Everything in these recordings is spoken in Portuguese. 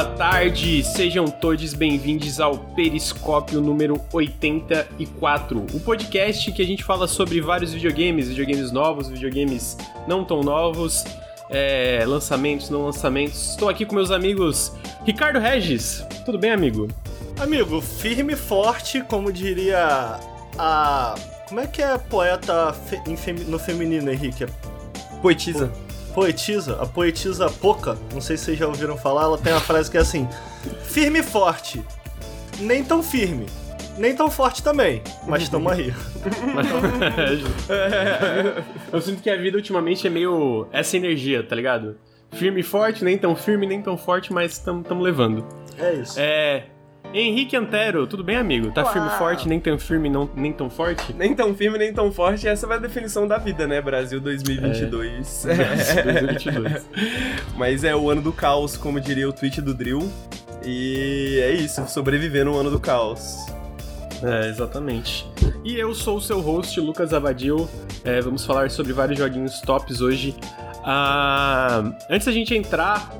boa tarde, sejam todos bem-vindos ao Periscópio número 84, o podcast que a gente fala sobre vários videogames, videogames novos, videogames não tão novos, é, lançamentos, não lançamentos. Estou aqui com meus amigos Ricardo Regis. Tudo bem, amigo? Amigo, firme e forte, como diria a. Como é que é poeta fe... no feminino, Henrique? Poetisa. Poetisa, a poetisa Poca, não sei se vocês já ouviram falar, ela tem uma frase que é assim: firme e forte, nem tão firme, nem tão forte também, mas tamo aí. Eu sinto que a vida ultimamente é meio essa energia, tá ligado? Firme e forte, nem tão firme, nem tão forte, mas tamo, tamo levando. É isso. É. Henrique Antero, tudo bem, amigo? Tá Olá. firme e forte, nem tão firme, não, nem tão forte? Nem tão firme, nem tão forte. Essa vai a definição da vida, né? Brasil 2022. 2022. Mas é o ano do caos, como diria o tweet do Drill. E é isso, sobreviver no ano do caos. É, exatamente. E eu sou o seu host, Lucas Abadil. É, vamos falar sobre vários joguinhos tops hoje. Ah, antes da gente entrar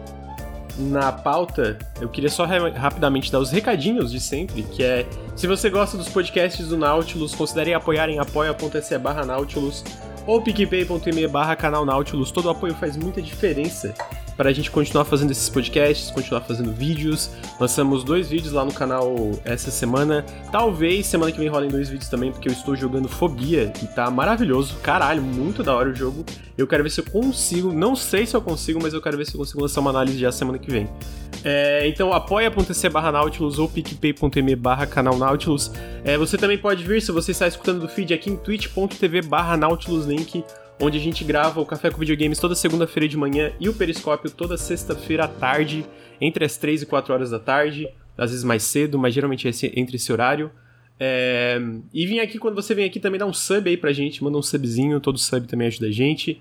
na pauta, eu queria só ra- rapidamente dar os recadinhos de sempre, que é se você gosta dos podcasts do Nautilus, considere apoiar em apoia.se barra Nautilus ou picpay.me barra canal Nautilus. Todo apoio faz muita diferença para a gente continuar fazendo esses podcasts, continuar fazendo vídeos. Lançamos dois vídeos lá no canal essa semana. Talvez semana que vem rolem dois vídeos também, porque eu estou jogando Fobia e tá maravilhoso. Caralho, muito da hora o jogo. Eu quero ver se eu consigo, não sei se eu consigo, mas eu quero ver se eu consigo lançar uma análise já semana que vem. É, então apoia.se barra Nautilus ou picpay.me barra canal Nautilus. É, você também pode vir, se você está escutando do feed aqui em twitch.tv barra Nautilus Link, onde a gente grava o Café com Videogames toda segunda-feira de manhã e o Periscópio toda sexta-feira à tarde, entre as 3 e 4 horas da tarde, às vezes mais cedo, mas geralmente é entre esse horário. É, E vim aqui, quando você vem aqui, também dá um sub aí pra gente, manda um subzinho, todo sub também ajuda a gente.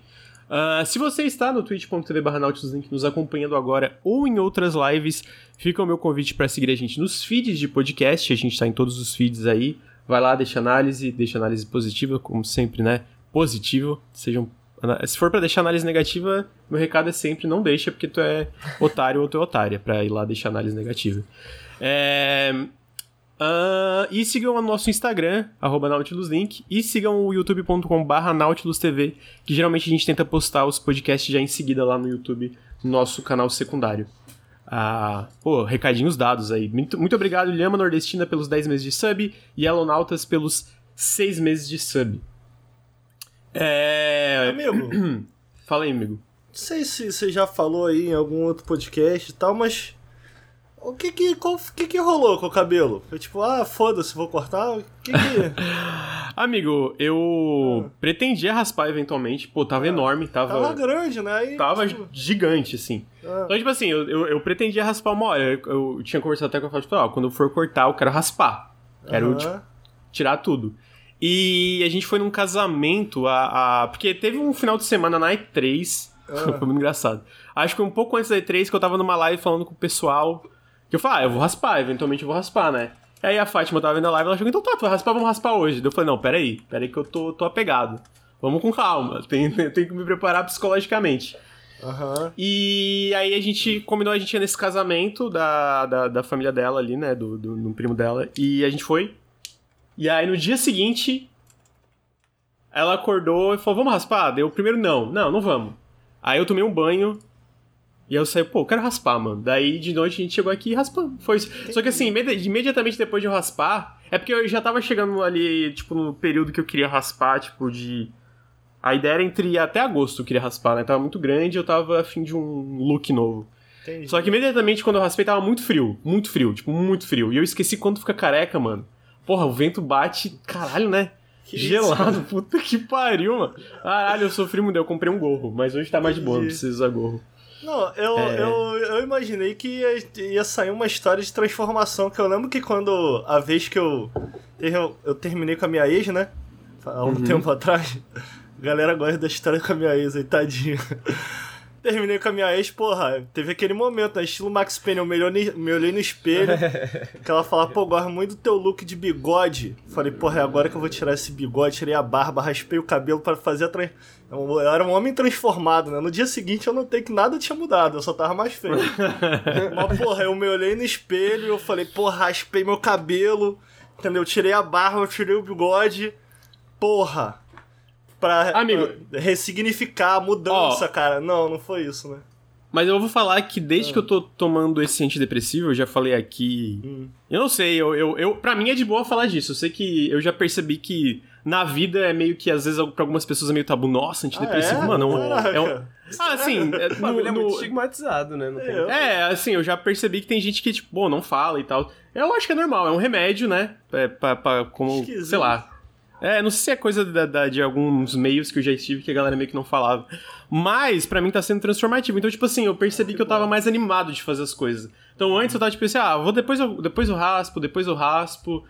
Ah, se você está no twitch.tv barra nos acompanhando agora ou em outras lives, fica o meu convite para seguir a gente nos feeds de podcast, a gente está em todos os feeds aí. Vai lá, deixa análise, deixa análise positiva, como sempre, né? Positivo. Sejam. Se for para deixar análise negativa, meu recado é sempre não deixa, porque tu é otário ou tu é otária, pra ir lá deixar análise negativa. É. Ah, e sigam o nosso Instagram, arroba NautilusLink, e sigam o youtube.com.br NautilusTV, que geralmente a gente tenta postar os podcasts já em seguida lá no YouTube, no nosso canal secundário. Ah, pô, recadinhos dados aí. Muito, muito obrigado, Lhama Nordestina, pelos 10 meses de sub, e Elonautas pelos 6 meses de sub. É. Amigo, Fala aí, amigo. não sei se você já falou aí em algum outro podcast e tal, mas. O que que, qual, que que rolou com o cabelo? Foi tipo, ah, foda-se, vou cortar? O que que. Amigo, eu Ah. pretendia raspar eventualmente, pô, tava enorme, tava. Tava grande, né? Aí, Tava tipo, gigante, assim. ah, Então, tipo assim, eu, eu, eu pretendia raspar uma hora. Eu, eu tinha conversado até com a Fátima, tipo, ó, quando eu for cortar, eu quero raspar. Quero, tipo, tirar tudo. E a gente foi num casamento, a, a- porque teve um final de semana na E3, Ah. foi muito engraçado. Acho que um pouco antes da E3 que eu tava numa live falando com o pessoal, que eu falei, ah, eu vou raspar, eventualmente eu vou raspar, né? Aí a Fátima tava vendo a live, ela chegou, então tá, tu vai raspar, vamos raspar hoje. Eu falei, não, peraí, peraí que eu tô, tô apegado. Vamos com calma, tem, tem que me preparar psicologicamente. Aham. E aí a gente combinou, a gente ia nesse casamento da, da, da família dela ali, né? Do, do, do primo dela. E a gente foi. E aí no dia seguinte, ela acordou e falou: Vamos raspar? Daí eu primeiro não, não, não vamos. Aí eu tomei um banho. E eu saí, pô, eu quero raspar, mano. Daí de noite a gente chegou aqui e raspamos. Foi isso. Só que assim, imedi- imediatamente depois de eu raspar, é porque eu já tava chegando ali, tipo, no período que eu queria raspar, tipo, de. A ideia era entre até agosto eu queria raspar, né? Tava muito grande eu tava afim de um look novo. Entendi. Só que imediatamente quando eu raspei tava muito frio. Muito frio, tipo, muito frio. E eu esqueci quando fica careca, mano. Porra, o vento bate, caralho, né? Que Gelado, puta que pariu, mano. Caralho, eu sofri muito. Eu comprei um gorro, mas hoje tá mais de boa, não preciso usar gorro. Não, eu, É. eu, eu imaginei que ia, ia sair uma história de transformação, que eu lembro que quando a vez que eu, eu, eu terminei com a minha ex, né? Há um Uhum. tempo atrás, a galera gosta da história com a minha ex aí, tadinha. Terminei com a minha ex, porra, teve aquele momento, né? Estilo Max Payne, eu me olhei, me olhei no espelho, que ela falava, pô, gosto muito do teu look de bigode. Falei, porra, é agora que eu vou tirar esse bigode, tirei a barba, raspei o cabelo para fazer a trans... Eu era um homem transformado, né? No dia seguinte eu notei que nada tinha mudado, eu só tava mais feio. Mas, porra, eu me olhei no espelho e eu falei, porra, raspei meu cabelo, entendeu? Tirei a barba, eu tirei o bigode. Porra, pra, Amigo. ressignificar a mudança, Ó. cara. Não, não foi isso, né? Mas eu vou falar que desde Ah. que eu tô tomando esse antidepressivo, eu já falei aqui. Hum. Eu não sei, eu, eu, eu, pra mim é de boa falar disso. Eu sei que eu já percebi que na vida é meio que, às vezes, pra algumas pessoas é meio tabu. Nossa, antidepressivo, Ah, é? mano. É um, Caraca. é um- Ah, assim, é, O bagulho é no- muito no- estigmatizado, né? Não tem... Eu- É, assim, eu já percebi que tem gente que, tipo, pô, não fala e tal. Eu acho que é normal, é um remédio, né? É, pra, pra- como, Esquisito. sei lá. É, não sei se é coisa da- da- de alguns meios que eu já estive que a galera meio que não falava. Mas, pra mim, tá sendo transformativo. Então, tipo assim, eu percebi que eu tava mais animado de fazer as coisas. Então, antes eu tava tipo assim, ah, vou depois eu, depois eu raspo, depois eu raspo.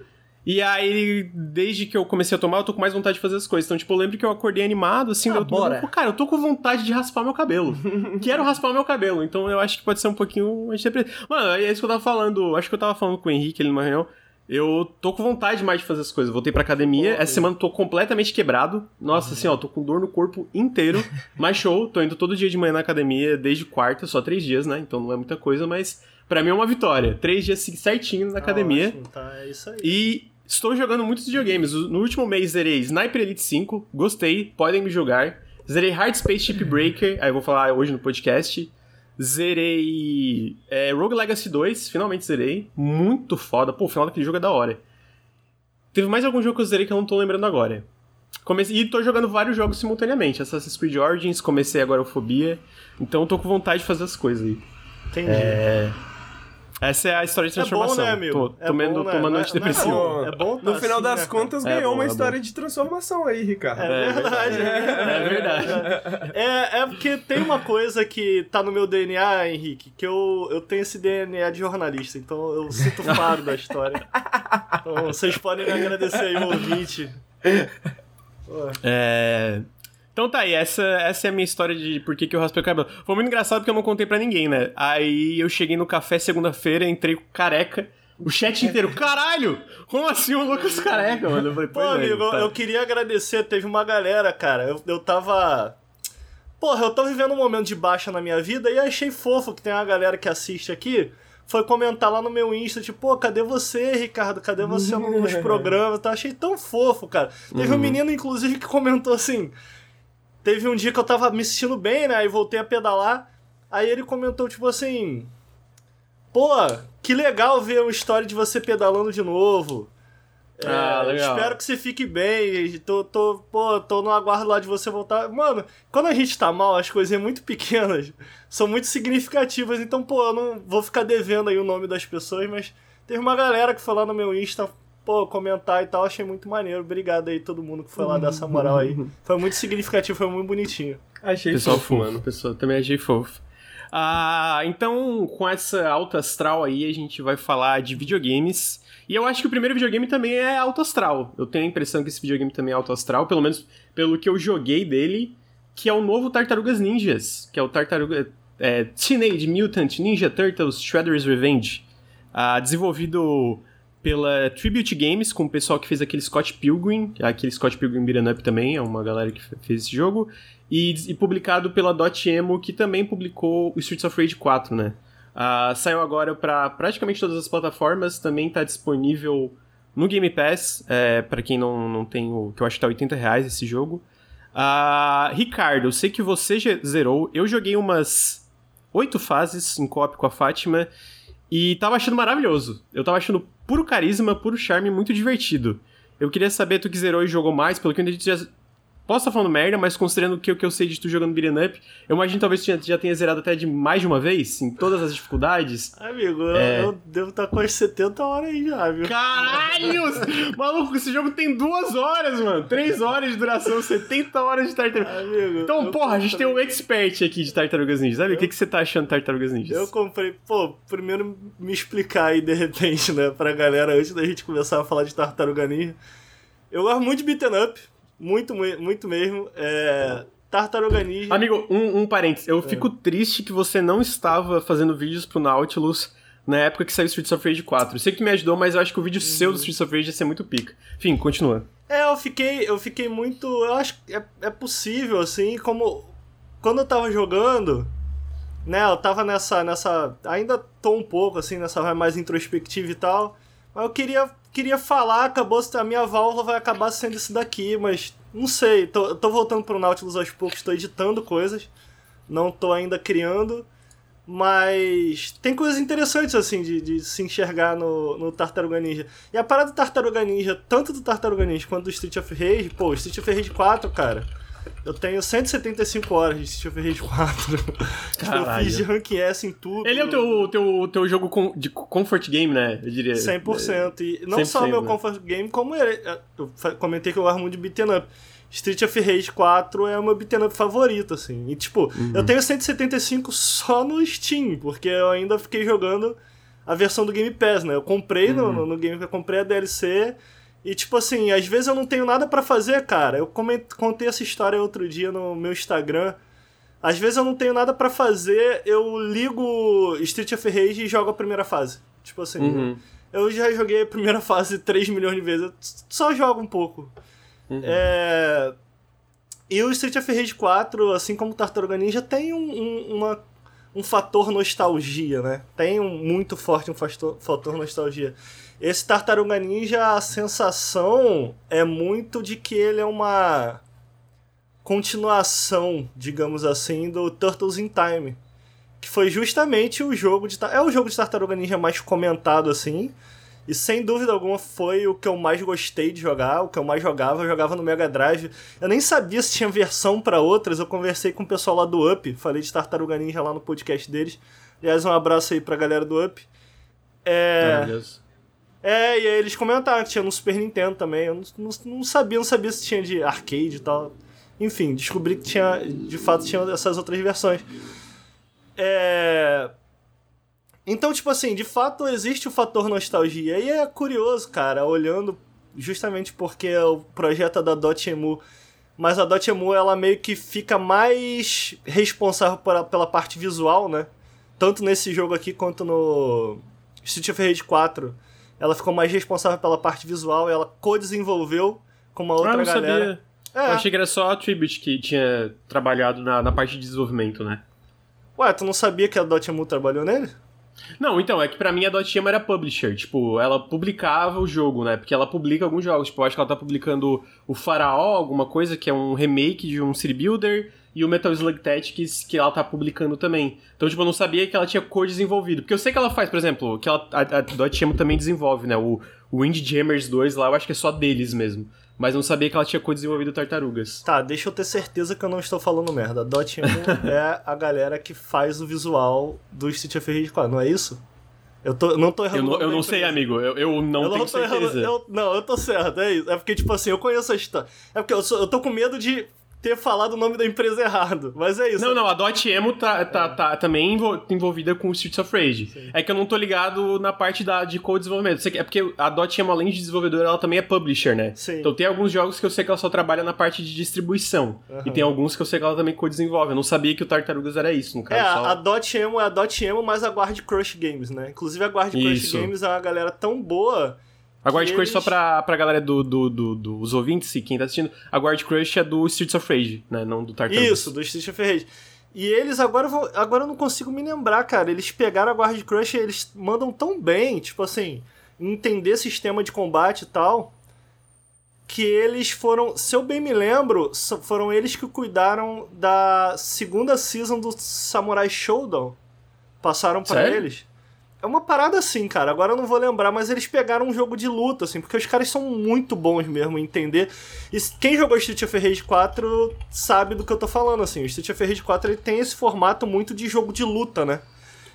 E aí, desde que eu comecei a tomar, eu tô com mais vontade de fazer as coisas. Então, tipo, eu lembro que eu acordei animado, assim, Ah, eu bora. Pô, cara, eu tô com vontade de raspar meu cabelo. Quero raspar meu cabelo. Então, eu acho que pode ser um pouquinho antidepressivo. Mano, é isso que eu tava falando. Acho que eu tava falando com o Henrique ali numa reunião. Eu tô com vontade mais de fazer as coisas. Voltei pra academia. Essa semana tô completamente quebrado. Nossa, assim, ó, tô com dor no corpo inteiro. Mas show, tô indo todo dia de manhã na academia, desde quarta, só três dias, né? Então não é muita coisa, mas pra mim é uma vitória. Três dias certinho na academia. Ótimo, tá, é isso aí. E estou jogando muitos videogames. No último mês zerei Sniper Elite 5, gostei, podem me jogar. Zerei Hard Space Ship Breaker, aí eu vou falar hoje no podcast. Zerei é, Rogue Legacy 2, finalmente zerei. Muito foda. Pô, o final daquele jogo é da hora. Teve mais algum jogo que eu zerei que eu não tô lembrando agora. Comecei, e tô jogando vários jogos simultaneamente. Assassin's Creed Origins, comecei agora o Fobia. Então tô com vontade de fazer as coisas aí. Entendi. Essa é a história de É bom, transformação. né, amigo? Tô É tomando, bom, né? tomando Não é- antidepressivo. não É bom tá No final assim, das né, contas, É ganhou bom, uma é história de transformação aí, Ricardo. É verdade. É verdade. É, é porque tem uma coisa que tá no meu DNA, Henrique, que eu, eu tenho esse DNA de jornalista, então eu sinto faro da história. Então vocês podem me agradecer aí, o ouvinte. É... Então tá aí, essa, essa é a minha história de por que, que eu raspei o cabelo. Foi muito engraçado porque eu não contei pra ninguém, né? Aí eu cheguei no café segunda-feira, entrei careca, o chat inteiro, caralho! Como assim o Lucas careca, mano? Eu falei, Pô, é, amigo, tá. eu queria agradecer, teve uma galera, cara, eu, eu tava... Porra, eu tô vivendo um momento de baixa na minha vida e achei fofo que tem uma galera que assiste aqui, foi comentar lá no meu Insta, tipo, pô, cadê você, Ricardo? Cadê você nos programas? Tá? Achei tão fofo, cara. Teve um menino, inclusive, que comentou assim... Teve um dia que eu tava me sentindo bem, né? Aí voltei a pedalar. Aí ele comentou, tipo assim... Pô, que legal ver uma história de você pedalando de novo. Ah, É, legal. Espero que você fique bem. Tô, tô, pô, tô no aguardo lá de você voltar. Mano, quando a gente tá mal, as coisinhas muito pequenas são muito significativas. Então, pô, eu não vou ficar devendo aí o nome das pessoas, mas teve uma galera que foi lá no meu Insta, pô, comentar e tal. Achei muito maneiro. Obrigado aí todo mundo que foi lá dar essa moral aí. Foi muito significativo, foi muito bonitinho. Achei Pessoal fofo, fofo, mano. Pessoal, também achei fofo. Ah, então, com essa alta astral aí, a gente vai falar de videogames. E eu acho que o primeiro videogame também é alto astral. Eu tenho a impressão que esse videogame também é alto astral, pelo menos pelo que eu joguei dele, que é o novo Tartarugas Ninjas, que é o Tartaruga é, Teenage Mutant Ninja Turtles Shredder's Revenge, ah, desenvolvido pela Tribute Games, com o pessoal que fez aquele Scott Pilgrim, aquele Scott Pilgrim Beat'em Up também, é uma galera que fez esse jogo, e, e publicado pela Dotemu, que também publicou o Streets of Rage 4, né? Ah, saiu agora para praticamente todas as plataformas, também está disponível no Game Pass, é, para quem não, não tem o. que eu acho que tá 80 reais esse jogo. Ah, Ricardo, eu sei que você zerou, eu joguei umas oito fases em co com a Fátima e tava achando maravilhoso. Eu tava achando puro carisma, puro charme, muito divertido. Eu queria saber, tu que zerou e jogou mais, pelo que eu entendi, tu já... Posso estar falando merda, mas considerando o que, que eu sei de tu jogando beat'em up, eu imagino talvez tu já, tenha zerado até de mais de uma vez, em todas as dificuldades. Amigo, eu, É. eu devo estar com as 70 horas aí já, viu? Caralho! Maluco, esse jogo tem duas horas, mano. Três horas de duração, 70 horas de tartaruga. Amigo, Então, eu porra, a gente tem um expert aqui de Tartarugas Ninjas. Sabe? O que, que você tá achando de Tartarugas Ninjas? Eu comprei, pô, primeiro me explicar aí de repente, né, pra galera, antes da gente começar a falar de Tartaruga Ninja. Eu gosto muito de beaten up, muito, mu- muito mesmo. É, Tartaruga Ninja. Amigo, um, um parênteses. Eu fico triste que você não estava fazendo vídeos pro Nautilus na época que saiu Streets of Rage 4. Eu sei que me ajudou, mas eu acho que o vídeo seu do Streets of Rage ia ser muito pica. Enfim, continua. É, eu fiquei, eu fiquei muito. Eu acho que é, é possível, assim, como. Quando eu tava jogando, né, eu tava nessa. nessa ainda tô um pouco, assim, nessa vibe mais introspectiva e tal. Mas eu queria, queria falar, acabou. A minha válvula vai acabar sendo isso daqui, mas não sei. Tô, tô voltando pro Nautilus aos poucos, tô editando coisas. Não tô ainda criando. Mas tem coisas interessantes, assim, de, de se enxergar no, no Tartaruga Ninja. E a parada do Tartaruga Ninja, tanto do Tartaruga Ninja quanto do Street of Rage, pô, Street of Rage 4, cara, eu tenho 175 horas de Street of Rage 4. tipo, eu fiz de Rank S em tudo. Ele é o teu, teu, teu jogo com, de comfort game, né? Eu diria. 100%. E não 100%, só meu né? comfort game, como ele, eu comentei que eu gosto muito de beat'em up. Street of Rage 4 é o meu beat'em up favorito, assim. E, tipo, uhum. eu tenho 175 só no Steam, porque eu ainda fiquei jogando a versão do Game Pass, né? Eu comprei uhum. no, no Game eu comprei a DLC e, tipo assim, às vezes eu não tenho nada para fazer, cara. Eu contei essa história outro dia no meu Instagram. Às vezes eu não tenho nada para fazer, eu ligo Street of Rage e jogo a primeira fase. Tipo assim, uhum. eu já joguei a primeira fase 3 milhões de vezes, eu só jogo um pouco. Uhum. É... E o Street of Rage 4, assim como o Tartaruga Ninja, tem um, um, uma, um fator nostalgia, né? Tem um, muito forte um fator, fator nostalgia. Esse Tartaruga Ninja, a sensação é muito de que ele é uma continuação, digamos assim, do Turtles in Time. Que foi justamente o jogo de. É o jogo de Tartaruga Ninja mais comentado, assim. E sem dúvida alguma foi o que eu mais gostei de jogar, o que eu mais jogava, eu jogava no Mega Drive. Eu nem sabia se tinha versão para outras, eu conversei com o pessoal lá do Up, falei de Tartaruga Ninja lá no podcast deles. Aliás, um abraço aí pra galera do Up. É. É, e aí eles comentaram que tinha no Super Nintendo também. Eu não, não, não sabia, não sabia se tinha de arcade e tal. Enfim, descobri que tinha, de fato, tinha essas outras versões. É. Então, tipo assim, de fato existe o fator nostalgia. E é curioso, cara, olhando justamente porque o projeto é da Dotemu. Mas a Dotemu, ela meio que fica mais responsável por, pela parte visual, né? Tanto nesse jogo aqui quanto no Street of Rage 4. Ela ficou mais responsável pela parte visual e ela co-desenvolveu com uma outra ah, não galera. Sabia. É. Eu achei que era só a Tribute que tinha trabalhado na, na parte de desenvolvimento, né? Ué, tu não sabia que a Dotemu trabalhou nele? Não, então, é que pra mim a Dotemu era publisher. Tipo, ela publicava o jogo, né? Porque ela publica alguns jogos. Tipo, eu acho que ela tá publicando o Faraó, alguma coisa, que é um remake de um City Builder. E o Metal Slug Tactics, que ela tá publicando também. Então, tipo, eu não sabia que ela tinha cor desenvolvido. Porque eu sei que ela faz, por exemplo, que ela, a, a Dotemu também desenvolve, né? O, o Windjammers 2 lá, eu acho que é só deles mesmo mas não sabia que ela tinha co-desenvolvido tartarugas. Tá, deixa eu ter certeza que eu não estou falando merda. A Dotemu é a galera que faz o visual do Street of Rage 4, não é isso? Eu tô, não tô errando. Eu não, eu não sei, amigo. Eu, eu não eu tenho não certeza. Errando, eu, não, eu tô certo, é isso. É porque, tipo assim, eu conheço a história. É porque eu, sou, eu tô com medo de ter falado o nome da empresa errado. Mas é isso. Não, não, a Dotemu tá, tá, tá também envolvida com o Streets of Rage. Sim. É que eu não tô ligado na parte da, de co-desenvolvimento. É porque a Dotemu, além de desenvolvedora, ela também é publisher, né? Sim. Então tem alguns jogos que eu sei que ela só trabalha na parte de distribuição. Uhum. E tem alguns que eu sei que ela também co-desenvolve. Eu não sabia que o Tartarugas era isso, no caso. É, só... a Dotemu é a Dotemu mais a Guard Crush Games, né? Inclusive a Guard Crush Games é uma galera tão boa a Guard Crush, eles... só pra, pra galera do, do, do, dos ouvintes e quem tá assistindo, a Guard Crush é do Streets of Rage, né? Não do Tartarugas. Isso, do Streets of Rage. E eles agora vão. Agora eu não consigo me lembrar, cara. Eles pegaram a Guard Crush e eles mandam tão bem, tipo assim, entender sistema de combate e tal. Que eles foram. Se eu bem me lembro, foram eles que cuidaram da segunda season do Samurai Showdown. Passaram para eles. É uma parada assim, cara. Agora eu não vou lembrar, mas eles pegaram um jogo de luta, assim, porque os caras são muito bons mesmo em entender. E quem jogou Street of Rage 4 sabe do que eu tô falando, assim. O Street of Rage 4 ele tem esse formato muito de jogo de luta, né?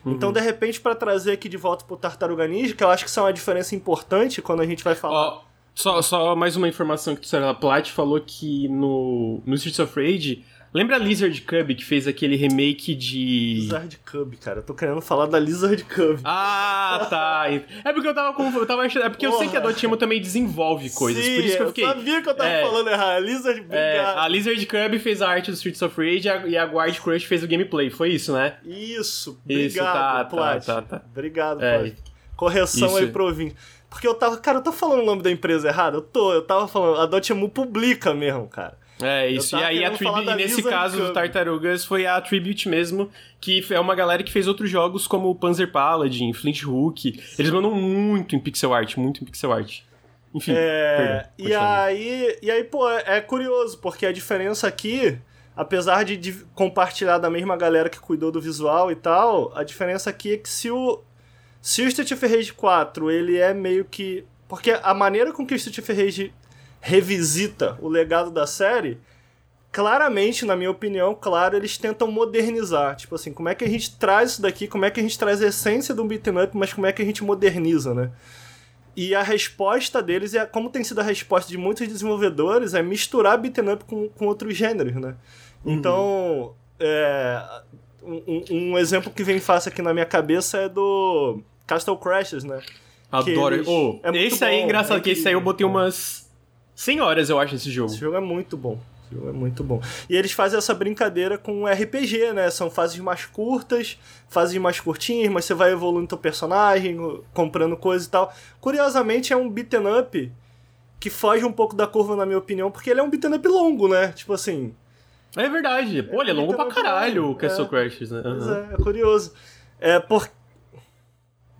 Uhum. Então, de repente, para trazer aqui de volta pro Tartaruga Ninja, que eu acho que isso é uma diferença importante quando a gente vai falar. Oh, só, só mais uma informação que tu sabe, a Plat falou que no, no Streets of Rage Lembra a Lizard Cub que fez aquele remake de. Lizard Cub, cara. Eu tô querendo falar da Lizard Cub. Ah, tá. É porque eu tava com. Eu tava achando. É porque eu sei que a Dotemu também desenvolve coisas. Sim, por isso que eu fiquei. sabia que eu tava É. falando errado. Lizard, É, obrigado. a Lizard Cub fez a arte do Streets of Rage e a- a Guard Crush fez o gameplay. Foi isso, né? Isso, Isso, obrigado, tá, tá, Plat. tá, tá. Obrigado, É. Plat. Correção Isso. aí pro ouvinte. Porque eu tava. Cara, eu tô falando o nome da empresa errado? Eu tô, eu tava falando. A Dotemu publica mesmo, cara. É isso. E aí a Tribute, nesse caso do. Tartarugas, foi a Tribute mesmo, que é uma galera que fez outros jogos como o Panzer Paladin, Flint Hook. Eles mandam muito em pixel art, muito em pixel art. Enfim, É, perdão, e aí, e aí, pô, é, é curioso, porque a diferença aqui, apesar de, de compartilhar da mesma galera que cuidou do visual e tal, a diferença aqui é que se o se o Street of Rage 4, ele é meio que porque a maneira com que o Street of Rage revisita o legado da série, claramente, na minha opinião, claro, eles tentam modernizar. Tipo assim, como é que a gente traz isso daqui, como é que a gente traz a essência do beat'em up, mas como é que a gente moderniza, né? E a resposta deles é, como tem sido a resposta de muitos desenvolvedores, é misturar beat'em up com, com outros gêneros, né? Então, é, um, um- exemplo que vem fácil aqui na minha cabeça é do Castle Crashers, né? que Adoro. eles- Ô, é esse aí é bom, engraçado, é que esse aí eu botei umas 100 horas, eu acho, nesse jogo. Esse jogo é muito bom. Esse jogo é muito bom. E eles fazem essa brincadeira com RPG, né? São fases mais curtas, fases mais curtinhas, mas você vai evoluindo teu personagem, comprando coisa e tal. Curiosamente, é um beat'em up que foge um pouco da curva, na minha opinião, porque ele é um beat'em up longo, né? Tipo assim, É verdade. Pô, ele é longo pra caralho, o longo, Castle é. Crashers, né? Aham. é, é curioso. É, por...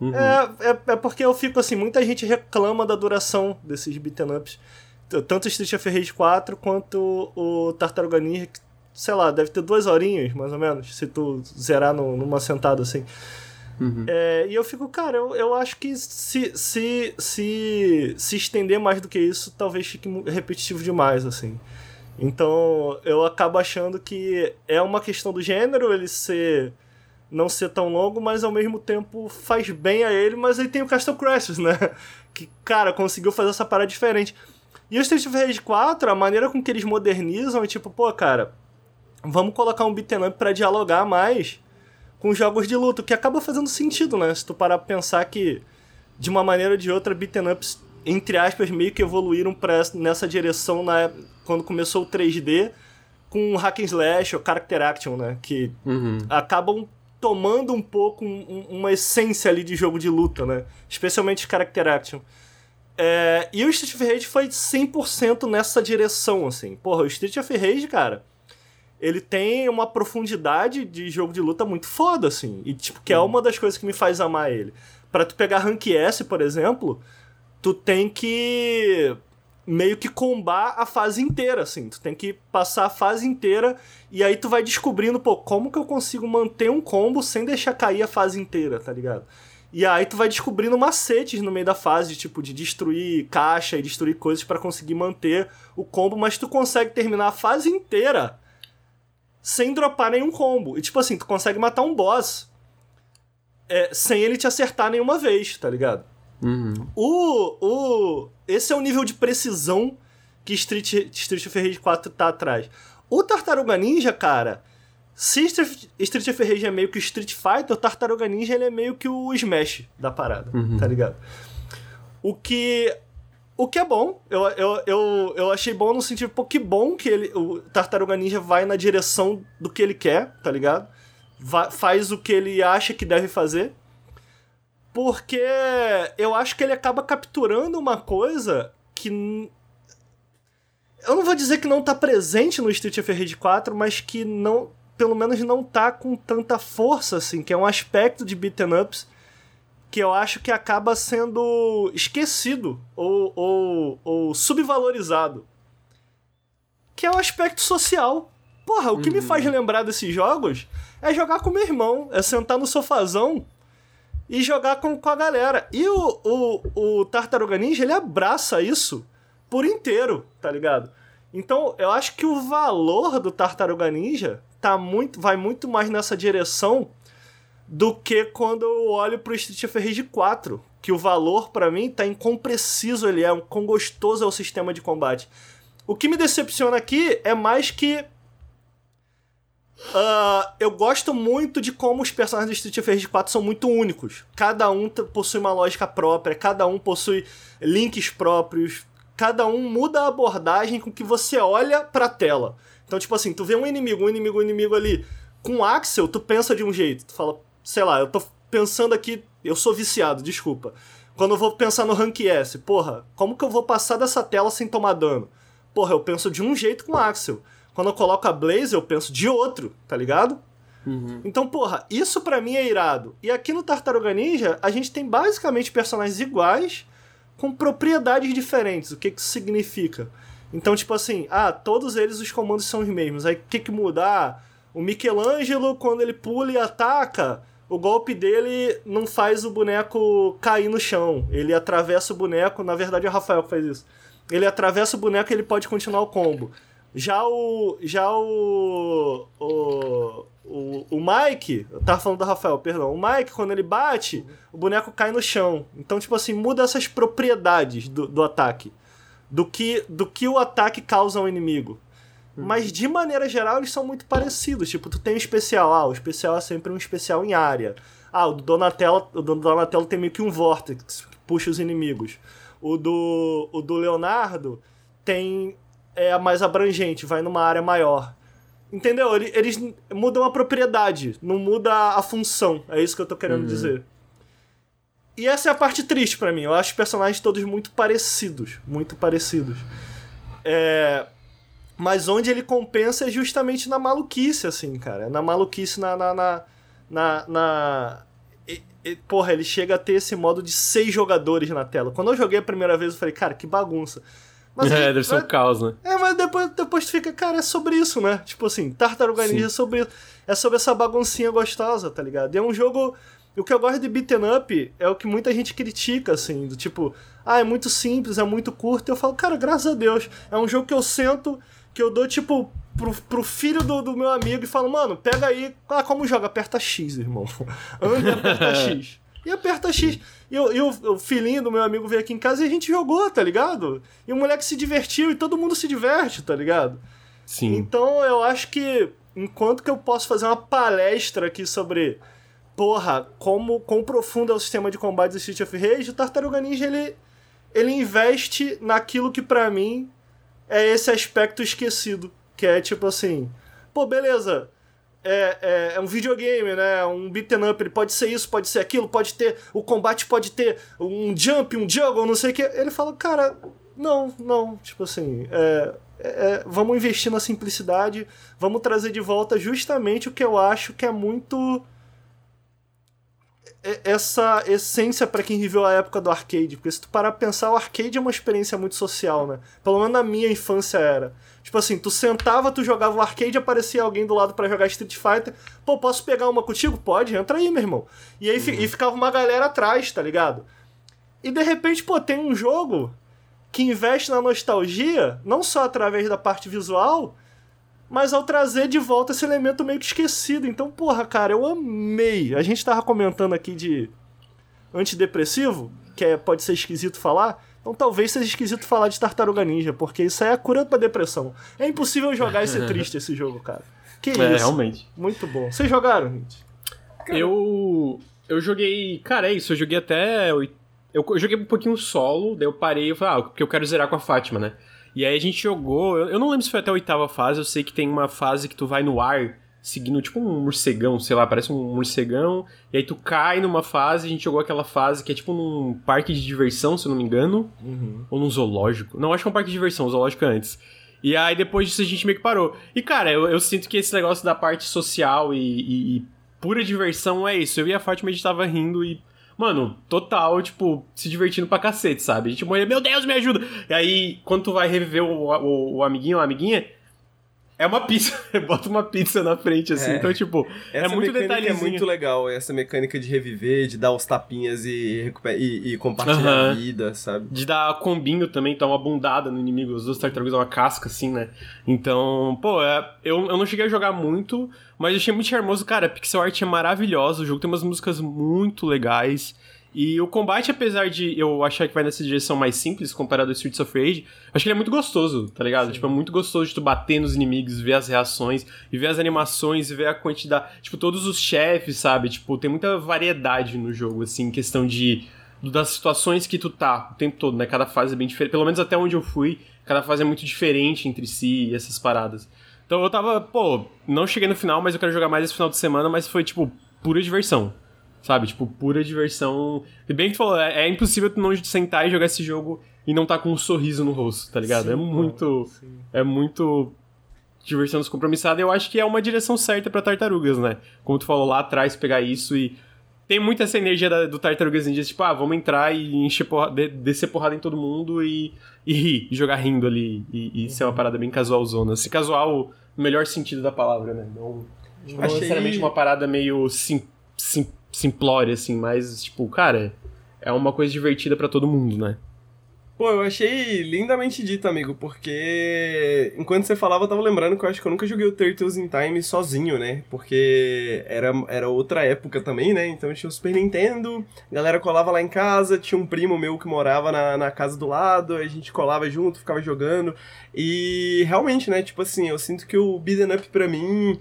Uhum. é, é, é porque eu fico assim, muita gente reclama da duração desses beat'em ups. Tanto Street of Rage 4 quanto o Tartaruga Ninja, que, sei lá, deve ter duas horinhas, mais ou menos, se tu zerar no- numa sentada assim. Uhum. É, e eu fico, cara, eu, eu acho que se, se, se, se estender mais do que isso, talvez fique repetitivo demais, assim. Então, eu acabo achando que é uma questão do gênero, ele ser não ser tão longo, mas ao mesmo tempo faz bem a ele, mas aí tem o Castle Crashers, né? Que, cara, conseguiu fazer essa parada diferente. E o Street Rage 4, a maneira com que eles modernizam é tipo, pô, cara, vamos colocar um beat'em up pra dialogar mais com jogos de luta, o que acaba fazendo sentido, né? Se tu parar pra pensar que, de uma maneira ou de outra, beat'em ups, entre aspas, meio que evoluíram pra essa- nessa direção na, quando começou o 3D, com hack and slash ou character action, né? Que Uhum. acabam tomando um pouco um- um- uma essência ali de jogo de luta, né? Especialmente character action. É, e o Street of Rage foi 100% nessa direção, assim. Porra, o Street of Rage, cara, ele tem uma profundidade de jogo de luta muito foda, assim. E, tipo, que é uma das coisas que me faz amar ele. Pra tu pegar Rank S, por exemplo, tu tem que meio que combar a fase inteira, assim. Tu tem que passar a fase inteira e aí tu vai descobrindo, pô, como que eu consigo manter um combo sem deixar cair a fase inteira, tá ligado? E aí tu vai descobrindo macetes no meio da fase, tipo, de destruir caixa e destruir coisas pra conseguir manter o combo, mas tu consegue terminar a fase inteira sem dropar nenhum combo. E tipo assim, tu consegue matar um boss é, sem ele te acertar nenhuma vez, tá ligado? Uhum. O, o, esse é o nível de precisão que Street, Street of Rage 4 tá atrás. O Tartaruga Ninja, cara, se Street, Street of Rage é meio que o Street Fighter, o Tartaruga Ninja ele é meio que o Smash da parada, Uhum. tá ligado? O que, o que é bom, eu, eu, eu, eu achei bom no sentido, pô, que bom que ele, o Tartaruga Ninja vai na direção do que ele quer, tá ligado? Faz o que ele acha que deve fazer. Porque eu acho que ele acaba capturando uma coisa que. Eu não vou dizer que não tá presente no Street of Rage 4, mas que não. Pelo menos não tá com tanta força, assim, que é um aspecto de beat'em ups que eu acho que acaba sendo esquecido ou, ou, ou subvalorizado. Que é o aspecto social. Porra, o que me faz lembrar desses jogos é jogar com meu irmão, é sentar no sofazão e jogar com, com a galera. E o, o, o Tartaruga Ninja, ele abraça isso por inteiro, tá ligado? Então, eu acho que o valor do Tartaruga Ninja tá muito, vai muito mais nessa direção do que quando eu olho pro Street of Rage 4, que o valor pra mim tá em quão preciso ele é, um quão gostoso é o sistema de combate. O que me decepciona aqui é mais que Uh, eu gosto muito de como os personagens do Street Fighter 4 são muito únicos. Cada um possui uma lógica própria, cada um possui links próprios, cada um muda a abordagem com que você olha pra tela. Então, tipo assim, tu vê um inimigo, um inimigo, um inimigo ali com o Axel, tu pensa de um jeito. Tu fala, sei lá, eu tô pensando aqui, eu sou viciado, desculpa. Quando eu vou pensar no Rank S, porra, como que eu vou passar dessa tela sem tomar dano? Porra, eu penso de um jeito com o Axel. Quando eu coloco a Blaze, eu penso de outro, tá ligado? Uhum. Então, porra, isso para mim é irado. E aqui no Tartaruga Ninja, a gente tem basicamente personagens iguais, com propriedades diferentes. O que que isso significa? Então, tipo assim, ah, todos eles os comandos são os mesmos. Aí o que que muda? Ah, o Michelangelo, quando ele pula e ataca, o golpe dele não faz o boneco cair no chão. Ele atravessa o boneco, na verdade é o Rafael que faz isso. Ele atravessa o boneco e ele pode continuar o combo. Já o. Já o. O. O, o Mike, eu tava falando do Rafael, perdão. O Mike, quando ele bate, o boneco cai no chão. Então, tipo assim, muda essas propriedades do, do ataque. Do que, do que o ataque causa ao inimigo. Uhum. Mas de maneira geral, eles são muito parecidos. Tipo, tu tem um especial. Ah, o especial é sempre um especial em área. Ah, o do Donatello, o do Donatello tem meio que um vórtice que puxa os inimigos. O do, o do Leonardo tem é mais abrangente, vai numa área maior. Entendeu? Eles mudam a propriedade, não muda a função. É isso que eu tô querendo uhum. dizer. E essa é a parte triste para mim. Eu acho os personagens todos muito parecidos. Muito parecidos. É... Mas onde ele compensa é justamente na maluquice, assim, cara. Na maluquice, na. na, na, na, na... E, e, porra, ele chega a ter esse modo de seis jogadores na tela. Quando eu joguei a primeira vez, eu falei, cara, que bagunça. Mas, é, deve ser um caos, né? É, mas depois, depois tu fica, cara, é sobre isso, né? Tipo assim, Tartaruga Ninja é sobre isso. É sobre essa baguncinha gostosa, tá ligado? E é um jogo. O que eu gosto de beaten up é o que muita gente critica, assim, do tipo, ah, é muito simples, é muito curto. Eu falo, cara, graças a Deus. É um jogo que eu sento, que eu dou, tipo, pro, pro filho do, do meu amigo e falo, mano, pega aí. Ah, como joga? Aperta X, irmão. Anda e aperta X. E aperta X. E, e o, o, filhinho do meu amigo veio aqui em casa e a gente jogou, tá ligado? E o moleque se divertiu e todo mundo se diverte, tá ligado? Sim. Então eu acho que enquanto que eu posso fazer uma palestra aqui sobre porra, como quão profundo é o sistema de combate do Street of Rage, o Tartaruga Ninja ele, ele investe naquilo que para mim é esse aspecto esquecido, que é tipo assim, pô, beleza, é, é, é, um videogame, né? Um beat'em up, ele pode ser isso, pode ser aquilo, pode ter. O combate pode ter um jump, um juggle, não sei o que. Ele fala, cara, não, não. Tipo assim, é, é, é, vamos investir na simplicidade, vamos trazer de volta justamente o que eu acho que é muito. É, essa essência para quem viveu a época do arcade. Porque se tu parar pra pensar, o arcade é uma experiência muito social, né? Pelo menos na minha infância era. Tipo assim, tu sentava, tu jogava o arcade, aparecia alguém do lado para jogar Street Fighter. Pô, posso pegar uma contigo? Pode, entra aí, meu irmão. E aí uhum. e ficava uma galera atrás, tá ligado? E de repente, pô, tem um jogo que investe na nostalgia, não só através da parte visual, mas ao trazer de volta esse elemento meio que esquecido. Então, porra, cara, eu amei. A gente tava comentando aqui de antidepressivo, que é, pode ser esquisito falar. Então talvez seja esquisito falar de Tartaruga Ninja, porque isso aí é a cura pra depressão. É impossível jogar e ser triste esse jogo, cara. Que é, isso? realmente. Muito bom. Vocês jogaram, gente? Eu. Eu joguei. Cara, é isso. Eu joguei até. Eu, eu joguei um pouquinho solo, daí eu parei e falei, ah, porque eu quero zerar com a Fátima, né? E aí a gente jogou. Eu, eu não lembro se foi até a oitava fase, eu sei que tem uma fase que tu vai no ar seguindo tipo um morcegão, sei lá, parece um morcegão, e aí tu cai numa fase, a gente jogou aquela fase que é tipo num parque de diversão, se eu não me engano, uhum. ou num zoológico. Não, acho que é um parque de diversão, zoológico é antes. E aí depois disso a gente meio que parou. E cara, eu, eu sinto que esse negócio da parte social e, e, e, pura diversão é isso. Eu e a Fátima a gente tava rindo e. Mano, total, tipo, se divertindo pra cacete, sabe? A gente morria, meu Deus, me ajuda! E aí, quando tu vai reviver o, o, o amiguinho a amiguinha, é uma pizza, bota uma pizza na frente, assim. É. Então, tipo, é essa é muito detalhezinho. é muito legal, essa mecânica de reviver, de dar os tapinhas e, e, e compartilhar a vida, sabe? De dar combinho também, dar uma bundada no inimigo. Os dois tartarugas dão uma casca, assim, né? Então, pô, é, eu, eu não cheguei a jogar muito, mas achei muito charmoso. Cara, a pixel art é maravilhosa, o jogo tem umas músicas muito legais. E o combate, apesar de eu achar que vai nessa direção mais simples comparado ao Streets of Rage, acho que ele é muito gostoso, tá ligado? Sim. Tipo, é muito gostoso de tu bater nos inimigos, ver as reações, e ver as animações, e ver a quantidade. Tipo, todos os chefes, sabe? Tipo, tem muita variedade no jogo, assim, em questão de. das situações que tu tá o tempo todo, né? Cada fase é bem diferente. Pelo menos até onde eu fui, cada fase é muito diferente entre si e essas paradas. Então eu tava, pô, não cheguei no final, mas eu quero jogar mais esse final de semana, mas foi, tipo, pura diversão Sabe? Tipo, pura diversão. E bem que tu falou, é, é, impossível tu não sentar e jogar esse jogo e não tá com um sorriso no rosto, tá ligado? Sim, é muito. É muito diversão descompromissada. Eu acho que é uma direção certa para tartarugas, né? Como tu falou lá atrás, pegar isso e. Tem muita essa energia da, do Tartarugas Ninja, tipo, ah, vamos entrar e encher porrada, descer porrada em todo mundo e, e rir, e jogar rindo ali. E, e é uma uhum. parada bem casualzona. Se casual, no melhor sentido da palavra, né? Não, não Achei... necessariamente uma parada meio sim, sim, simplória, assim, mas, tipo, cara, é uma coisa divertida para todo mundo, né? Pô, eu achei lindamente dito, amigo, porque enquanto você falava, eu tava lembrando que eu acho que eu nunca joguei o Turtles in Time sozinho, né? Porque era, era outra época também, né? Então tinha o Super Nintendo, a galera colava lá em casa, tinha um primo meu que morava na, na casa do lado, a gente colava junto, ficava jogando. E realmente, né? Tipo assim, eu sinto que o Beat'em Up pra mim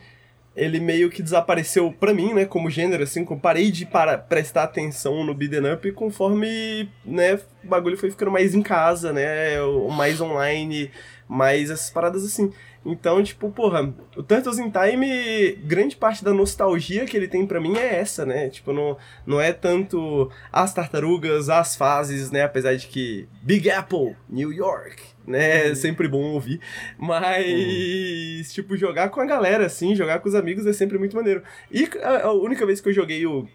ele meio que desapareceu pra mim, né, como gênero, assim, parei de para, prestar atenção no beat'em up conforme, né, o bagulho foi ficando mais em casa, né, mais online, mais essas paradas assim. Então, tipo, porra, o Turtles in Time, grande parte da nostalgia que ele tem para mim é essa, né? Tipo, não, não é tanto as tartarugas, as fases, né? Apesar de que Big Apple, New York, né? É sempre bom ouvir. Mas, uhum. tipo, jogar com a galera, assim, jogar com os amigos é sempre muito maneiro. E a, a única vez que eu joguei o.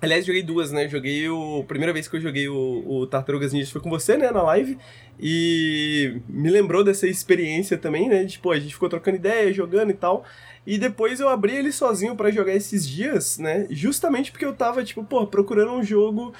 Aliás, joguei duas, né? Joguei o. Primeira vez que eu joguei o, o Tartarugas Ninja foi com você, né? Na live. E me lembrou dessa experiência também, né? Tipo, a gente ficou trocando ideia, jogando e tal. E depois eu abri ele sozinho para jogar esses dias, né? Justamente porque eu tava, tipo, pô, procurando um jogo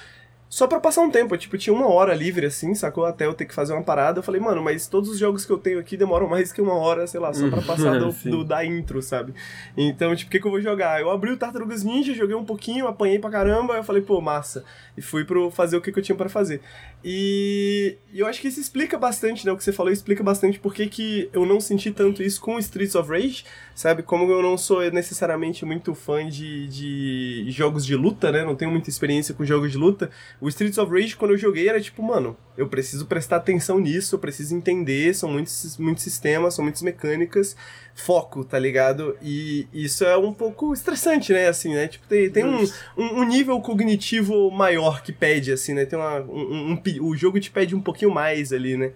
só pra passar um tempo. Tipo, tinha uma hora livre assim, sacou? Até eu ter que fazer uma parada. Eu falei, mano, mas todos os jogos que eu tenho aqui demoram mais que uma hora, sei lá, só pra passar do, do da intro, sabe? Então, tipo, o que, que eu vou jogar? Eu abri o Tartarugas Ninja, joguei um pouquinho, apanhei pra caramba. Eu falei, pô, massa. E fui pro fazer o que, que eu tinha para fazer. E, eu acho que isso explica bastante, né? O que você falou explica bastante por que, que eu não senti tanto isso com Streets of Rage, sabe? Como eu não sou necessariamente muito fã de, de jogos de luta, né? Não tenho muita experiência com jogos de luta. O Streets of Rage, quando eu joguei, era tipo, mano, eu preciso prestar atenção nisso, eu preciso entender, são muitos, muitos sistemas, são muitas mecânicas, foco, tá ligado? E isso é um pouco estressante, né? Assim, né? Tipo, tem, tem um, um, um nível cognitivo maior que pede, assim, né? Tem uma, um, um, o jogo te pede um pouquinho mais ali, né?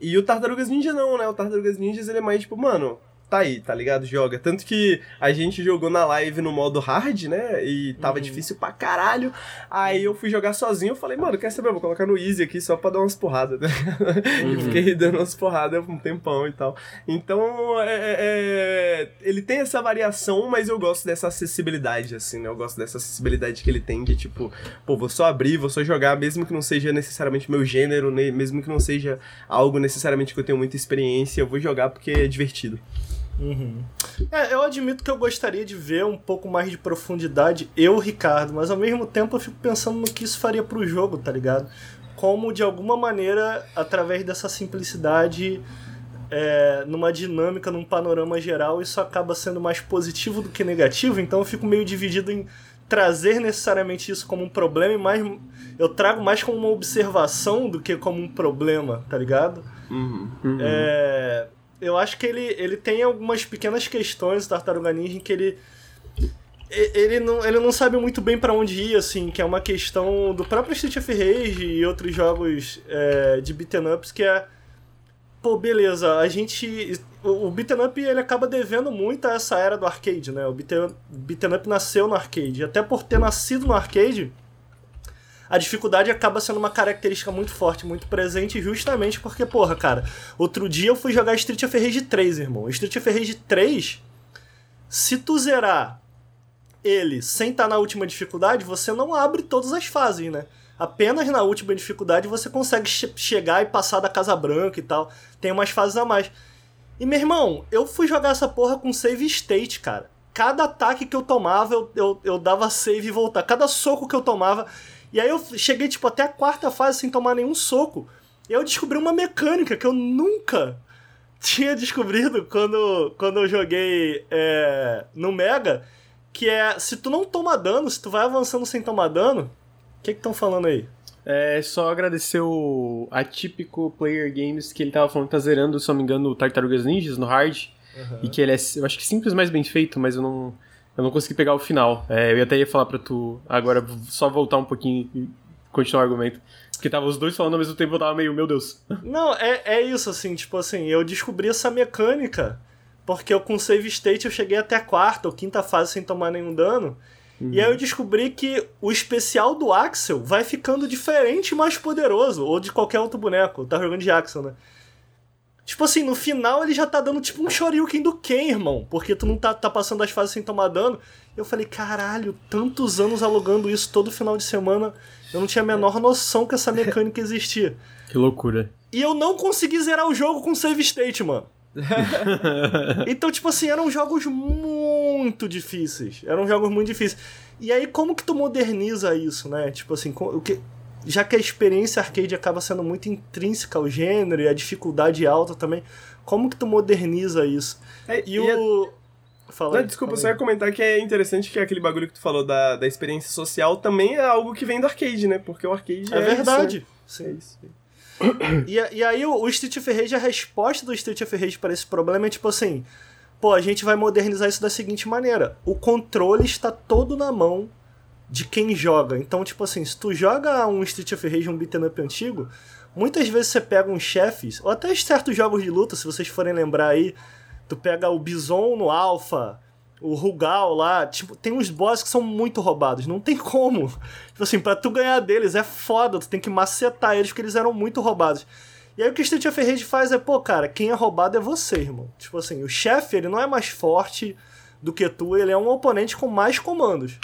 E o Tartarugas Ninja não, né? O Tartarugas Ninjas ele é mais tipo, mano, tá aí, tá ligado? Joga. Tanto que a gente jogou na live no modo hard, né? E tava uhum. difícil pra caralho. Aí eu fui jogar sozinho, eu falei, mano, quer saber? Eu vou colocar no easy aqui só pra dar umas porradas, né? Uhum. e fiquei dando umas porradas um tempão e tal. Então, é, é, é, ele tem essa variação, mas eu gosto dessa acessibilidade, assim, né? Eu gosto dessa acessibilidade que ele tem de, tipo, pô, vou só abrir, vou só jogar, mesmo que não seja necessariamente meu gênero, mesmo que não seja algo necessariamente que eu tenho muita experiência, eu vou jogar porque é divertido. Uhum. É, eu admito que eu gostaria de ver um pouco mais de profundidade, eu, Ricardo, mas ao mesmo tempo eu fico pensando no que isso faria pro jogo, tá ligado? Como de alguma maneira, através dessa simplicidade, é, numa dinâmica, num panorama geral, isso acaba sendo mais positivo do que negativo, então eu fico meio dividido em trazer necessariamente isso como um problema e mais eu trago mais como uma observação do que como um problema, tá ligado? Uhum, uhum. É, eu acho que ele, ele tem algumas pequenas questões do Tartaruga Ninja que ele ele não, ele não sabe muito bem para onde ir, assim, que é uma questão do próprio Street of Rage e outros jogos é, de beat'em ups que é pô, beleza, a gente o, o beat'em up ele acaba devendo muito a essa era do arcade, né? O beat'em beat up nasceu no arcade, até por ter nascido no arcade, a dificuldade acaba sendo uma característica muito forte, muito presente, justamente porque, porra, cara, outro dia eu fui jogar Street of Rage 3, irmão. Street of Rage 3, se tu zerar ele sem estar tá na última dificuldade, você não abre todas as fases, né? Apenas na última dificuldade você consegue che chegar e passar da Casa Branca e tal. Tem umas fases a mais. E, meu irmão, eu fui jogar essa porra com save state, cara. Cada ataque que eu tomava, eu, eu, eu dava save e voltar. Cada soco que eu tomava, E aí eu cheguei, tipo, até a quarta fase sem tomar nenhum soco. E eu descobri uma mecânica que eu nunca tinha descobrido quando, quando eu joguei é, no Mega, que é, se tu não toma dano, se tu vai avançando sem tomar dano, o que que estão falando aí? É só agradecer o Atípico Player Games, que ele tava falando que tá zerando, se não me engano, o Tartarugas Ninjas no hard. Uhum. E que ele é, eu acho que simples, mas bem feito, mas eu não, eu não consegui pegar o final. É, eu até ia falar pra tu agora só voltar um pouquinho e continuar o argumento. Porque tava os dois falando ao mesmo tempo, eu tava meio, meu Deus. Não, é, é isso, assim, tipo assim, eu descobri essa mecânica porque eu com save state eu cheguei até a quarta ou quinta fase sem tomar nenhum dano. E aí eu descobri que o especial do Axel vai ficando diferente e mais poderoso, ou de qualquer outro boneco. Tá jogando de Axel, né? Tipo assim, no final ele já tá dando tipo um Shoryuken do Ken, irmão. Porque tu não tá, tá passando as fases sem tomar dano. Eu falei, caralho, tantos anos alugando isso todo final de semana. Eu não tinha a menor noção que essa mecânica existia. Que loucura. E eu não consegui zerar o jogo com save state, mano. então, tipo assim, eram jogos muito difíceis. Eram jogos muito difíceis. E aí, como que tu moderniza isso, né? Tipo assim, o que já que a experiência arcade acaba sendo muito intrínseca ao gênero e a dificuldade alta também, como que tu moderniza isso? É, e, e o. A... Fala Não, aí, desculpa, fala só ia comentar que é interessante que aquele bagulho que tu falou da, da experiência social também é algo que vem do arcade, né? Porque o arcade é. É verdade. Isso, né? Sim. É isso. E, e aí o, o Street of Rage, a resposta do Street of Rage para esse problema é tipo assim, pô, a gente vai modernizar isso da seguinte maneira, o controle está todo na mão de quem joga. Então, tipo assim, se tu joga um Street of Rage, um beat'em up antigo, muitas vezes você pega uns chefes, ou até certos jogos de luta, se vocês forem lembrar aí, tu pega o Bison no Alpha, o Rugal lá, tipo, tem uns bosses que são muito roubados, não tem como. Tipo assim, pra tu ganhar deles é foda, tu tem que macetar eles porque eles eram muito roubados. E aí o que Street of Rage faz é, pô, cara, quem é roubado é você, irmão. Tipo assim, o chefe, ele não é mais forte do que tu, ele é um oponente com mais comandos.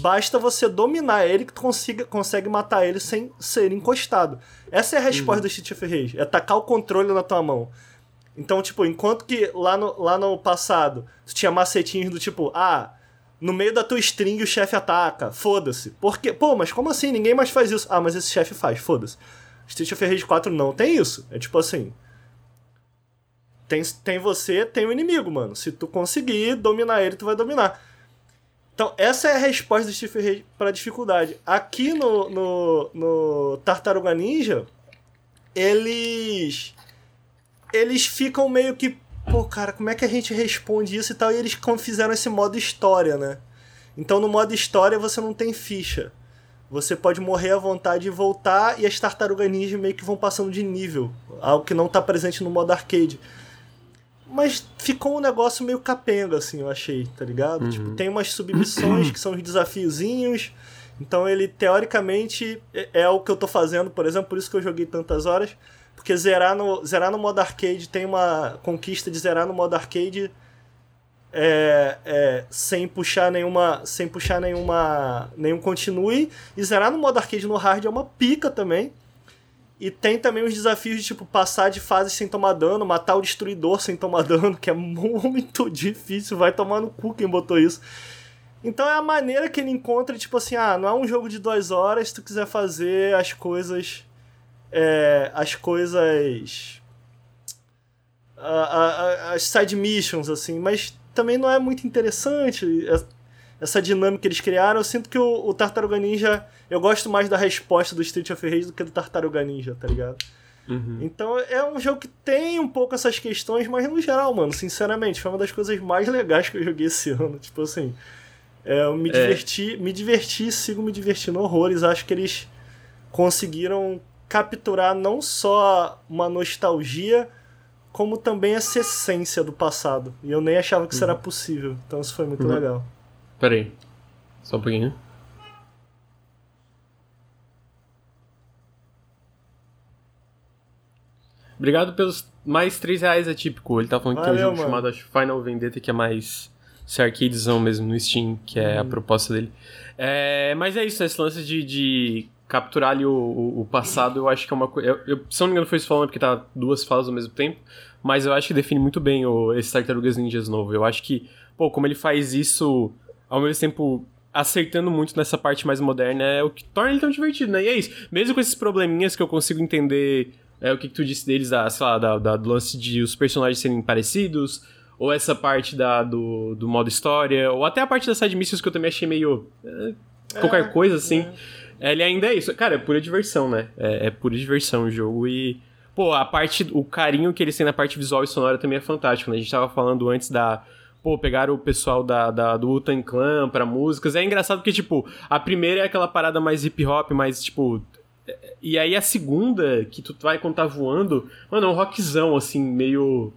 Basta você dominar ele que tu consiga, consegue matar ele sem ser encostado. Essa é a resposta uhum. do Street of Rage, é tacar o controle na tua mão. Então, tipo, enquanto que lá no, lá no passado tu tinha macetinhos do tipo, ah, no meio da tua string o chefe ataca, foda-se. Porque, pô, mas como assim? Ninguém mais faz isso. Ah, mas esse chefe faz, foda-se. Street of Rage 4 não tem isso. É tipo assim. Tem, tem você, tem o inimigo, mano. Se tu conseguir dominar ele, tu vai dominar. Então, essa é a resposta do Street of Rage pra dificuldade. Aqui no, no, no Tartaruga Ninja, eles eles ficam meio que, pô, cara, como é que a gente responde isso e tal? E eles fizeram esse modo história, né? Então no modo história você não tem ficha. Você pode morrer à vontade e voltar, e as tartarugas ninja meio que vão passando de nível. Algo que não tá presente no modo arcade. Mas ficou um negócio meio capenga, assim, eu achei, tá ligado? Uhum. Tipo, tem umas submissões que são os desafiozinhos. Então ele, teoricamente, é, é o que eu tô fazendo, por exemplo, por isso que eu joguei tantas horas. Porque zerar no, zerar no modo arcade tem uma conquista de zerar no modo arcade é, é, sem puxar nenhuma. Sem puxar nenhuma. nenhum continue. E zerar no modo arcade no hard é uma pica também. E tem também os desafios de tipo passar de fase sem tomar dano, matar o destruidor sem tomar dano, que é muito difícil, vai tomar no cu quem botou isso. Então é a maneira que ele encontra, tipo assim, ah, não é um jogo de duas horas, se tu quiser fazer as coisas é, as coisas. A, a, as side missions, assim, mas também não é muito interessante essa dinâmica que eles criaram. Eu sinto que o, o Tartaruga Ninja. Eu gosto mais da resposta do Street of Rage do que do Tartaruga Ninja, tá ligado? Uhum. Então é um jogo que tem um pouco essas questões, mas no geral, mano, sinceramente, foi uma das coisas mais legais que eu joguei esse ano. Tipo assim, é, eu me é. diverti, me diverti, sigo me divertindo horrores. Acho que eles conseguiram capturar não só uma nostalgia, como também essa essência do passado. E eu nem achava que isso uhum. era possível. Então isso foi muito uhum. legal. Pera aí. Só um pouquinho. Obrigado pelos mais 3 reais atípico. Ele tá falando Valeu, que tem um jogo mano. chamado Final Vendetta que é mais ser arcadezão mesmo no Steam, que é a uhum. proposta dele. É, mas é isso, esse lance de, de capturar ali o, o, o, passado, eu acho que é uma coisa. Se não me engano, foi isso falando porque tá duas falas ao mesmo tempo, mas eu acho que define muito bem o, esse Tartarugas Ninjas novo. Eu acho que, pô, como ele faz isso ao mesmo tempo acertando muito nessa parte mais moderna é o que torna ele tão divertido, né? E é isso. Mesmo com esses probleminhas que eu consigo entender é, o que, que tu disse deles, da, sei lá, da, da, do lance de os personagens serem parecidos, ou essa parte da, do, do modo história, ou até a parte das side missions que eu também achei meio. É, qualquer é, coisa assim. É. Ele ainda é isso. Cara, é pura diversão, né? É, é pura diversão o jogo e. Pô, a parte. O carinho que eles têm na parte visual e sonora também é fantástico, né? A gente tava falando antes da pô, pegaram o pessoal da, da do Utan Clan pra músicas. É engraçado porque, tipo, a primeira é aquela parada mais hip hop, mais, tipo. E aí a segunda, que tu vai quando tá voando, mano, é um rockzão, assim, meio.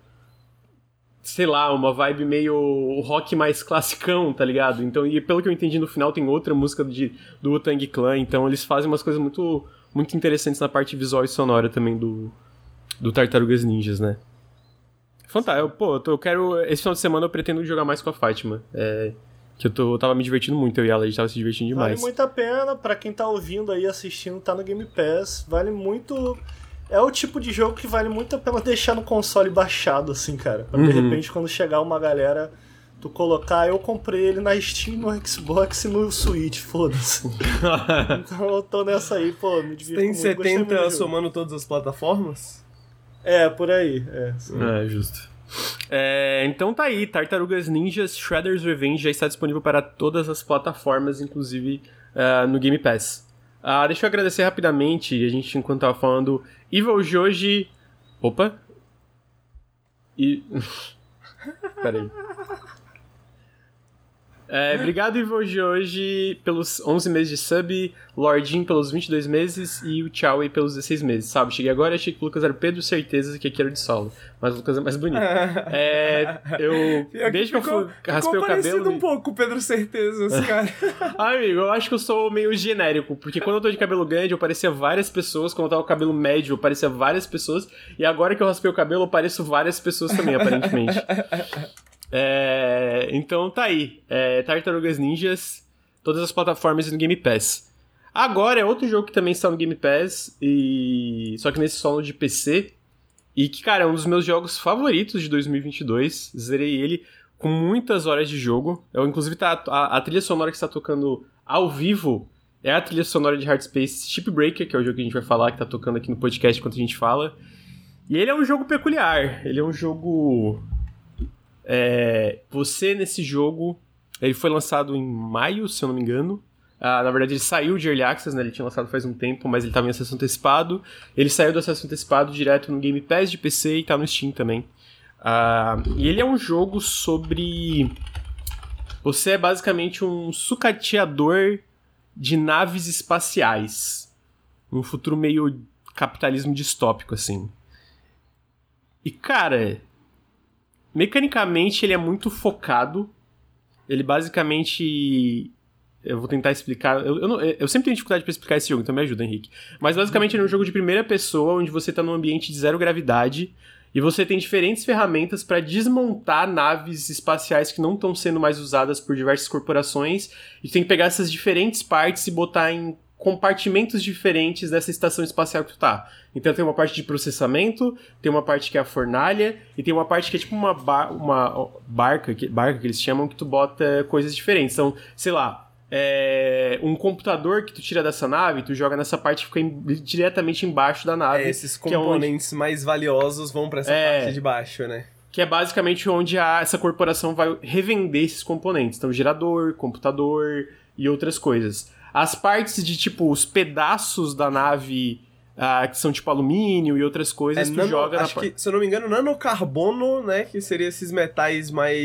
Sei lá, uma vibe meio rock mais classicão, tá ligado? Então, e pelo que eu entendi no final, tem outra música de, do Tang Clan, então eles fazem umas coisas muito, muito interessantes na parte visual e sonora também do, do Tartarugas Ninjas, né? Fantástico. Pô, eu, quero. Esse final de semana eu pretendo jogar mais com a Fátima. É, que eu, tô, eu tava me divertindo muito, eu e ela, a gente tava se divertindo demais. Vale muito a pena, pra quem tá ouvindo aí, assistindo, tá no Game Pass. Vale muito. É o tipo de jogo que vale muito a pena deixar no console baixado, assim, cara. Pra uhum. de repente, quando chegar uma galera, tu colocar. Eu comprei ele na Steam, no Xbox e no Switch, foda-se. então eu tô nessa aí, pô, me divirto Tem 70 somando todas as plataformas? É, por aí. É, é justo. É, então tá aí, Tartarugas Ninjas Shredder's Revenge já está disponível para todas as plataformas, inclusive uh, no Game Pass. Uh, deixa eu agradecer rapidamente, a gente enquanto tava falando, Evil Joji... Opa! E... Peraí. É, obrigado, Ivo, de hoje pelos 11 meses de sub, Lordin pelos 22 meses e o Tchau pelos 16 meses, sabe? Cheguei agora e achei que o Lucas era Pedro Certeza que aqui era de solo, mas o Lucas é mais bonito. é, eu, desde que eu fui, raspei o cabelo... um pouco Pedro Certeza, esse cara. ah, amigo, eu acho que eu sou meio genérico, porque quando eu tô de cabelo grande eu parecia várias pessoas, quando eu tava com cabelo médio eu parecia várias pessoas, e agora que eu raspei o cabelo eu pareço várias pessoas também, aparentemente. É, então tá aí. É, Tartarugas Ninjas, todas as plataformas no Game Pass. Agora é outro jogo que também está no Game Pass, e só que nesse solo de PC. E que, cara, é um dos meus jogos favoritos de 2022. Zerei ele com muitas horas de jogo. Eu, inclusive, tá, a, a trilha sonora que está tocando ao vivo é a trilha sonora de Hard Space Shipbreaker, que é o jogo que a gente vai falar, que tá tocando aqui no podcast enquanto a gente fala. E ele é um jogo peculiar. Ele é um jogo é, você nesse jogo, ele foi lançado em maio, se eu não me engano. Ah, na verdade, ele saiu de Early Access, né? Ele tinha lançado faz um tempo, mas ele estava em acesso antecipado. Ele saiu do acesso antecipado direto no Game Pass de PC e tá no Steam também. Ah, e ele é um jogo sobre. Você é basicamente um sucateador de naves espaciais. Um futuro meio capitalismo distópico, assim. E, cara, Mecanicamente, ele é muito focado. Ele basicamente. Eu vou tentar explicar. Eu, eu, não, eu sempre tenho dificuldade para explicar esse jogo, então me ajuda, Henrique. Mas basicamente ele é um jogo de primeira pessoa, onde você tá num ambiente de zero gravidade. E você tem diferentes ferramentas para desmontar naves espaciais que não estão sendo mais usadas por diversas corporações. E tem que pegar essas diferentes partes e botar em compartimentos diferentes dessa estação espacial que tu tá. Então tem uma parte de processamento, tem uma parte que é a fornalha, e tem uma parte que é tipo uma, bar uma barca, que, barca que eles chamam, que tu bota coisas diferentes. Então, sei lá, é, um computador que tu tira dessa nave, tu joga nessa parte que fica em, diretamente embaixo da nave. É, esses componentes é onde... mais valiosos vão para essa é, parte de baixo, né? Que é basicamente onde a, essa corporação vai revender esses componentes. Então, gerador, computador e outras coisas. As partes de, tipo, os pedaços da nave ah, que são tipo alumínio e outras coisas, é, tu nano, joga acho na que, Se eu não me engano, nanocarbono, né? Que seria esses metais mais.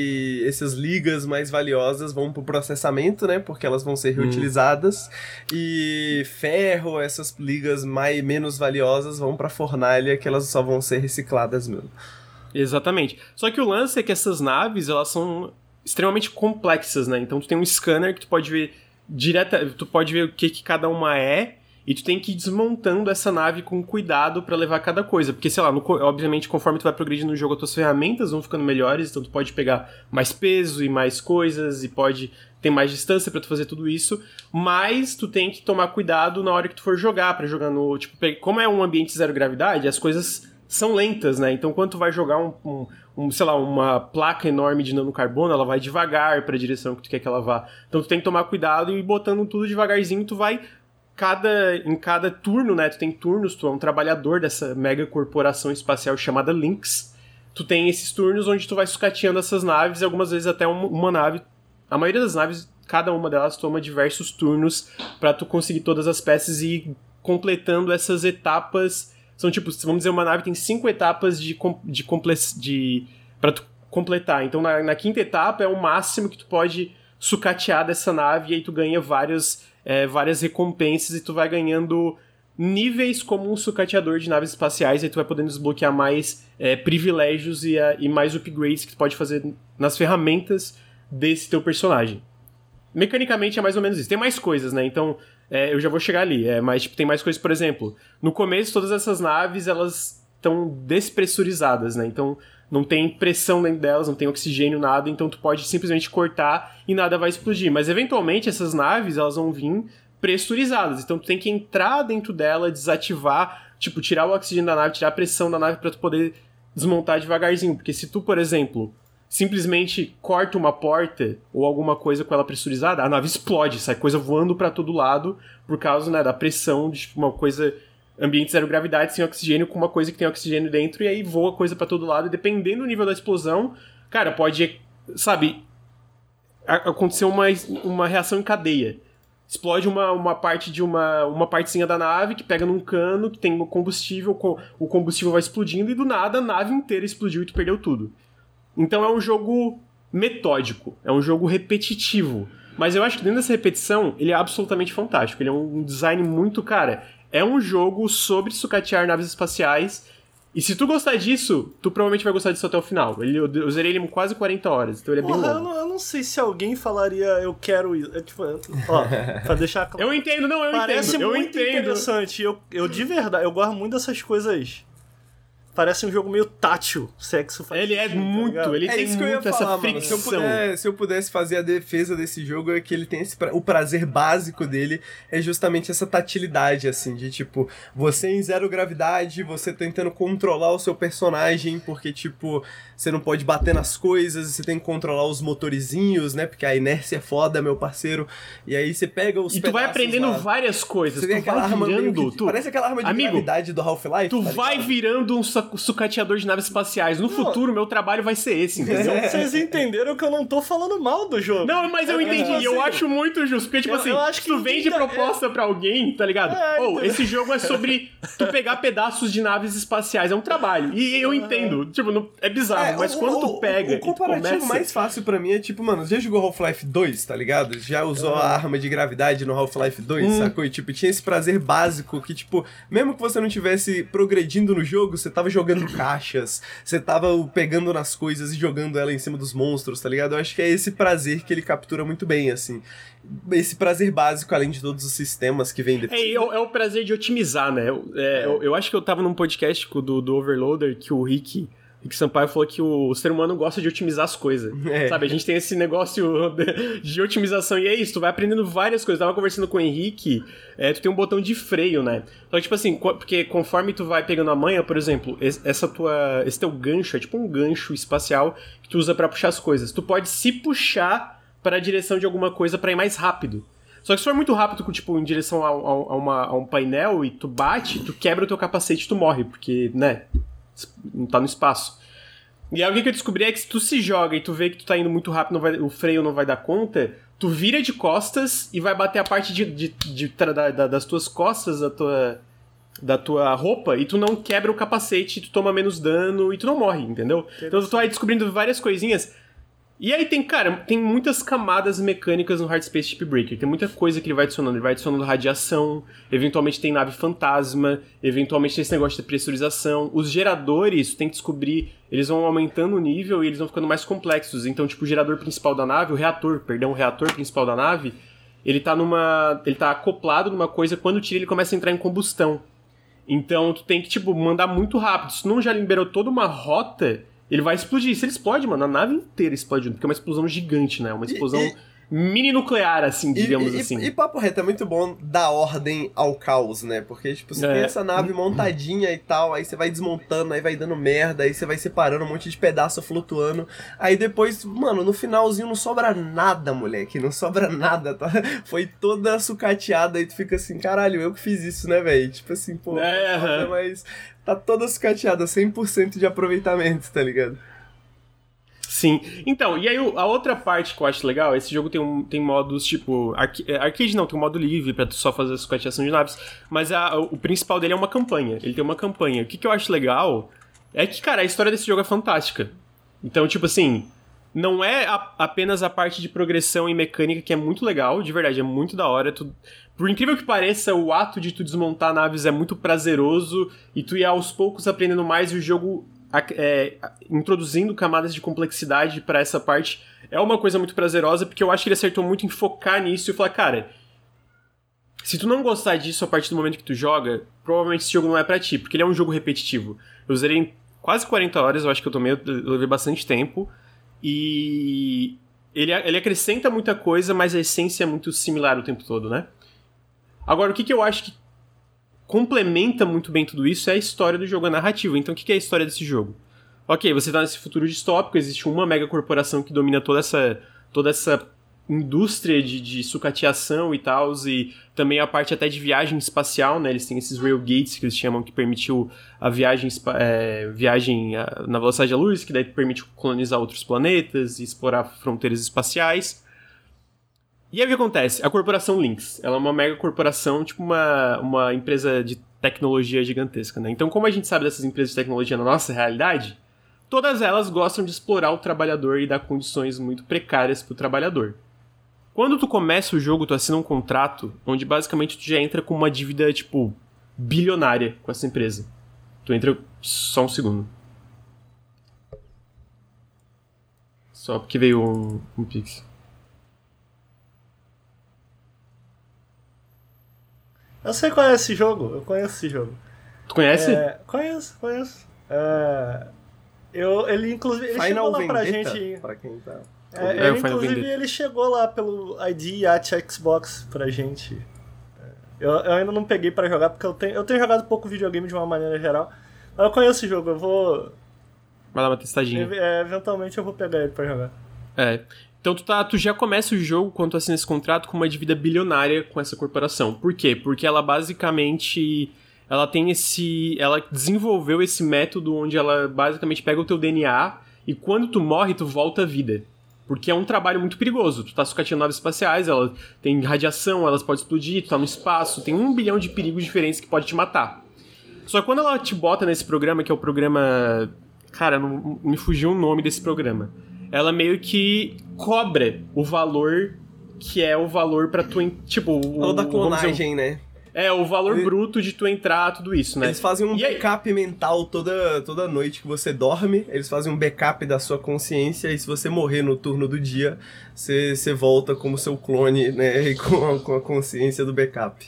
essas ligas mais valiosas vão pro processamento, né? Porque elas vão ser hum. reutilizadas. Hum. E ferro, essas ligas mais, menos valiosas vão pra fornalha, que elas só vão ser recicladas mesmo. Exatamente. Só que o lance é que essas naves, elas são extremamente complexas, né? Então tu tem um scanner que tu pode ver direta, tu pode ver o que, que cada uma é e tu tem que ir desmontando essa nave com cuidado para levar cada coisa. Porque, sei lá, no, obviamente, conforme tu vai progredindo no jogo, as tuas ferramentas vão ficando melhores, então tu pode pegar mais peso e mais coisas, e pode ter mais distância para tu fazer tudo isso. Mas tu tem que tomar cuidado na hora que tu for jogar, para jogar no. Tipo, como é um ambiente zero gravidade, as coisas são lentas, né? Então, quando tu vai jogar um, um, um, sei lá, uma placa enorme de nanocarbono, ela vai devagar para a direção que tu quer que ela vá. Então, tu tem que tomar cuidado e botando tudo devagarzinho, tu vai cada em cada turno, né? Tu tem turnos, tu é um trabalhador dessa mega corporação espacial chamada Lynx. Tu tem esses turnos onde tu vai sucateando essas naves, e algumas vezes até uma, uma nave. A maioria das naves, cada uma delas toma diversos turnos para tu conseguir todas as peças e ir completando essas etapas. São tipo, vamos dizer, uma nave tem cinco etapas de, de, de para tu completar. Então na, na quinta etapa é o máximo que tu pode sucatear dessa nave e aí tu ganha vários é, várias recompensas e tu vai ganhando níveis como um sucateador de naves espaciais, e tu vai podendo desbloquear mais é, privilégios e, a, e mais upgrades que tu pode fazer nas ferramentas desse teu personagem. Mecanicamente é mais ou menos isso. Tem mais coisas, né? Então, é, eu já vou chegar ali. É, mas tipo, tem mais coisas, por exemplo, no começo todas essas naves elas estão despressurizadas, né? Então não tem pressão dentro delas, não tem oxigênio, nada, então tu pode simplesmente cortar e nada vai explodir. Mas eventualmente essas naves, elas vão vir pressurizadas, então tu tem que entrar dentro dela, desativar, tipo, tirar o oxigênio da nave, tirar a pressão da nave para tu poder desmontar devagarzinho, porque se tu, por exemplo, simplesmente corta uma porta ou alguma coisa com ela pressurizada, a nave explode, sai coisa voando para todo lado por causa, né, da pressão de tipo, uma coisa ambiente zero gravidade, sem oxigênio, com uma coisa que tem oxigênio dentro, e aí voa coisa para todo lado, e dependendo do nível da explosão, cara, pode, sabe, acontecer uma, uma reação em cadeia. Explode uma, uma parte de uma, uma partezinha da nave que pega num cano, que tem combustível, o combustível vai explodindo, e do nada a nave inteira explodiu e tu perdeu tudo. Então é um jogo metódico, é um jogo repetitivo. Mas eu acho que dentro dessa repetição, ele é absolutamente fantástico. Ele é um design muito, cara, é um jogo sobre sucatear naves espaciais. E se tu gostar disso, tu provavelmente vai gostar disso até o final. Ele, eu usei ele quase 40 horas, então ele é bem Porra, longo. Eu não, eu não sei se alguém falaria eu quero isso. É, tipo, ó, pra deixar claro. Eu entendo, não, eu Parece entendo. muito eu entendo. interessante. Eu, eu de verdade, eu gosto muito dessas coisas Parece um jogo meio tátil, sexo Ele é muito, tá ele é tem isso que eu muito ia essa falar, fricção. Mano. Se, eu pudesse, se eu pudesse fazer a defesa desse jogo, é que ele tem esse pra... o prazer básico dele é justamente essa tatilidade, assim, de tipo, você em zero gravidade, você tentando controlar o seu personagem, porque, tipo, você não pode bater nas coisas, você tem que controlar os motorizinhos, né? Porque a inércia é foda, meu parceiro. E aí você pega os E tu vai aprendendo lá. várias coisas. Você tu tem aquela vai arma virando. que... Tu... Parece aquela arma de Amigo, gravidade do Half-Life. Tu tá vai virando um su- sucateador de naves espaciais. No futuro, meu trabalho vai ser esse, entendeu? Vocês entenderam que eu não tô falando mal do jogo. Não, mas eu É, entendi, assim, e eu acho muito justo. Porque, tipo eu- assim, eu acho se tu que vende ainda proposta pra alguém, tá ligado? É, Ou, entendeu? esse jogo é sobre tu pegar pedaços de naves espaciais. É um trabalho. E eu entendo. Tipo, não- é bizarro, É, mas o- quando o- tu pega O tu comparativo começa... mais fácil pra mim é tipo, mano, já jogou Half-Life 2, tá ligado? Já usou a arma de gravidade no Half-Life 2, Hum. sacou? E tipo, tinha esse prazer básico que, tipo, mesmo que você não tivesse progredindo no jogo, você tava jogando caixas, você tava pegando nas coisas e jogando ela em cima dos monstros, tá ligado? Eu acho que é esse prazer que ele captura muito bem, assim. Esse prazer básico, além de todos os sistemas que vem depois. É, é, o- é o prazer de otimizar, né? Eu, é, eu, eu acho que eu tava num podcast o do, do Overloader que o Rick, Rick Sampaio falou que o, ser humano gosta de otimizar as coisas. É. Sabe? A gente tem esse negócio de, otimização e é isso, tu vai aprendendo várias coisas. Eu tava conversando com o Henrique, é, tu tem um botão de freio, né? Então, tipo assim, porque conforme tu vai pegando a manha, por exemplo, es- essa tua, esse teu gancho é tipo um gancho espacial que tu usa pra puxar as coisas. Tu pode se puxar para a direção de alguma coisa pra ir mais rápido. Só que se for muito rápido, tipo, em direção a, a- a uma- a um painel e tu bate, tu quebra o teu capacete e tu morre, porque, né, não tá no espaço. E aí o que eu descobri é que se tu se joga e tu vê que tu tá indo muito rápido, não vai- o freio não vai dar conta, tu vira de costas e vai bater a parte de, de- de da- das tuas costas, da tua, da tua roupa, e tu não quebra o capacete, tu toma menos dano e tu não morre, entendeu? Então tu vai descobrindo várias coisinhas. E aí tem, cara, tem muitas camadas mecânicas no Hard Space Chip Breaker. Tem muita coisa que ele vai adicionando. Ele vai adicionando radiação, eventualmente tem nave fantasma, eventualmente tem esse negócio de pressurização. Os geradores, tem que descobrir, eles vão aumentando o nível e eles vão ficando mais complexos. Então, tipo, o gerador principal da nave, o reator, perdão, o reator principal da nave, ele tá numa. ele tá acoplado numa coisa, quando tira ele começa a entrar em combustão. Então tu tem que, tipo, mandar muito rápido. Se não já liberou toda uma rota, ele vai explodir. Se ele explode, mano, a nave inteira explode, porque é uma explosão gigante, né? Uma explosão e- mini nuclear, assim, digamos e, assim. E, e papo reto, é muito bom dar ordem ao caos, né? Porque, tipo, você É. tem essa nave montadinha e tal, aí você vai desmontando, aí vai dando merda, aí você vai separando um monte de pedaço flutuando. Aí depois, mano, no finalzinho não sobra nada, moleque. Não sobra nada, tá? Foi toda sucateada e tu fica assim, caralho, eu que fiz isso, né, velho? Tipo assim, pô, É, aham. mas tá toda sucateada, 100% de aproveitamento, tá ligado? Sim. Então, e aí a outra parte que eu acho legal, esse jogo tem, um, tem modos tipo. É, arcade não, tem um modo livre pra tu só fazer a sucateação de naves. Mas a- o principal dele é uma campanha. Ele tem uma campanha. O que, que eu acho legal é que, cara, a história desse jogo é fantástica. Então, tipo assim. Não é a- apenas a parte de progressão e mecânica que é muito legal, de verdade, é muito da hora. Tu, por incrível que pareça, o ato de tu desmontar naves é muito prazeroso e tu ir aos poucos aprendendo mais e o jogo é, introduzindo camadas de complexidade pra essa parte é uma coisa muito prazerosa, porque eu acho que ele acertou muito em focar nisso e falar, cara, se tu não gostar disso a partir do momento que tu joga, provavelmente esse jogo não é pra ti, porque ele é um jogo repetitivo. Eu zerei quase 40 horas, eu acho que eu tomei, eu levei bastante tempo, e ele, ele acrescenta muita coisa, mas a essência é muito similar o tempo todo, né? Agora, o que, que eu acho que complementa muito bem tudo isso é a história do jogo, a narrativa. Então, o que que é a história desse jogo? Ok, você tá nesse futuro distópico, existe uma mega corporação que domina toda essa, toda essa indústria de, de sucateação e tal, e também a parte até de viagem espacial, né? Eles têm esses railgates que eles chamam, que permitiu a viagem, é, viagem na velocidade da luz, que daí permite colonizar outros planetas e explorar fronteiras espaciais. E aí o que acontece? A corporação Lynx, ela é uma mega corporação, tipo uma, uma empresa de tecnologia gigantesca, né? Então, como a gente sabe dessas empresas de tecnologia na nossa realidade, todas elas gostam de explorar o trabalhador e dar condições muito precárias pro trabalhador. Quando tu começa o jogo, tu assina um contrato onde basicamente tu já entra com uma dívida, tipo, bilionária com essa empresa. Tu entra só um segundo. Só porque veio um, um pix. Eu sei qual é esse jogo, eu conheço esse jogo. Tu conhece? É, conheço, conheço. É, eu, ele inclusive ele chegou lá pra Vendetta, gente. pra quem tá... É, É, ele, inclusive, Vendetta. ele chegou lá pelo ID at Xbox pra gente. É, Eu, eu ainda não peguei pra jogar, porque eu tenho, eu tenho jogado pouco videogame de uma maneira geral. Mas eu conheço esse jogo, eu vou. Vai dar uma testadinha. é, eventualmente eu vou pegar ele pra jogar. É. Então tu, tá, tu já começa o jogo quando tu assina esse contrato com uma dívida bilionária com essa corporação. Por quê? Porque ela basicamente. Ela tem esse. Ela desenvolveu esse método onde ela basicamente pega o teu DNA e quando tu morre, tu volta à vida. Porque é um trabalho muito perigoso. Tu tá sucateando naves espaciais, ela tem radiação, elas podem explodir, tu tá no espaço, tem um bilhão de perigos diferentes que pode te matar. Só que quando ela te bota nesse programa, que é o programa. Cara, não, me fugiu o nome desse programa. Ela meio que cobra o valor que é o valor pra tu. Tipo, o. Ou da vamos dizer, clonagem, né? É, o valor Ele- bruto de tu entrar, tudo isso, né? Eles fazem um E aí? backup mental toda, toda noite que você dorme. Eles fazem um backup da sua consciência. E se você morrer no turno do dia, você, você volta como seu clone, né? E com a, com a consciência do backup.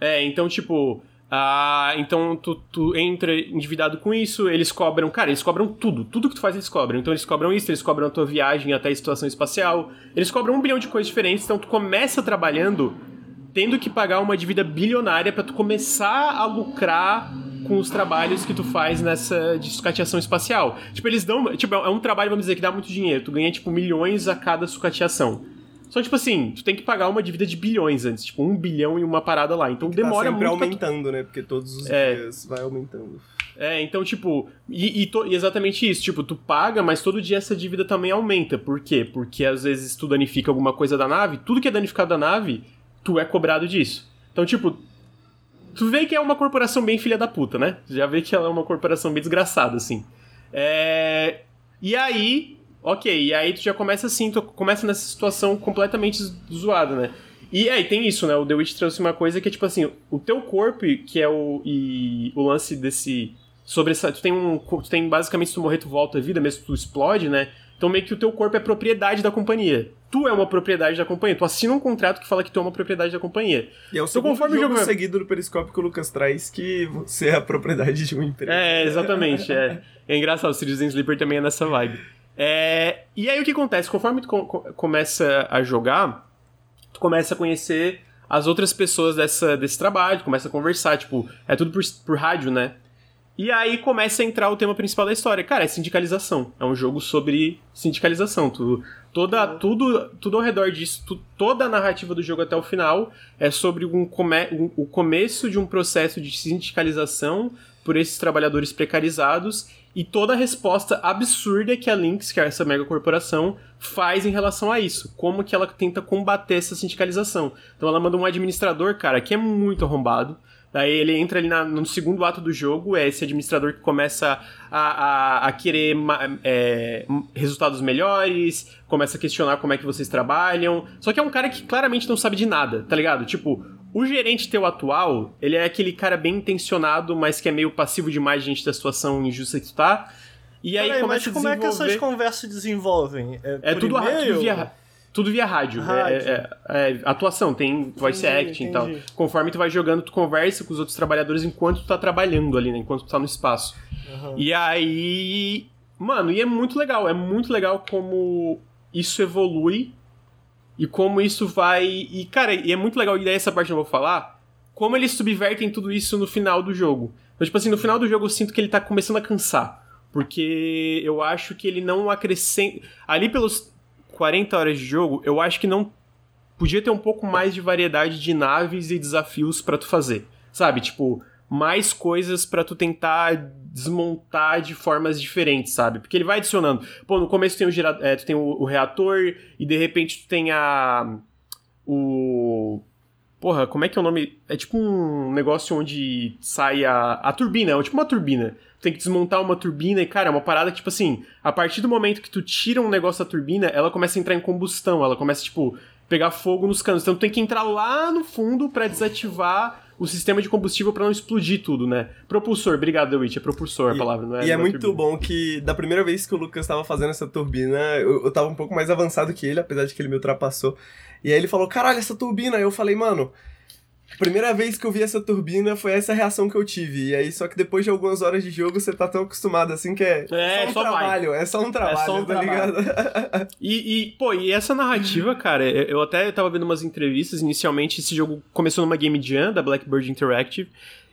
É, então, tipo. Ah, então tu, tu entra endividado com isso, eles cobram. Cara, eles cobram tudo. Tudo que tu faz, eles cobram. Então eles cobram isso, eles cobram a tua viagem até a situação espacial. Eles cobram um bilhão de coisas diferentes. Então tu começa trabalhando tendo que pagar uma dívida bilionária pra tu começar a lucrar com os trabalhos que tu faz nessa de sucateação espacial. Tipo, eles dão. Tipo, é um trabalho, vamos dizer, que dá muito dinheiro. Tu ganha, tipo, milhões a cada sucateação. Só, tipo assim, tu tem que pagar uma dívida de bilhões antes, tipo, um bilhão e uma parada lá. Então demora tá sempre muito. pra tu- aumentando, né? Porque todos os É. dias vai aumentando. É, então, tipo, e, e to- e exatamente isso, tipo, tu paga, mas todo dia essa dívida também aumenta. Por quê? Porque às vezes tu danifica alguma coisa da nave, tudo que é danificado da nave, tu é cobrado disso. Então, tipo, tu vê que é uma corporação bem filha da puta, né? Já vê que ela é uma corporação bem desgraçada, assim. É... E aí, ok, e aí tu já começa assim, tu começa nessa situação completamente zoada, né? E aí tem isso, né? O The Witch trouxe uma coisa que é tipo assim, o teu corpo, que é o. E o lance desse. Sobre essa. Tu tem um. Tu tem basicamente, se tu morrer, tu volta à vida, mesmo que tu explode, né? Então meio que o teu corpo é propriedade da companhia. Tu é uma propriedade da companhia. Tu assina um contrato que fala que tu é uma propriedade da companhia. E é o Então, conforme o jogo jogo- seguido do Periscópio que o Lucas traz que você é a propriedade de uma empresa. É, exatamente. é. é engraçado, o Citizen Sleeper também é nessa vibe. É, e aí o que acontece? Conforme tu co começa a jogar, tu começa a conhecer as outras pessoas dessa, desse trabalho, começa a conversar, tipo, é tudo por, por rádio, né? E aí começa a entrar o tema principal da história. Cara, é sindicalização. É um jogo sobre sindicalização. Tu, toda, tudo, tudo ao redor disso, tu, toda a narrativa do jogo até o final é sobre um come, um, o começo de um processo de sindicalização por esses trabalhadores precarizados e toda a resposta absurda que a Lynx, que é essa mega corporação, faz em relação a isso. Como que ela tenta combater essa sindicalização. Então ela manda um administrador, cara, que é muito arrombado Daí ele entra ali na, no segundo ato do jogo, é esse administrador que começa a, a, a querer é, resultados melhores, começa a questionar como é que vocês trabalham. Só que é um cara que claramente não sabe de nada, tá ligado? Tipo, o gerente teu atual, ele é aquele cara bem intencionado, mas que é meio passivo demais diante da situação injusta que tu tá. E aí, Peraí, começa mas como é que essas conversas se desenvolvem? É, é tudo, tudo via tudo via rádio. rádio. É, é, é, atuação, tem voice entendi, acting e tal. Conforme tu vai jogando, tu conversa com os outros trabalhadores enquanto tu tá trabalhando ali, né? Enquanto tu tá no espaço. Uhum. E aí. Mano, e é muito legal. É muito legal como isso evolui e como isso vai. E, cara, e é muito legal, e daí essa parte eu vou falar. Como eles subvertem tudo isso no final do jogo. Então, tipo assim, no final do jogo eu sinto que ele tá começando a cansar. Porque eu acho que ele não acrescenta. Ali pelos 40 horas de jogo, eu acho que não podia ter um pouco mais de variedade de naves e desafios para tu fazer. Sabe? Tipo, mais coisas para tu tentar desmontar de formas diferentes, sabe? Porque ele vai adicionando. Pô, no começo tem o, gera... É, tu tem o, o, reator e de repente tu tem a. O. Porra, como é que é o nome? É tipo um negócio onde sai a, a turbina, é tipo uma turbina tem que desmontar uma turbina e, cara, é uma parada que, tipo assim, a partir do momento que tu tira um negócio da turbina, ela começa a entrar em combustão, ela começa, tipo, pegar fogo nos canos. Então tu tem que entrar lá no fundo para desativar o sistema de combustível para não explodir tudo, né? Propulsor, obrigado, The Witch, é propulsor a palavra, não é? E é muito turbina. bom que da primeira vez que o Lucas estava fazendo essa turbina, eu, eu tava um pouco mais avançado que ele, apesar de que ele me ultrapassou. E aí ele falou: caralho, essa turbina. Aí eu falei, mano, Primeira vez que eu vi essa turbina foi essa reação que eu tive. E aí, só que depois de algumas horas de jogo, você tá tão acostumado assim que é, é só um só trabalho. Vai. É só um trabalho, é só um tá trabalho. ligado? e, e, pô, e essa narrativa, cara, eu até tava vendo umas entrevistas. Inicialmente, esse jogo começou numa Game Jam da Blackbird Interactive.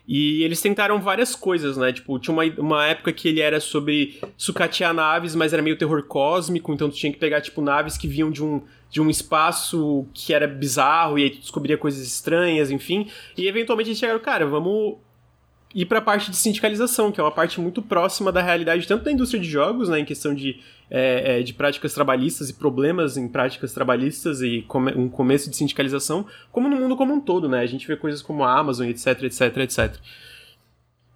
E eles tentaram várias coisas, né? Tipo, tinha uma, uma época que ele era sobre sucatear naves, mas era meio terror cósmico, então tu tinha que pegar, tipo, naves que vinham de um, de um espaço que era bizarro e aí tu descobria coisas estranhas, enfim. E eventualmente eles chegaram, cara, vamos ir para a parte de sindicalização, que é uma parte muito próxima da realidade, tanto da indústria de jogos, né, em questão de, é, é, de práticas trabalhistas e problemas em práticas trabalhistas e come, um começo de sindicalização, como no mundo como um todo, né? A gente vê coisas como a Amazon, etc, etc, etc.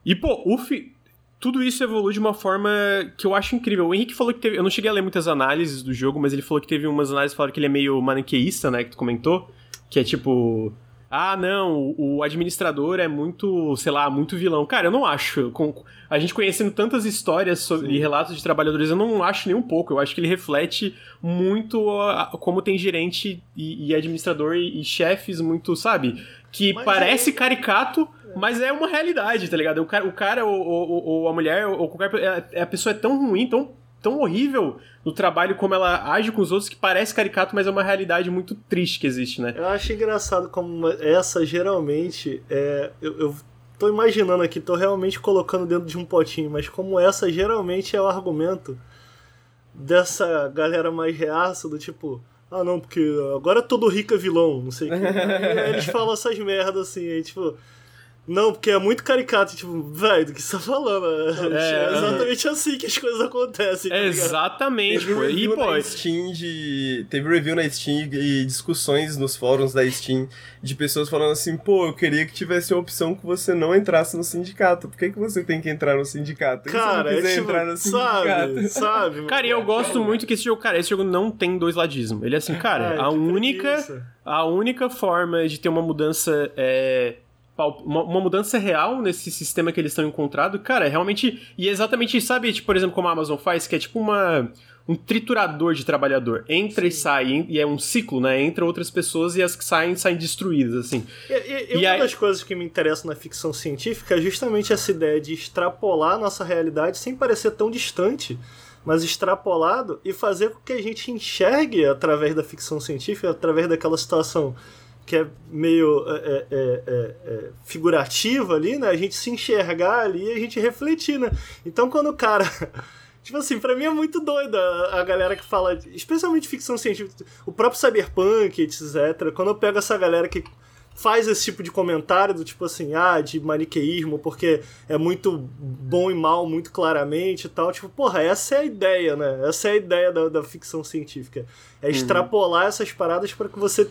E, pô, fi tudo isso evolui de uma forma que eu acho incrível. O Henrique falou que teve. Eu não cheguei a ler muitas análises do jogo, mas ele falou que teve umas análises que falaram que ele é meio maniqueísta, né? Que tu comentou. Que é tipo. Ah, não, o administrador é muito, sei lá, muito vilão. Cara, eu não acho. Com, a gente conhecendo tantas histórias sobre, e relatos de trabalhadores, eu não acho nem um pouco. Eu acho que ele reflete muito a, a, como tem gerente e, e administrador e, e chefes muito, sabe? Que mas parece é... caricato, mas é uma realidade, tá ligado? O cara, o cara ou, ou, ou a mulher, ou qualquer. É, a pessoa é tão ruim, tão, tão horrível no trabalho como ela age com os outros que parece caricato, mas é uma realidade muito triste que existe, né? Eu acho engraçado como essa geralmente é. Eu, eu tô imaginando aqui, tô realmente colocando dentro de um potinho, mas como essa geralmente é o argumento dessa galera mais reaça, do tipo. Ah, não, porque agora todo rico é vilão, não sei o que. aí eles falam essas merdas assim, aí tipo. Não, porque é muito caricato, tipo, velho, do que você tá falando? É, é exatamente uhum. assim que as coisas acontecem. Tá é exatamente, teve review e, pô, na Steam de. Teve review na Steam e discussões nos fóruns da Steam de pessoas falando assim, pô, eu queria que tivesse a opção que você não entrasse no sindicato. Por que, que você tem que entrar no sindicato? Cara, é tipo, entrar no sabe, sabe? Cara, e eu gosto muito que esse jogo, cara, esse jogo não tem dois ladismo. Ele é assim, cara, a única. A única forma de ter uma mudança é, uma, uma, mudança real nesse sistema que eles estão encontrando, cara, é realmente. E é exatamente, sabe, tipo, por exemplo, como a Amazon faz, que é tipo uma. Um triturador de trabalhador. Entra Sim. e sai, e é um ciclo, né? Entra outras pessoas e as que saem, saem destruídas, assim. E, e, e uma aí... das coisas que me interessa na ficção científica é justamente essa ideia de extrapolar a nossa realidade sem parecer tão distante mas extrapolado e fazer com que a gente enxergue através da ficção científica, através daquela situação que é meio é, é, é, é, é figurativa ali, né? A gente se enxergar ali e a gente refletir, né? Então quando o cara. Tipo assim, pra mim é muito doido a, a galera que fala, especialmente ficção científica, o próprio cyberpunk, etc. Quando eu pego essa galera que faz esse tipo de comentário do tipo assim, ah, de maniqueísmo, porque é muito bom e mal muito claramente e tal. Tipo, porra, essa é a ideia, né? Essa é a ideia da, da ficção científica. É uhum. extrapolar essas paradas para que você,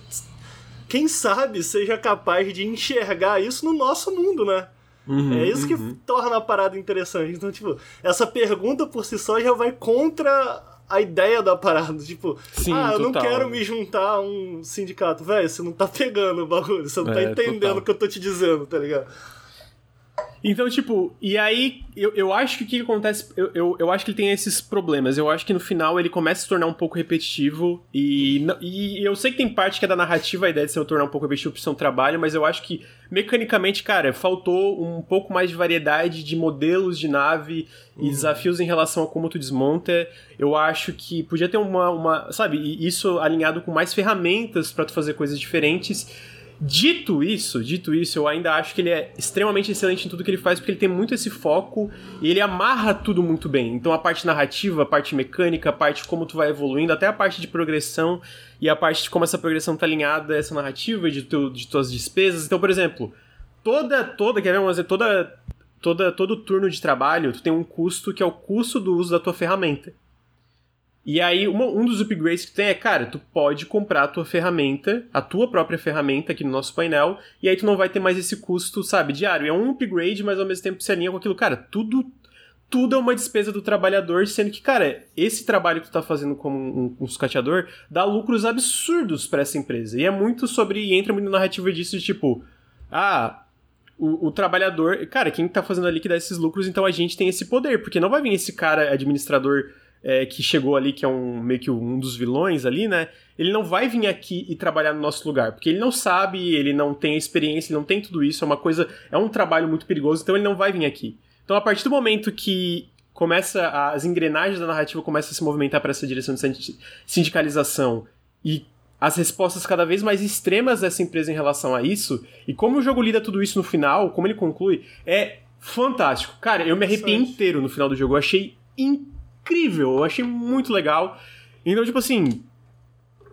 quem sabe, seja capaz de enxergar isso no nosso mundo, né? Uhum, é isso que uhum. torna a parada interessante. Então, tipo, essa pergunta por si só já vai contra a ideia da parada. Tipo, Sim, ah, eu total. não quero me juntar a um sindicato. Velho, você não tá pegando o bagulho, você não tá é, tá entendendo total. o que eu tô te dizendo, tá ligado? Então, tipo, e aí eu, eu acho que o que acontece. Eu, eu, eu, acho que ele tem esses problemas. Eu acho que no final ele começa a se tornar um pouco repetitivo. E, e eu sei que tem parte que é da narrativa a ideia de se tornar um pouco repetitivo pro seu trabalho, mas eu acho que mecanicamente, cara, faltou um pouco mais de variedade de modelos de nave uhum. e desafios em relação a como tu desmonta. Eu acho que podia ter uma. uma sabe, isso alinhado com mais ferramentas para tu fazer coisas diferentes. Dito isso, dito isso, eu ainda acho que ele é extremamente excelente em tudo que ele faz, porque ele tem muito esse foco e ele amarra tudo muito bem. Então a parte narrativa, a parte mecânica, a parte como tu vai evoluindo, até a parte de progressão e a parte de como essa progressão tá alinhada a essa narrativa de, de tuas despesas. Então, por exemplo, toda, toda, quer ver, vamos dizer, toda, toda, todo turno de trabalho, tu tem um custo que é o custo do uso da tua ferramenta. E aí, uma, um dos upgrades que tem é, cara, tu pode comprar a tua ferramenta, a tua própria ferramenta aqui no nosso painel, e aí tu não vai ter mais esse custo, sabe, diário. É um upgrade, mas ao mesmo tempo se alinha com aquilo. Cara, tudo tudo é uma despesa do trabalhador, sendo que, cara, esse trabalho que tu tá fazendo como um, um sucateador dá lucros absurdos para essa empresa. E é muito sobre. E entra muito na narrativa disso de tipo. Ah, o, o, trabalhador. Cara, quem tá fazendo ali que dá esses lucros, então a gente tem esse poder. Porque não vai vir esse cara administrador é, que chegou ali, que é um meio que um dos vilões ali, né? Ele não vai vir aqui e trabalhar no nosso lugar, porque ele não sabe, ele não tem experiência, ele não tem tudo isso, é uma coisa, é um trabalho muito perigoso, então ele não vai vir aqui. Então a partir do momento que começa as engrenagens da narrativa começam a se movimentar para essa direção de sindicalização e as respostas cada vez mais extremas dessa empresa em relação a isso, e como o jogo lida tudo isso no final, como ele conclui, é fantástico. Cara, eu me arrepiei inteiro no final do jogo, eu achei incrível incrível, eu achei muito legal. Então, tipo assim,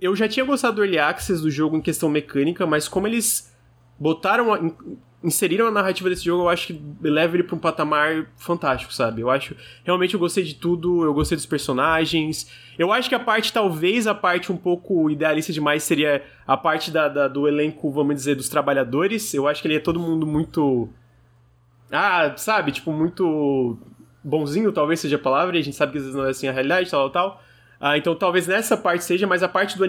eu já tinha gostado do Early Access do jogo em questão mecânica, mas como eles botaram, inseriram a narrativa desse jogo, eu acho que leva ele pra um patamar fantástico, sabe? Eu acho, realmente eu gostei de tudo, eu gostei dos personagens. Eu acho que a parte, talvez a parte um pouco idealista demais seria a parte da, da do elenco, vamos dizer, dos trabalhadores. Eu acho que ele é todo mundo muito. Ah, sabe? Tipo, muito bonzinho, talvez seja a palavra, e a gente sabe que às vezes não é assim a realidade, tal, tal, tal. Ah, então talvez nessa parte seja, mas a parte do,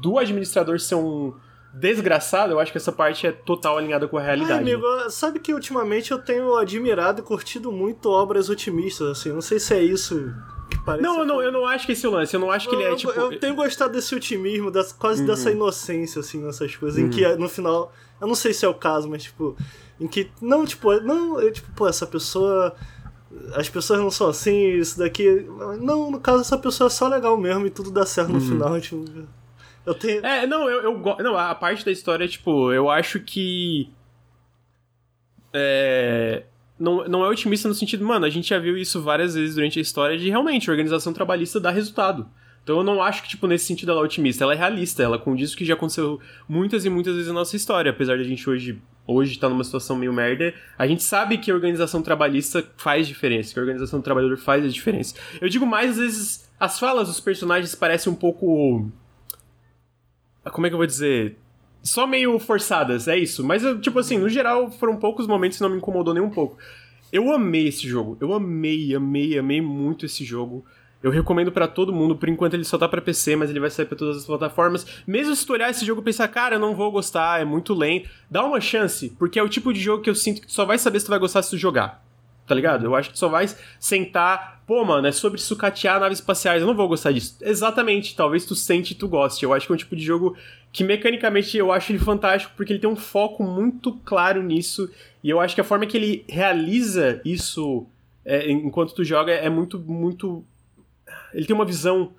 do administrador ser um desgraçado, eu acho que essa parte é total alinhada com a realidade. Amigo, sabe que ultimamente eu tenho admirado e curtido muito obras otimistas, assim, não sei se é isso que parece. Não, eu não, eu não acho que esse é o lance, eu não acho que ele é tipo. Eu tenho gostado desse otimismo, das, quase uhum. dessa inocência, assim, nessas coisas, uhum. em que no final, eu não sei se é o caso, mas tipo, em que, não, tipo, não, eu, tipo, pô, essa pessoa as pessoas não são assim, isso daqui. Não, no caso, essa pessoa é só legal mesmo e tudo dá certo no uhum. final. Tipo, eu tenho. É, não, eu, eu Não, a parte da história, tipo, eu acho que. É. Não, não é otimista no sentido, mano, a gente já viu isso várias vezes durante a história de realmente a organização trabalhista dá resultado. Então eu não acho que, tipo, nesse sentido ela é otimista, ela é realista, ela condiz o que já aconteceu muitas e muitas vezes na nossa história, apesar de a gente hoje hoje está numa situação meio merda, a gente sabe que a organização trabalhista faz diferença, que a organização do trabalhador faz a diferença. Eu digo mais, às vezes, as falas dos personagens parecem um pouco. Como é que eu vou dizer? Só meio forçadas, é isso. Mas, tipo assim, no geral, foram poucos momentos que não me incomodou nem um pouco. Eu amei esse jogo. Eu amei, amei, amei muito esse jogo. Eu recomendo para todo mundo, por enquanto ele só tá para PC, mas ele vai sair para todas as plataformas. Mesmo se tu olhar esse jogo e pensar, cara, eu não vou gostar, é muito lento, dá uma chance, porque é o tipo de jogo que eu sinto que tu só vai saber se tu vai gostar se tu jogar. Tá ligado? Eu acho que tu só vai sentar, pô, mano, é sobre sucatear naves espaciais, eu não vou gostar disso. Exatamente, talvez tu sente e tu goste. Eu acho que é um tipo de jogo que mecanicamente eu acho ele fantástico, porque ele tem um foco muito claro nisso, e eu acho que a forma que ele realiza isso é, enquanto tu joga é muito, muito ele tem uma visão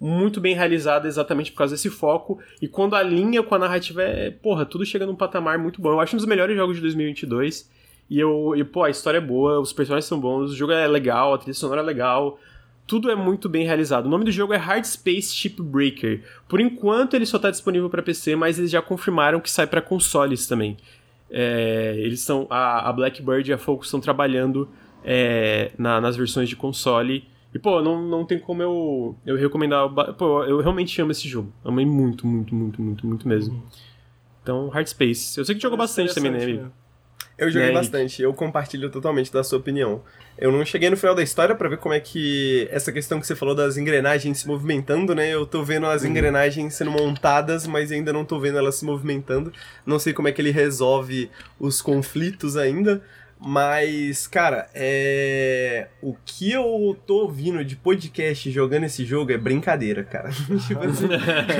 muito bem realizada exatamente por causa desse foco. E quando alinha com a narrativa, é, porra, tudo chega num patamar muito bom. Eu acho um dos melhores jogos de 2022. E eu, e, pô, a história é boa, os personagens são bons, o jogo é legal, a trilha sonora é legal. Tudo é muito bem realizado. O nome do jogo é Hard Space Shipbreaker. Por enquanto ele só está disponível para PC, mas eles já confirmaram que sai para consoles também. É, eles estão a, a, Blackbird e a Focus estão trabalhando é, na, nas versões de console. E, pô, não, não tem como eu, eu recomendar. Pô, eu realmente amo esse jogo. Amei muito, muito, muito, muito, muito mesmo. Uhum. Então, Hard Space. Eu sei que jogou bastante também, né, Eu joguei né, bastante, eu compartilho totalmente da sua opinião. Eu não cheguei no final da história para ver como é que essa questão que você falou das engrenagens se movimentando, né? Eu tô vendo as uhum. engrenagens sendo montadas, mas ainda não tô vendo elas se movimentando. Não sei como é que ele resolve os conflitos ainda. Mas, cara, é. O que eu tô ouvindo de podcast jogando esse jogo é brincadeira, cara. tipo assim,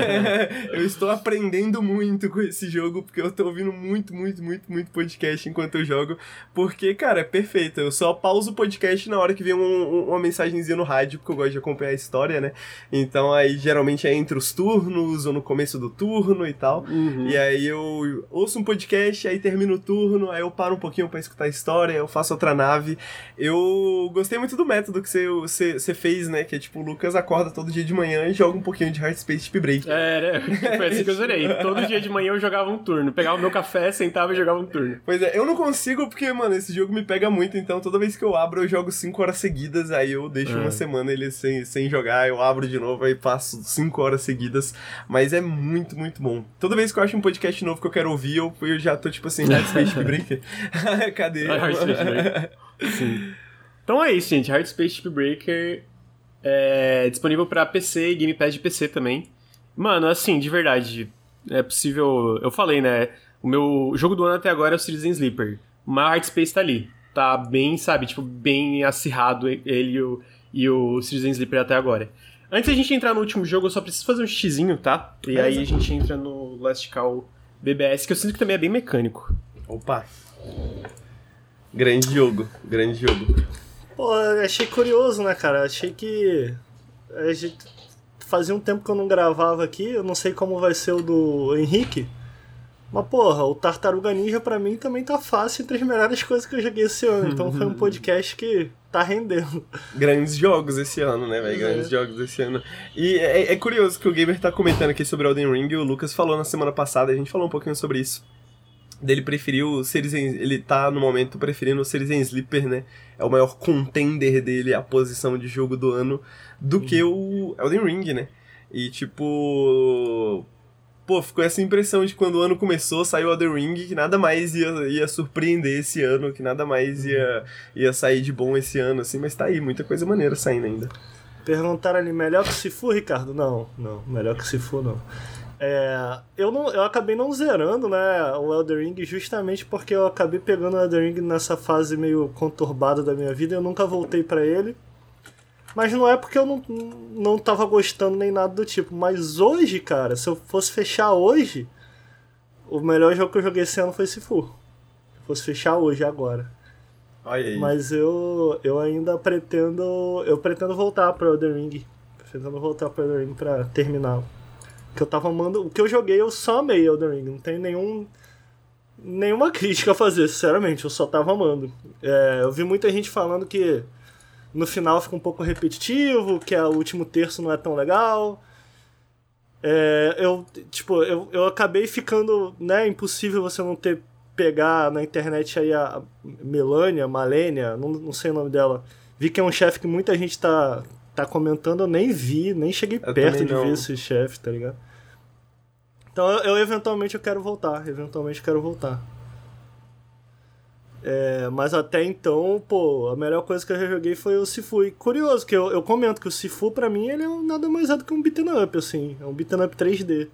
eu estou aprendendo muito com esse jogo, porque eu tô ouvindo muito, muito, muito, muito podcast enquanto eu jogo. Porque, cara, é perfeito. Eu só pauso o podcast na hora que vem um, um, uma mensagenzinha no rádio, porque eu gosto de acompanhar a história, né? Então aí geralmente é entre os turnos ou no começo do turno e tal. Uhum. E aí eu ouço um podcast, aí termino o turno, aí eu paro um pouquinho para escutar a história história, eu faço outra nave. Eu gostei muito do método que você, você, você fez, né? Que é tipo, o Lucas acorda todo dia de manhã e joga um pouquinho de Hard Space Chip Break. É, né? Foi assim que eu zerei. Todo dia de manhã eu jogava um turno. Pegava o meu café, sentava e jogava um turno. Pois é, eu não consigo porque, mano, esse jogo me pega muito. Então toda vez que eu abro, eu jogo 5 horas seguidas. Aí eu deixo é. uma semana ele sem, sem jogar, eu abro de novo, aí passo 5 horas seguidas. Mas é muito, muito bom. Toda vez que eu acho um podcast novo que eu quero ouvir, eu, eu já tô tipo assim, Hard Space Chip Break. Cadê? Breaker. Sim. Então é isso, gente. Hard Space Chip Breaker é disponível para PC e Game Pass de PC também. Mano, assim, de verdade, é possível. Eu falei, né? O meu jogo do ano até agora é o Citizen Sleeper. Mas Hard Space tá ali. Tá bem, sabe, tipo, bem acirrado ele e o, e o Citizen Sleeper até agora. Antes da gente entrar no último jogo, eu só preciso fazer um xizinho, tá? E aí a gente entra no Last Call BBS, que eu sinto que também é bem mecânico. Opa! Grande jogo, grande jogo. Pô, achei curioso, né, cara? Achei que. A gente... Fazia um tempo que eu não gravava aqui, eu não sei como vai ser o do Henrique. Mas, porra, o Tartaruga Ninja pra mim também tá fácil entre as melhores coisas que eu joguei esse ano. Então foi um podcast que tá rendendo. Grandes jogos esse ano, né, velho? Grandes é. jogos esse ano. E é, é, curioso que o Gamer tá comentando aqui sobre Elden Ring e o Lucas falou na semana passada, a gente falou um pouquinho sobre isso dele preferiu o Citizen, ele tá no momento preferindo o Citizen Sleeper, né? É o maior contender dele, a posição de jogo do ano, do uhum. que o Elden Ring, né? E tipo, pô, ficou essa impressão de quando o ano começou, saiu o Elden Ring, que nada mais ia, ia surpreender esse ano, que nada mais ia, ia sair de bom esse ano, assim, mas tá aí, muita coisa maneira saindo ainda. Perguntaram ali, melhor que se for, Ricardo? Não, não, melhor que se for, não. É, eu, não, eu acabei não zerando né, o Elder Ring justamente porque eu acabei pegando o Elder Ring nessa fase meio conturbada da minha vida e eu nunca voltei para ele. Mas não é porque eu não, não tava gostando nem nada do tipo. Mas hoje, cara, se eu fosse fechar hoje, o melhor jogo que eu joguei esse ano foi Sifu. Se fosse fechar hoje, agora. Mas eu, eu ainda pretendo. Eu pretendo voltar para Elder Ring. Pretendo voltar para Elder Ring pra terminar que eu tava amando. O que eu joguei, eu só amei Elden Ring. Não tem nenhum. Nenhuma crítica a fazer, sinceramente. Eu só tava amando. É, eu vi muita gente falando que no final fica um pouco repetitivo, que o último terço não é tão legal. É, eu, tipo, eu, eu acabei ficando, né, impossível você não ter pegar na internet aí a Melania, Malenia, não, não sei o nome dela. Vi que é um chefe que muita gente tá, tá comentando, eu nem vi, nem cheguei eu perto de ver esse chefe, tá ligado? Então eu, eu, eventualmente eu quero voltar, eventualmente quero voltar. É, mas até então, pô, a melhor coisa que eu já joguei foi o Sifu. E curioso, que eu, eu comento que o Sifu, pra mim, ele é nada mais é do que um beat'em up, assim. É um beat'em up 3D.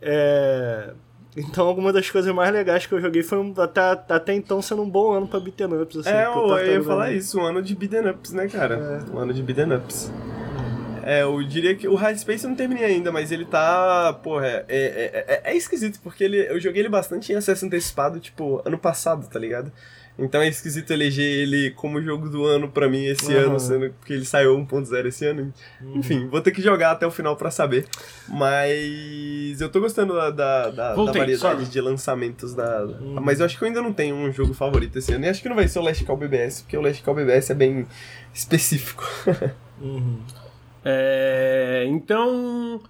É... Então, alguma das coisas mais legais que eu joguei foi um, até, até então sendo um bom ano pra beat'em ups. Assim, é, eu, eu ia falar isso, um ano de beat'em ups, né, cara? É. Um ano de beat'em ups. É, eu diria que o Hard Space eu não terminei ainda, mas ele tá. Porra, é, é, é, é esquisito, porque ele, eu joguei ele bastante em acesso antecipado, tipo, ano passado, tá ligado? Então é esquisito eleger ele como jogo do ano pra mim esse uhum. ano, sendo que ele saiu 1.0 esse ano. Uhum. Enfim, vou ter que jogar até o final para saber. Mas eu tô gostando da, da, da, Voltei, da variedade só. de lançamentos da. Uhum. Mas eu acho que eu ainda não tenho um jogo favorito esse ano. E acho que não vai ser o Last Call BBS, porque o Last Call BBS é bem específico. uhum. é, então.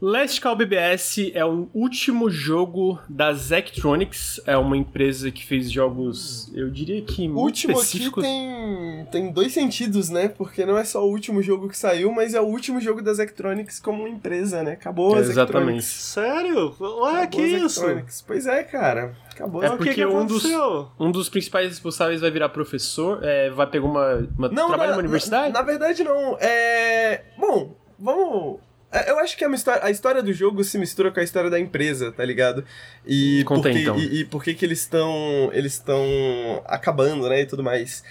Last Call BBS é o último jogo da Zectronics, é uma empresa que fez jogos, eu diria que muito último específicos. Último aqui tem, tem dois sentidos, né? Porque não é só o último jogo que saiu, mas é o último jogo da Zectronics como empresa, né? Acabou a Exatamente. Sério? Ué, Acabou que isso? Pois é, cara. Acabou. É porque que que um, dos, um dos principais responsáveis vai virar professor, é, vai pegar uma, uma não, trabalho na, numa universidade? Na, na verdade não. É, bom, vamos eu acho que a história, a história do jogo se mistura com a história da empresa, tá ligado? E Conta porque, então. E, e por que eles estão eles estão acabando, né, e tudo mais.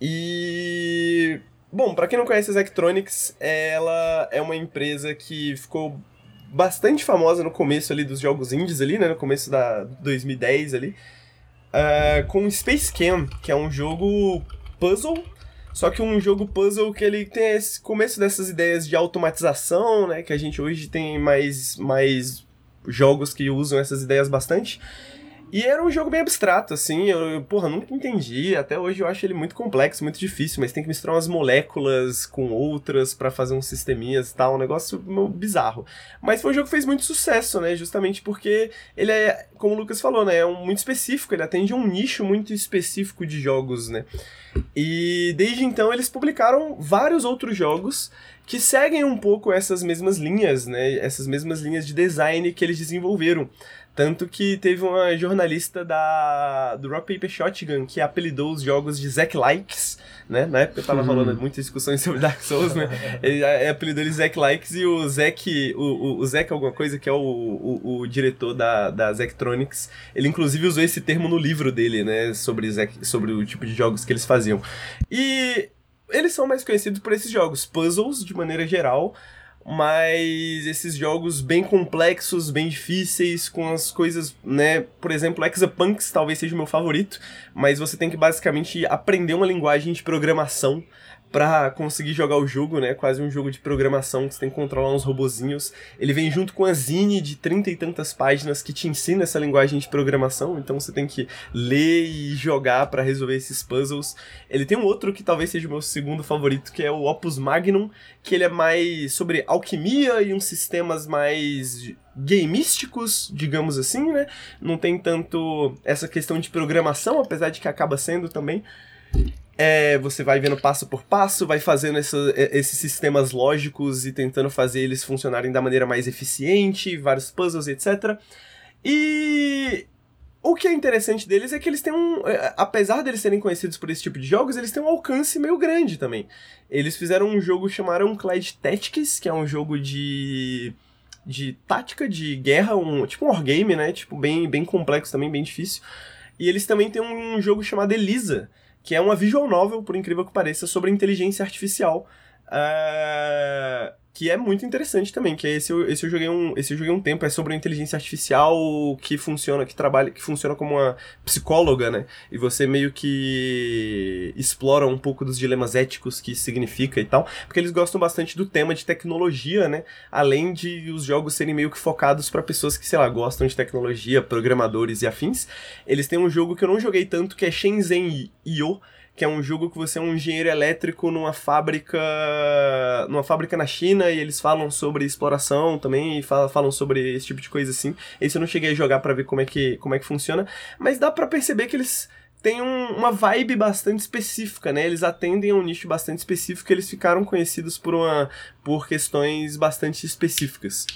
E bom, para quem não conhece a Zectronics, ela é uma empresa que ficou bastante famosa no começo ali dos jogos indies ali, né, no começo da 2010 ali, uh, com Space Cam, que é um jogo puzzle só que um jogo puzzle que ele tem esse começo dessas ideias de automatização, né? Que a gente hoje tem mais, mais jogos que usam essas ideias bastante. E era um jogo bem abstrato, assim, eu, porra, nunca entendi, até hoje eu acho ele muito complexo, muito difícil, mas tem que misturar umas moléculas com outras para fazer uns sisteminhas e tal, um negócio bizarro. Mas foi um jogo que fez muito sucesso, né, justamente porque ele é, como o Lucas falou, né, é um, muito específico, ele atende um nicho muito específico de jogos, né. E desde então eles publicaram vários outros jogos que seguem um pouco essas mesmas linhas, né, essas mesmas linhas de design que eles desenvolveram. Tanto que teve uma jornalista da, do Rock Paper Shotgun que apelidou os jogos de Zack Likes, né? Na época eu tava falando muitas discussões sobre Dark Souls, né? Ele apelidou ele Zack Likes e o Zack, o, o, o Zack alguma coisa, que é o, o, o, diretor da, da Zectronics, ele inclusive usou esse termo no livro dele, né? Sobre, Zack, sobre o tipo de jogos que eles faziam. E eles são mais conhecidos por esses jogos, puzzles de maneira geral, mas esses jogos bem complexos, bem difíceis, com as coisas, né? Por exemplo, Exapunks talvez seja o meu favorito, mas você tem que basicamente aprender uma linguagem de programação para conseguir jogar o jogo, né? Quase um jogo de programação que você tem que controlar uns robozinhos. Ele vem junto com a Zine de trinta e tantas páginas que te ensina essa linguagem de programação, então você tem que ler e jogar para resolver esses puzzles. Ele tem um outro que talvez seja o meu segundo favorito, que é o Opus Magnum, que ele é mais sobre alquimia e uns sistemas mais gameísticos, digamos assim, né? Não tem tanto essa questão de programação, apesar de que acaba sendo também. É, você vai vendo passo por passo, vai fazendo é, esses sistemas lógicos e tentando fazer eles funcionarem da maneira mais eficiente, vários puzzles, etc. E o que é interessante deles é que eles têm um. É, apesar deles serem conhecidos por esse tipo de jogos, eles têm um alcance meio grande também. Eles fizeram um jogo chamaram Clyde Tactics, que é um jogo de. de tática de guerra, um, tipo um wargame, né? Tipo, bem, bem complexo também, bem difícil. E eles também têm um jogo chamado Elisa, que é uma visual novel, por incrível que pareça, sobre inteligência artificial. Uh, que é muito interessante também, que é esse eu, esse eu joguei um, esse eu joguei um tempo, é sobre a inteligência artificial que funciona, que trabalha, que funciona como uma psicóloga, né? E você meio que explora um pouco dos dilemas éticos que isso significa e tal, porque eles gostam bastante do tema de tecnologia, né? Além de os jogos serem meio que focados para pessoas que, sei lá, gostam de tecnologia, programadores e afins. Eles têm um jogo que eu não joguei tanto que é Shenzhen Io, que é um jogo que você é um engenheiro elétrico numa fábrica numa fábrica na China e eles falam sobre exploração também e falam sobre esse tipo de coisa assim. Esse eu não cheguei a jogar para ver como é que como é que funciona, mas dá para perceber que eles têm um, uma vibe bastante específica, né? Eles atendem a um nicho bastante específico, eles ficaram conhecidos por uma por questões bastante específicas.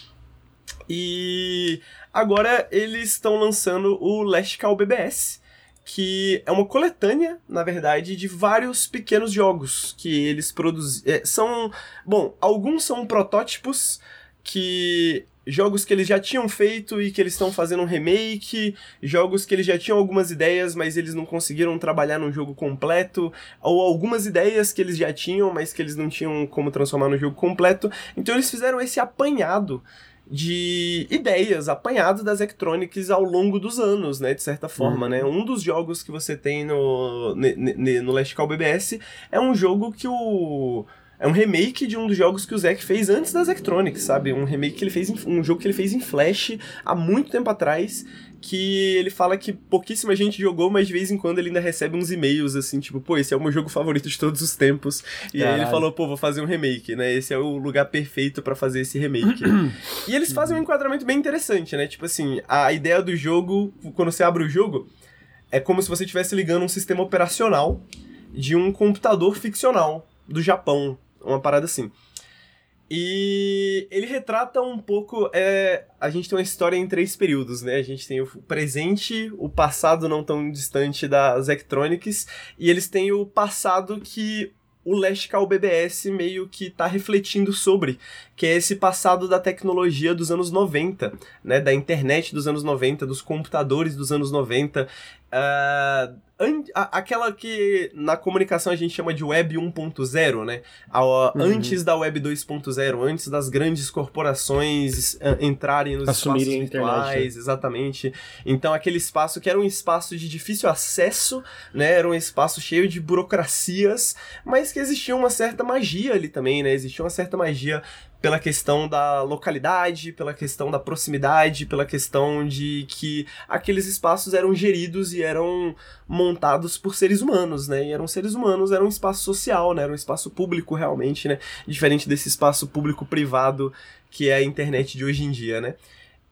E agora eles estão lançando o Last Call BBS, que é uma coletânea, na verdade, de vários pequenos jogos que eles produziram. É, são. Bom, alguns são protótipos que. Jogos que eles já tinham feito e que eles estão fazendo um remake, jogos que eles já tinham algumas ideias, mas eles não conseguiram trabalhar num jogo completo, ou algumas ideias que eles já tinham, mas que eles não tinham como transformar no jogo completo. Então eles fizeram esse apanhado de ideias apanhadas das Electronics ao longo dos anos, né, de certa forma, uhum. né? Um dos jogos que você tem no, no Last Call BBS é um jogo que o é um remake de um dos jogos que o Zack fez antes das Electronics, sabe? Um remake que ele fez em, um jogo que ele fez em Flash há muito tempo atrás, que ele fala que pouquíssima gente jogou, mas de vez em quando ele ainda recebe uns e-mails assim, tipo, pô, esse é o meu jogo favorito de todos os tempos. E Caralho. aí ele falou, pô, vou fazer um remake, né? Esse é o lugar perfeito para fazer esse remake. e eles fazem um enquadramento bem interessante, né? Tipo assim, a ideia do jogo, quando você abre o jogo, é como se você estivesse ligando um sistema operacional de um computador ficcional do Japão, uma parada assim. E ele retrata um pouco. É, a gente tem uma história em três períodos, né? A gente tem o presente, o passado não tão distante das Electronics, e eles têm o passado que o Last Call BBS meio que tá refletindo sobre, que é esse passado da tecnologia dos anos 90, né, da internet dos anos 90, dos computadores dos anos 90, uh, aquela que na comunicação a gente chama de Web 1.0, né? uhum. Antes da Web 2.0, antes das grandes corporações uh, entrarem nos Assumirem espaços virtuais, exatamente. Então aquele espaço que era um espaço de difícil acesso, né? Era um espaço cheio de burocracias, mas que existia uma certa magia ali também, né? Existia uma certa magia pela questão da localidade, pela questão da proximidade, pela questão de que aqueles espaços eram geridos e eram montados por seres humanos, né? E eram seres humanos, era um espaço social, né? Era um espaço público realmente, né? Diferente desse espaço público-privado que é a internet de hoje em dia, né?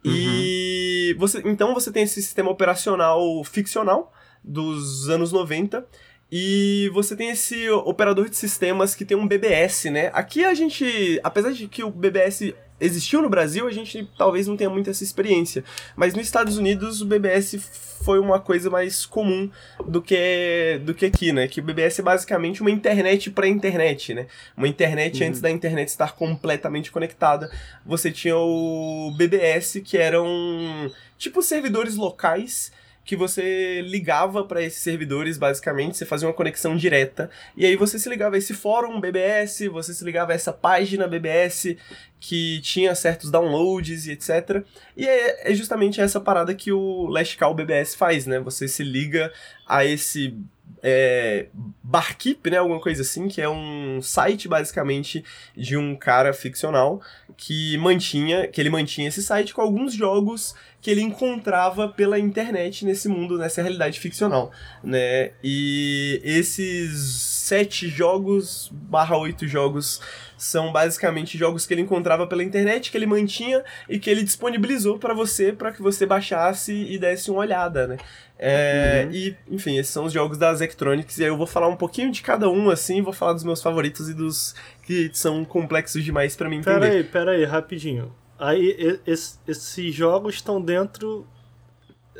Uhum. E você, então você tem esse sistema operacional ficcional dos anos 90 e você tem esse operador de sistemas que tem um BBS, né? Aqui a gente, apesar de que o BBS existiu no Brasil, a gente talvez não tenha muita essa experiência. Mas nos Estados Unidos o BBS foi uma coisa mais comum do que do que aqui, né? Que o BBS é basicamente uma internet para internet, né? Uma internet uhum. antes da internet estar completamente conectada. Você tinha o BBS que eram tipo servidores locais que você ligava para esses servidores, basicamente, você fazia uma conexão direta, e aí você se ligava a esse fórum BBS, você se ligava a essa página BBS que tinha certos downloads e etc. E é, é justamente essa parada que o Last Call BBS faz, né? Você se liga a esse é, Barkeep, né, alguma coisa assim, que é um site basicamente de um cara ficcional que mantinha, que ele mantinha esse site com alguns jogos que ele encontrava pela internet nesse mundo, nessa realidade ficcional, né? E esses sete jogos barra oito jogos são basicamente jogos que ele encontrava pela internet, que ele mantinha e que ele disponibilizou para você, para que você baixasse e desse uma olhada, né? É, uhum. E, enfim, esses são os jogos das Electronics, e aí eu vou falar um pouquinho de cada um, assim, vou falar dos meus favoritos e dos que são complexos demais para mim entender. Pera aí, pera aí, rapidinho. Aí, esses jogos estão dentro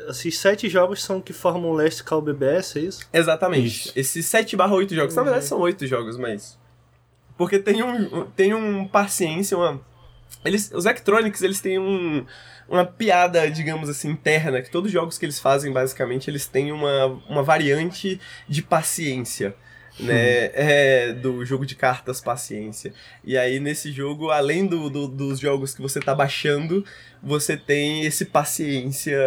esses sete jogos são que formam o Last Call BBS, é isso? Exatamente. Isso. Esses sete barra oito jogos. Uhum. Na verdade, são oito jogos, mas. Porque tem um, tem um paciência, uma. Eles, os Electronics, eles têm um, uma piada, digamos assim, interna, que todos os jogos que eles fazem, basicamente, eles têm uma, uma variante de paciência né, é, do jogo de cartas Paciência. E aí nesse jogo, além do, do, dos jogos que você tá baixando, você tem esse paciência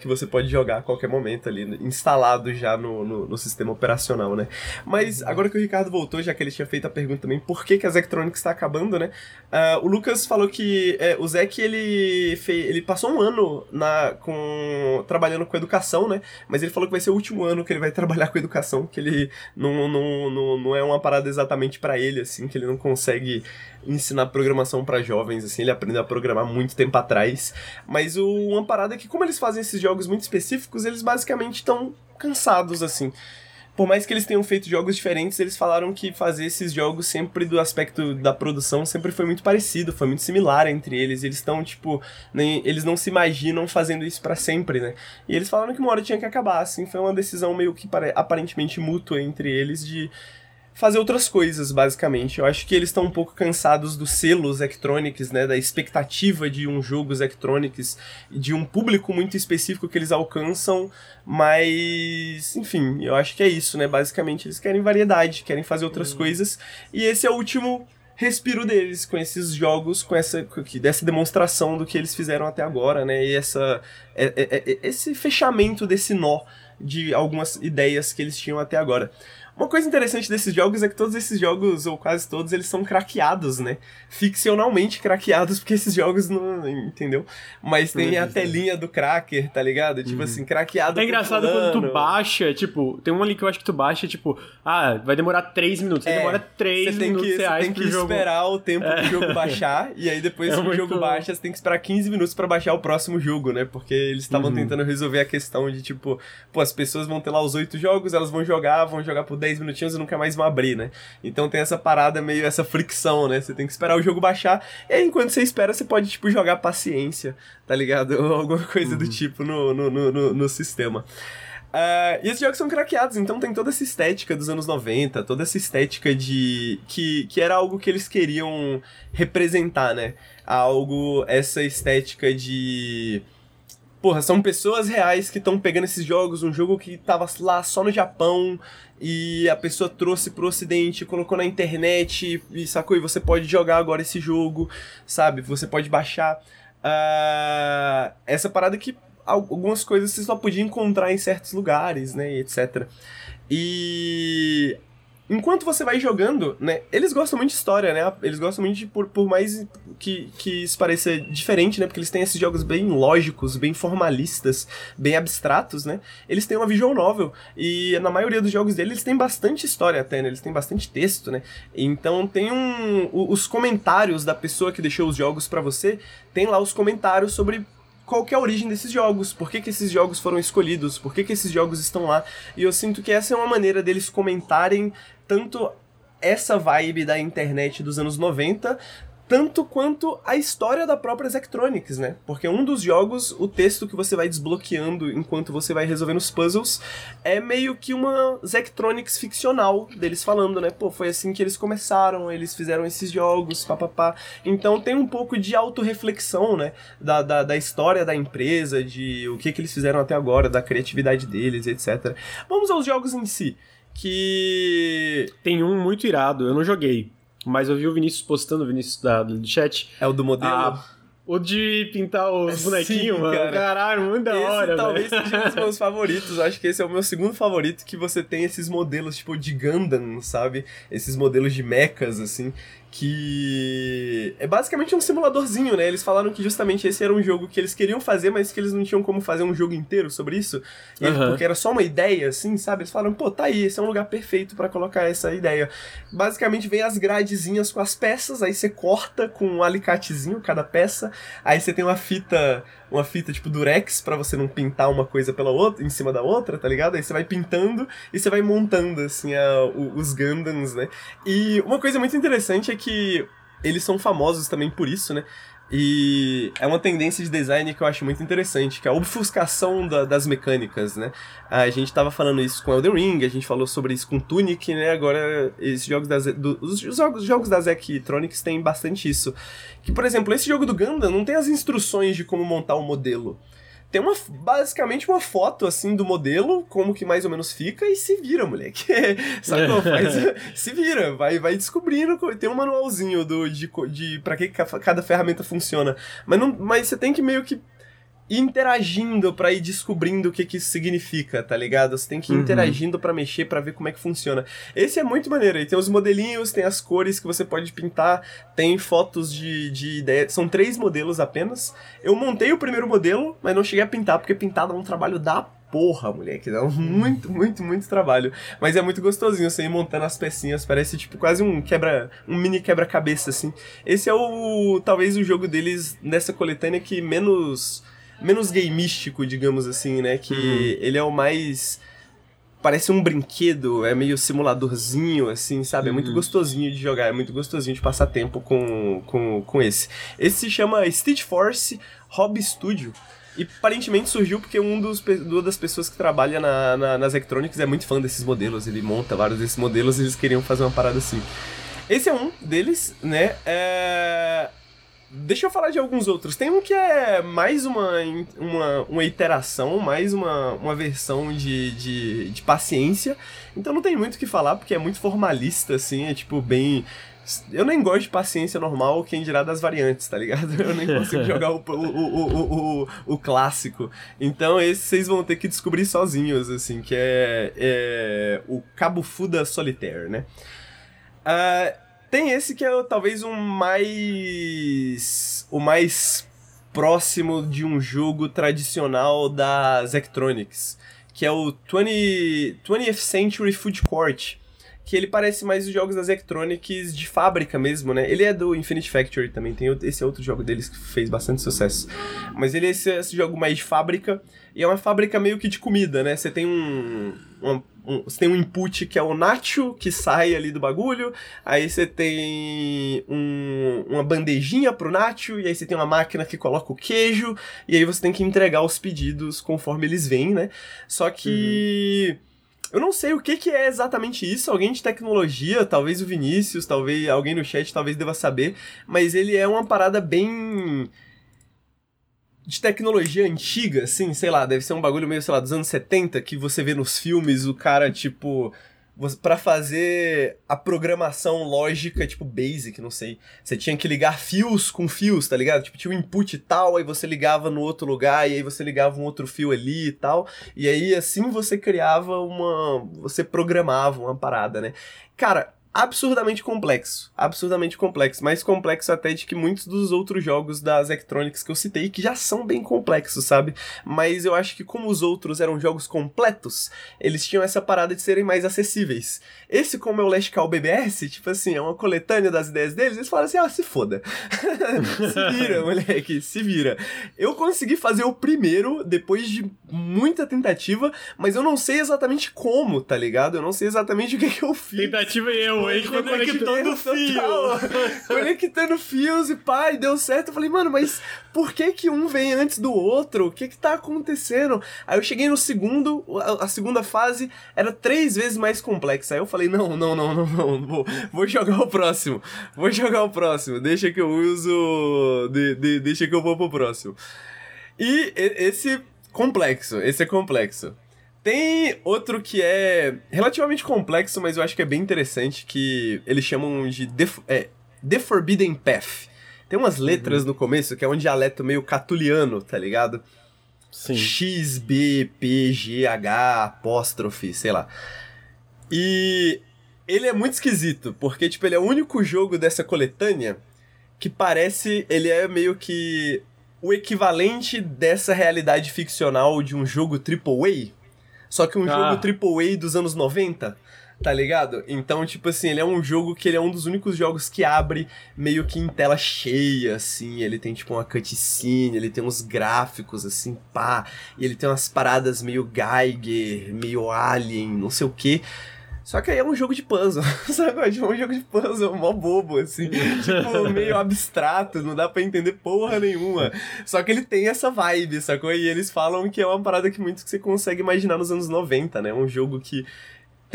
que você pode jogar a qualquer momento ali, instalado já no, no, no, sistema operacional, né? Mas agora que o Ricardo voltou, já que ele tinha feito a pergunta também, por que, que a Zectronics está acabando, né? Uh, o Lucas falou que é, o Zec, ele, fez, ele passou um ano na, com, trabalhando com educação, né? Mas ele falou que vai ser o último ano que ele vai trabalhar com educação, que ele não, não, não, não é uma parada exatamente para ele, assim, que ele não consegue ensinar programação para jovens, assim, ele aprendeu a programar muito tempo atrás. Mas o, uma parada é que, como eles fazem esses jogos muito específicos, eles basicamente estão cansados, assim. Por mais que eles tenham feito jogos diferentes, eles falaram que fazer esses jogos sempre do aspecto da produção sempre foi muito parecido, foi muito similar entre eles. Eles estão, tipo, nem, eles não se imaginam fazendo isso para sempre, né? E eles falaram que uma hora tinha que acabar, assim, foi uma decisão meio que aparentemente mútua entre eles de fazer outras coisas, basicamente. Eu acho que eles estão um pouco cansados dos selos Electronics, né, da expectativa de um jogo Electronics, de um público muito específico que eles alcançam, mas, enfim, eu acho que é isso, né, basicamente eles querem variedade, querem fazer outras uhum. coisas, e esse é o último respiro deles com esses jogos, com essa dessa demonstração do que eles fizeram até agora, né? E essa é, é, é, esse fechamento desse nó de algumas ideias que eles tinham até agora. Uma coisa interessante desses jogos é que todos esses jogos, ou quase todos, eles são craqueados, né? Ficcionalmente craqueados, porque esses jogos não. Entendeu? Mas tem a telinha do cracker, tá ligado? Tipo uhum. assim, craqueado. É engraçado quando tu baixa, tipo, tem um ali que eu acho que tu baixa, tipo, ah, vai demorar 3 minutos. É, demora 3 minutos que, reais Você tem que jogo. esperar o tempo é. do jogo baixar, e aí depois é que o jogo baixa, você tem que esperar 15 minutos para baixar o próximo jogo, né? Porque eles estavam uhum. tentando resolver a questão de, tipo, pô, as pessoas vão ter lá os 8 jogos, elas vão jogar, vão jogar por 10 minutinhos e nunca mais vão abrir, né? Então tem essa parada meio, essa fricção, né? Você tem que esperar o jogo baixar, e aí enquanto você espera, você pode, tipo, jogar paciência, tá ligado? Ou alguma coisa uhum. do tipo no, no, no, no sistema. Uh, e esses jogos são craqueados, então tem toda essa estética dos anos 90, toda essa estética de. que, que era algo que eles queriam representar, né? Algo, essa estética de porra, são pessoas reais que estão pegando esses jogos, um jogo que tava lá só no Japão e a pessoa trouxe pro ocidente, colocou na internet e sacou, e você pode jogar agora esse jogo, sabe? Você pode baixar. Uh, essa parada que algumas coisas você só podia encontrar em certos lugares, né, etc. E enquanto você vai jogando, né? Eles gostam muito de história, né? Eles gostam muito de, por, por mais que, que isso pareça diferente, né? Porque eles têm esses jogos bem lógicos, bem formalistas, bem abstratos, né? Eles têm uma visual novel. E na maioria dos jogos deles, eles têm bastante história até, né? Eles têm bastante texto, né? Então tem um. Os comentários da pessoa que deixou os jogos para você, tem lá os comentários sobre qual é a origem desses jogos, por que, que esses jogos foram escolhidos, por que, que esses jogos estão lá. E eu sinto que essa é uma maneira deles comentarem tanto essa vibe da internet dos anos 90, tanto quanto a história da própria Zectronics, né? Porque um dos jogos, o texto que você vai desbloqueando enquanto você vai resolvendo os puzzles, é meio que uma Zectronics ficcional deles falando, né? Pô, foi assim que eles começaram, eles fizeram esses jogos, papapá. Então tem um pouco de autorreflexão, né? Da, da, da história da empresa, de o que, que eles fizeram até agora, da criatividade deles, etc. Vamos aos jogos em si que. Tem um muito irado, eu não joguei. Mas eu vi o Vinícius postando, o Vinícius da, do chat. É o do modelo? Ah, o de pintar os bonequinhos, mano. Cara. Caralho, muito da esse hora, talvez véio. seja um dos meus favoritos. Acho que esse é o meu segundo favorito, que você tem esses modelos, tipo, de Gundam, sabe? Esses modelos de mechas, assim que é basicamente um simuladorzinho, né? Eles falaram que justamente esse era um jogo que eles queriam fazer, mas que eles não tinham como fazer um jogo inteiro sobre isso, e uhum. porque era só uma ideia, assim, sabe? Eles falaram, pô, tá aí, esse é um lugar perfeito para colocar essa ideia. Basicamente vem as gradezinhas com as peças, aí você corta com um alicatezinho cada peça, aí você tem uma fita uma fita tipo durex para você não pintar uma coisa pela outra, em cima da outra, tá ligado? Aí você vai pintando e você vai montando assim a, os Gundams, né? E uma coisa muito interessante é que eles são famosos também por isso, né? E é uma tendência de design que eu acho muito interessante, que é a obfuscação da, das mecânicas, né? A gente tava falando isso com Elden Ring, a gente falou sobre isso com Tunic, né? Agora, esses jogos da, do, os jogos, jogos da Zectronics têm bastante isso. Que, por exemplo, esse jogo do Gundam não tem as instruções de como montar um modelo tem uma basicamente uma foto assim do modelo, como que mais ou menos fica, e se vira, moleque. Sabe qual faz? se vira, vai, vai descobrindo. Tem um manualzinho do, de, de para que cada ferramenta funciona. Mas, não, mas você tem que meio que interagindo para ir descobrindo o que que isso significa, tá ligado? Você tem que ir uhum. interagindo para mexer, para ver como é que funciona. Esse é muito maneiro. E tem os modelinhos, tem as cores que você pode pintar, tem fotos de, de ideia. São três modelos apenas. Eu montei o primeiro modelo, mas não cheguei a pintar, porque pintar dá um trabalho da porra, moleque. Dá muito, muito, muito trabalho. Mas é muito gostosinho você ir montando as pecinhas. Parece tipo quase um quebra. um mini quebra-cabeça, assim. Esse é o. talvez o jogo deles nessa coletânea que menos menos gameístico, digamos assim, né? Que uhum. ele é o mais parece um brinquedo, é meio simuladorzinho, assim, sabe? É muito uhum. gostosinho de jogar, é muito gostosinho de passar tempo com, com, com esse. Esse se chama Stitch Force Hobby Studio. E aparentemente surgiu porque um dos, uma das pessoas que trabalha na, na, nas Electronics é muito fã desses modelos. Ele monta vários desses modelos e eles queriam fazer uma parada assim. Esse é um deles, né? É... Deixa eu falar de alguns outros. Tem um que é mais uma, uma, uma iteração, mais uma, uma versão de, de, de paciência. Então não tem muito o que falar, porque é muito formalista, assim, é tipo bem Eu nem gosto de paciência normal, quem dirá das variantes, tá ligado? Eu nem consigo jogar o, o, o, o, o, clássico. Então esse vocês vão ter que descobrir sozinhos, assim, que é, é o Cabo Fuda Solitaire, né? Uh, tem esse que é talvez o mais. o mais próximo de um jogo tradicional das Electronics, que é o 20, 20th Century Food Court que ele parece mais os jogos das Electronics de fábrica mesmo, né? Ele é do Infinite Factory também, tem esse outro jogo deles que fez bastante sucesso. Mas ele é esse, esse jogo mais de fábrica, e é uma fábrica meio que de comida, né? Você tem um, um, um, você tem um input que é o nacho, que sai ali do bagulho, aí você tem um, uma bandejinha pro nacho, e aí você tem uma máquina que coloca o queijo, e aí você tem que entregar os pedidos conforme eles vêm, né? Só que... Uhum eu não sei o que, que é exatamente isso, alguém de tecnologia, talvez o Vinícius, talvez alguém no chat talvez deva saber, mas ele é uma parada bem de tecnologia antiga, assim, sei lá, deve ser um bagulho meio, sei lá, dos anos 70, que você vê nos filmes o cara, tipo, para fazer a programação lógica, tipo basic, não sei. Você tinha que ligar fios com fios, tá ligado? Tipo, tinha um input tal, aí você ligava no outro lugar, e aí você ligava um outro fio ali e tal. E aí assim você criava uma. Você programava uma parada, né? Cara, absurdamente complexo. Absurdamente complexo. Mais complexo até de que muitos dos outros jogos das Electronics que eu citei, que já são bem complexos, sabe? Mas eu acho que como os outros eram jogos completos, eles tinham essa parada de serem mais acessíveis. Esse, como é o Last Call BBS, tipo assim, é uma coletânea das ideias deles, eles falam assim, ah, se foda. se vira, moleque, se vira. Eu consegui fazer o primeiro, depois de muita tentativa, mas eu não sei exatamente como, tá ligado? Eu não sei exatamente o que, que eu fiz. Tentativa e eu, foi conectando fio. conectando fios e pai, deu certo. Eu falei, mano, mas por que que um vem antes do outro? O que que tá acontecendo? Aí eu cheguei no segundo, a, segunda fase era três vezes mais complexa. Aí eu falei, não, não, não, não, não, vou, vou jogar o próximo. Vou jogar o próximo. Deixa que eu uso. De, de, deixa que eu vou pro próximo. E esse complexo, esse é complexo. Tem outro que é relativamente complexo, mas eu acho que é bem interessante, que eles chamam de The, é, The Forbidden Path. Tem umas letras uhum. no começo que é um dialeto meio catuliano, tá ligado? Sim. X, B, P, G, H, apóstrofe, sei lá. E ele é muito esquisito, porque, tipo, ele é o único jogo dessa coletânea que parece. Ele é meio que o equivalente dessa realidade ficcional de um jogo AAA, só que um ah. jogo AAA dos anos 90, tá ligado? Então, tipo assim, ele é um jogo que ele é um dos únicos jogos que abre meio que em tela cheia, assim. Ele tem, tipo, uma cutscene, ele tem uns gráficos, assim, pá. E ele tem umas paradas meio Geiger, meio Alien, não sei o quê. Só que aí é um jogo de puzzle, sabe? É um jogo de puzzle mó bobo, assim. tipo, meio abstrato, não dá pra entender porra nenhuma. Só que ele tem essa vibe, sacou? E eles falam que é uma parada que muito que você consegue imaginar nos anos 90, né? Um jogo que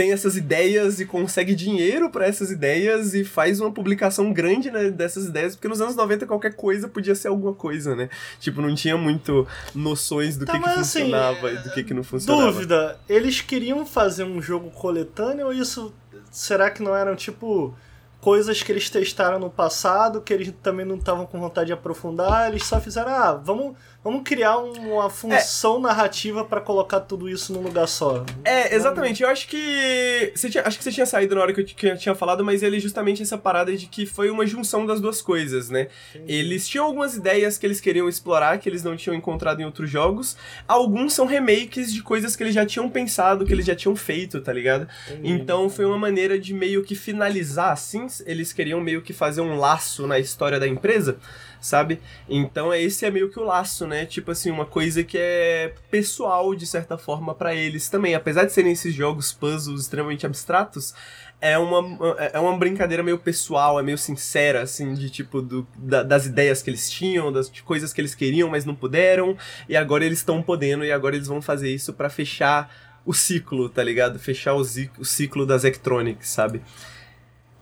tem essas ideias e consegue dinheiro para essas ideias e faz uma publicação grande né, dessas ideias, porque nos anos 90 qualquer coisa podia ser alguma coisa, né? Tipo, não tinha muito noções do tá, que, que assim, funcionava assim, e do que, que não funcionava. Dúvida, eles queriam fazer um jogo coletâneo ou isso será que não eram tipo coisas que eles testaram no passado, que eles também não estavam com vontade de aprofundar, eles só fizeram, ah, vamos, vamos criar uma função é. narrativa para colocar tudo isso num lugar só. É, exatamente. Eu acho que. Você tinha, acho que você tinha saído na hora que eu, que eu tinha falado, mas ele justamente essa parada de que foi uma junção das duas coisas, né? Eles tinham algumas ideias que eles queriam explorar, que eles não tinham encontrado em outros jogos. Alguns são remakes de coisas que eles já tinham pensado, que eles já tinham feito, tá ligado? Entendi. Então foi uma maneira de meio que finalizar assim eles queriam meio que fazer um laço na história da empresa, sabe? Então esse é meio que o laço, né? Tipo assim, uma coisa que é pessoal de certa forma para eles também, apesar de serem esses jogos puzzles extremamente abstratos, é uma, é uma brincadeira meio pessoal, é meio sincera, assim, de tipo, do, da, das ideias que eles tinham, das coisas que eles queriam, mas não puderam, e agora eles estão podendo, e agora eles vão fazer isso para fechar o ciclo, tá ligado? Fechar o, o ciclo das Electronics, sabe?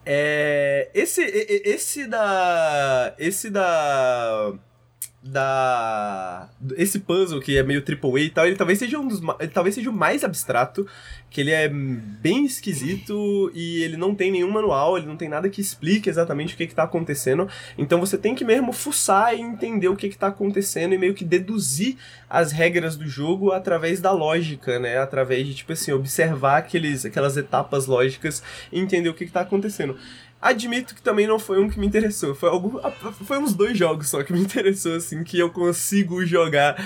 É, esse, esse da. Esse da. Da esse puzzle que é meio triple A e tal, ele talvez seja um dos ele talvez seja o mais abstrato, que ele é bem esquisito e ele não tem nenhum manual, ele não tem nada que explique exatamente o que que tá acontecendo. Então você tem que mesmo fuçar e entender o que que tá acontecendo e meio que deduzir as regras do jogo através da lógica, né? Através de tipo assim, observar aqueles aquelas etapas lógicas e entender o que que tá acontecendo. Admito que também não foi um que me interessou. Foi, algum, foi uns dois jogos só que me interessou, assim, que eu consigo jogar,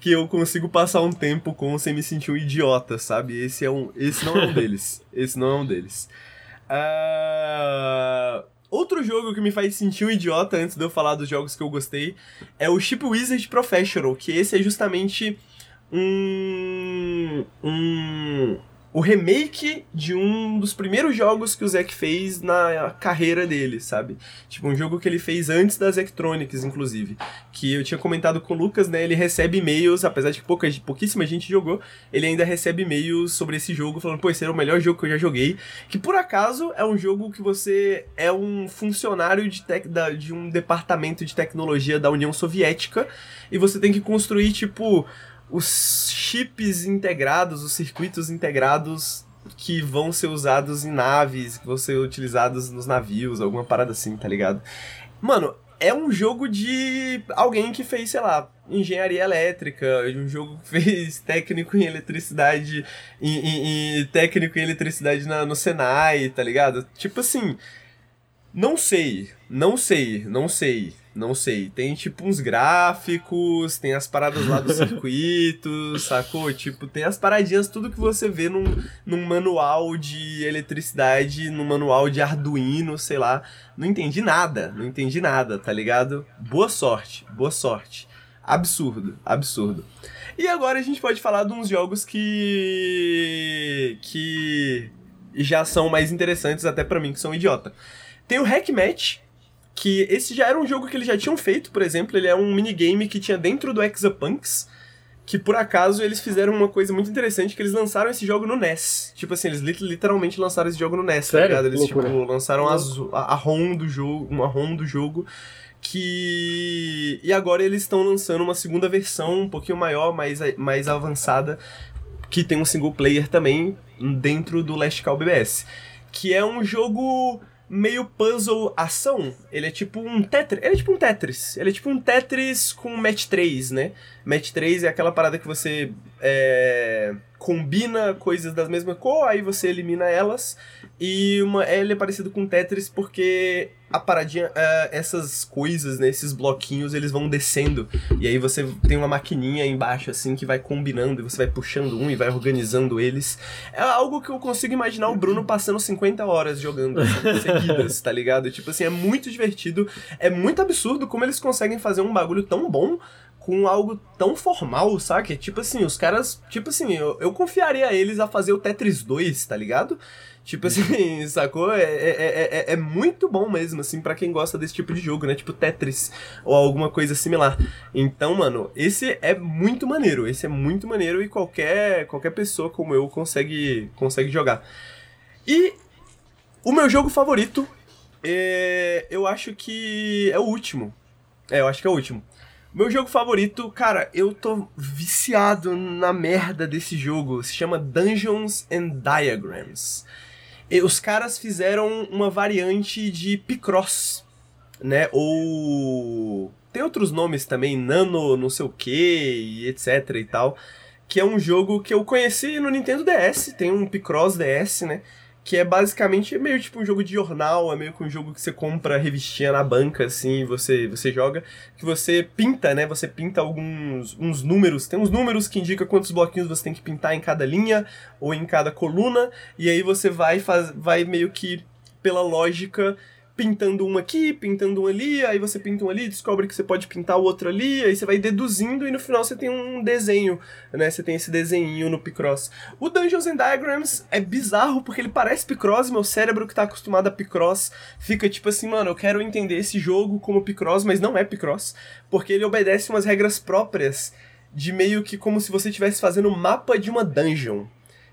que eu consigo passar um tempo com sem me sentir um idiota, sabe? Esse, é um, esse não é um deles. Esse não é um deles. Uh, outro jogo que me faz sentir um idiota, antes de eu falar dos jogos que eu gostei, é o Chip Wizard Professional, que esse é justamente um. um o remake de um dos primeiros jogos que o Zack fez na carreira dele, sabe? Tipo, um jogo que ele fez antes das Electronics, inclusive. Que eu tinha comentado com o Lucas, né? Ele recebe e-mails, apesar de pouca, pouquíssima gente jogou, ele ainda recebe e-mails sobre esse jogo, falando, pô, esse era o melhor jogo que eu já joguei. Que por acaso é um jogo que você é um funcionário de, tec, da, de um departamento de tecnologia da União Soviética e você tem que construir, tipo os chips integrados, os circuitos integrados que vão ser usados em naves, que vão ser utilizados nos navios, alguma parada assim, tá ligado? Mano, é um jogo de alguém que fez, sei lá, engenharia elétrica, um jogo que fez técnico em eletricidade, em, técnico em eletricidade na, no Senai, tá ligado? Tipo assim, não sei, não sei, não sei. Não sei. Tem tipo uns gráficos, tem as paradas lá do circuito, sacou? Tipo, tem as paradinhas, tudo que você vê num, num manual de eletricidade, num manual de Arduino, sei lá. Não entendi nada, não entendi nada, tá ligado? Boa sorte, boa sorte. Absurdo, absurdo. E agora a gente pode falar de uns jogos que. que já são mais interessantes até para mim, que são idiota. Tem o Hackmatch, que esse já era um jogo que eles já tinham feito, por exemplo, ele é um minigame que tinha dentro do Exapunks, que por acaso eles fizeram uma coisa muito interessante, que eles lançaram esse jogo no NES. Tipo assim, eles literalmente lançaram esse jogo no NES, tá Sério? tá ligado? Eles, Loucura. tipo, lançaram as, a, a ROM do jogo, uma ROM do jogo, que... E agora eles estão lançando uma segunda versão, um pouquinho maior, mais, mais avançada, que tem um single player também, dentro do Last Call BBS. Que é um jogo meio puzzle ação. Ele é tipo um Tetris. Ele é tipo um Tetris. Ele é tipo um Tetris com Match 3, né? Match 3 é aquela parada que você é, combina coisas das mesmas cor, aí você elimina elas. E uma, ele é parecido com Tetris porque a paradinha, uh, essas coisas, né, esses bloquinhos, eles vão descendo. E aí você tem uma maquininha embaixo, assim, que vai combinando, e você vai puxando um e vai organizando eles. É algo que eu consigo imaginar o Bruno passando 50 horas jogando assim, seguidas, tá ligado? Tipo assim, é muito divertido, é muito absurdo como eles conseguem fazer um bagulho tão bom com algo tão formal, sabe? Tipo assim, os caras, tipo assim, eu, eu confiaria eles a fazer o Tetris 2, tá ligado? Tipo assim, sacou? É, é, é, é, muito bom mesmo, assim, para quem gosta desse tipo de jogo, né? Tipo Tetris ou alguma coisa similar. Então, mano, esse é muito maneiro. Esse é muito maneiro e qualquer, qualquer pessoa como eu consegue, consegue jogar. E o meu jogo favorito, é, eu acho que é o último. É, eu acho que é o último. Meu jogo favorito, cara, eu tô viciado na merda desse jogo. Se chama Dungeons and Diagrams. E os caras fizeram uma variante de Picross, né? Ou tem outros nomes também, Nano, não sei o que, etc e tal. Que é um jogo que eu conheci no Nintendo DS, tem um Picross DS, né? Que é basicamente meio tipo um jogo de jornal, é meio que um jogo que você compra revistinha na banca, assim, você você joga, que você pinta, né? Você pinta alguns uns números, tem uns números que indicam quantos bloquinhos você tem que pintar em cada linha ou em cada coluna, e aí você vai faz, vai meio que pela lógica pintando um aqui, pintando um ali, aí você pinta um ali, descobre que você pode pintar o outro ali, aí você vai deduzindo e no final você tem um desenho, né? Você tem esse desenho no Picross. O Dungeons and Diagrams é bizarro porque ele parece Picross, meu cérebro que tá acostumado a Picross fica tipo assim, mano, eu quero entender esse jogo como Picross, mas não é Picross, porque ele obedece umas regras próprias de meio que como se você estivesse fazendo o mapa de uma dungeon.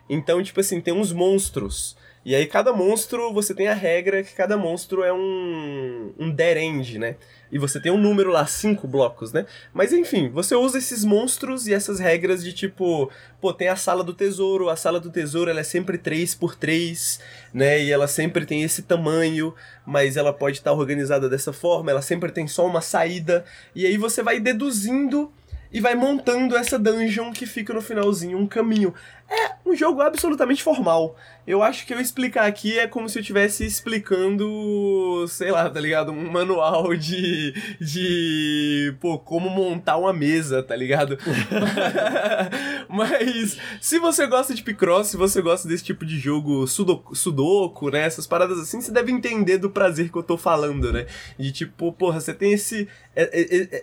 Então, tipo assim, tem uns monstros E aí cada monstro, você tem a regra que cada monstro é um, um dead end, né? E você tem um número lá, cinco blocos, né? Mas enfim, você usa esses monstros e essas regras de tipo, pô, tem a sala do tesouro, a sala do tesouro ela é sempre 3 por 3 né? E ela sempre tem esse tamanho, mas ela pode estar organizada dessa forma, ela sempre tem só uma saída. E aí você vai deduzindo e vai montando essa dungeon que fica no finalzinho um caminho. É um jogo absolutamente formal. Eu acho que eu explicar aqui é como se eu estivesse explicando, sei lá, tá ligado? Um manual de. de. pô, como montar uma mesa, tá ligado? Mas, se você gosta de Picross, se você gosta desse tipo de jogo sudoku, sudoku, né? Essas paradas assim, você deve entender do prazer que eu tô falando, né? De tipo, porra, você tem esse.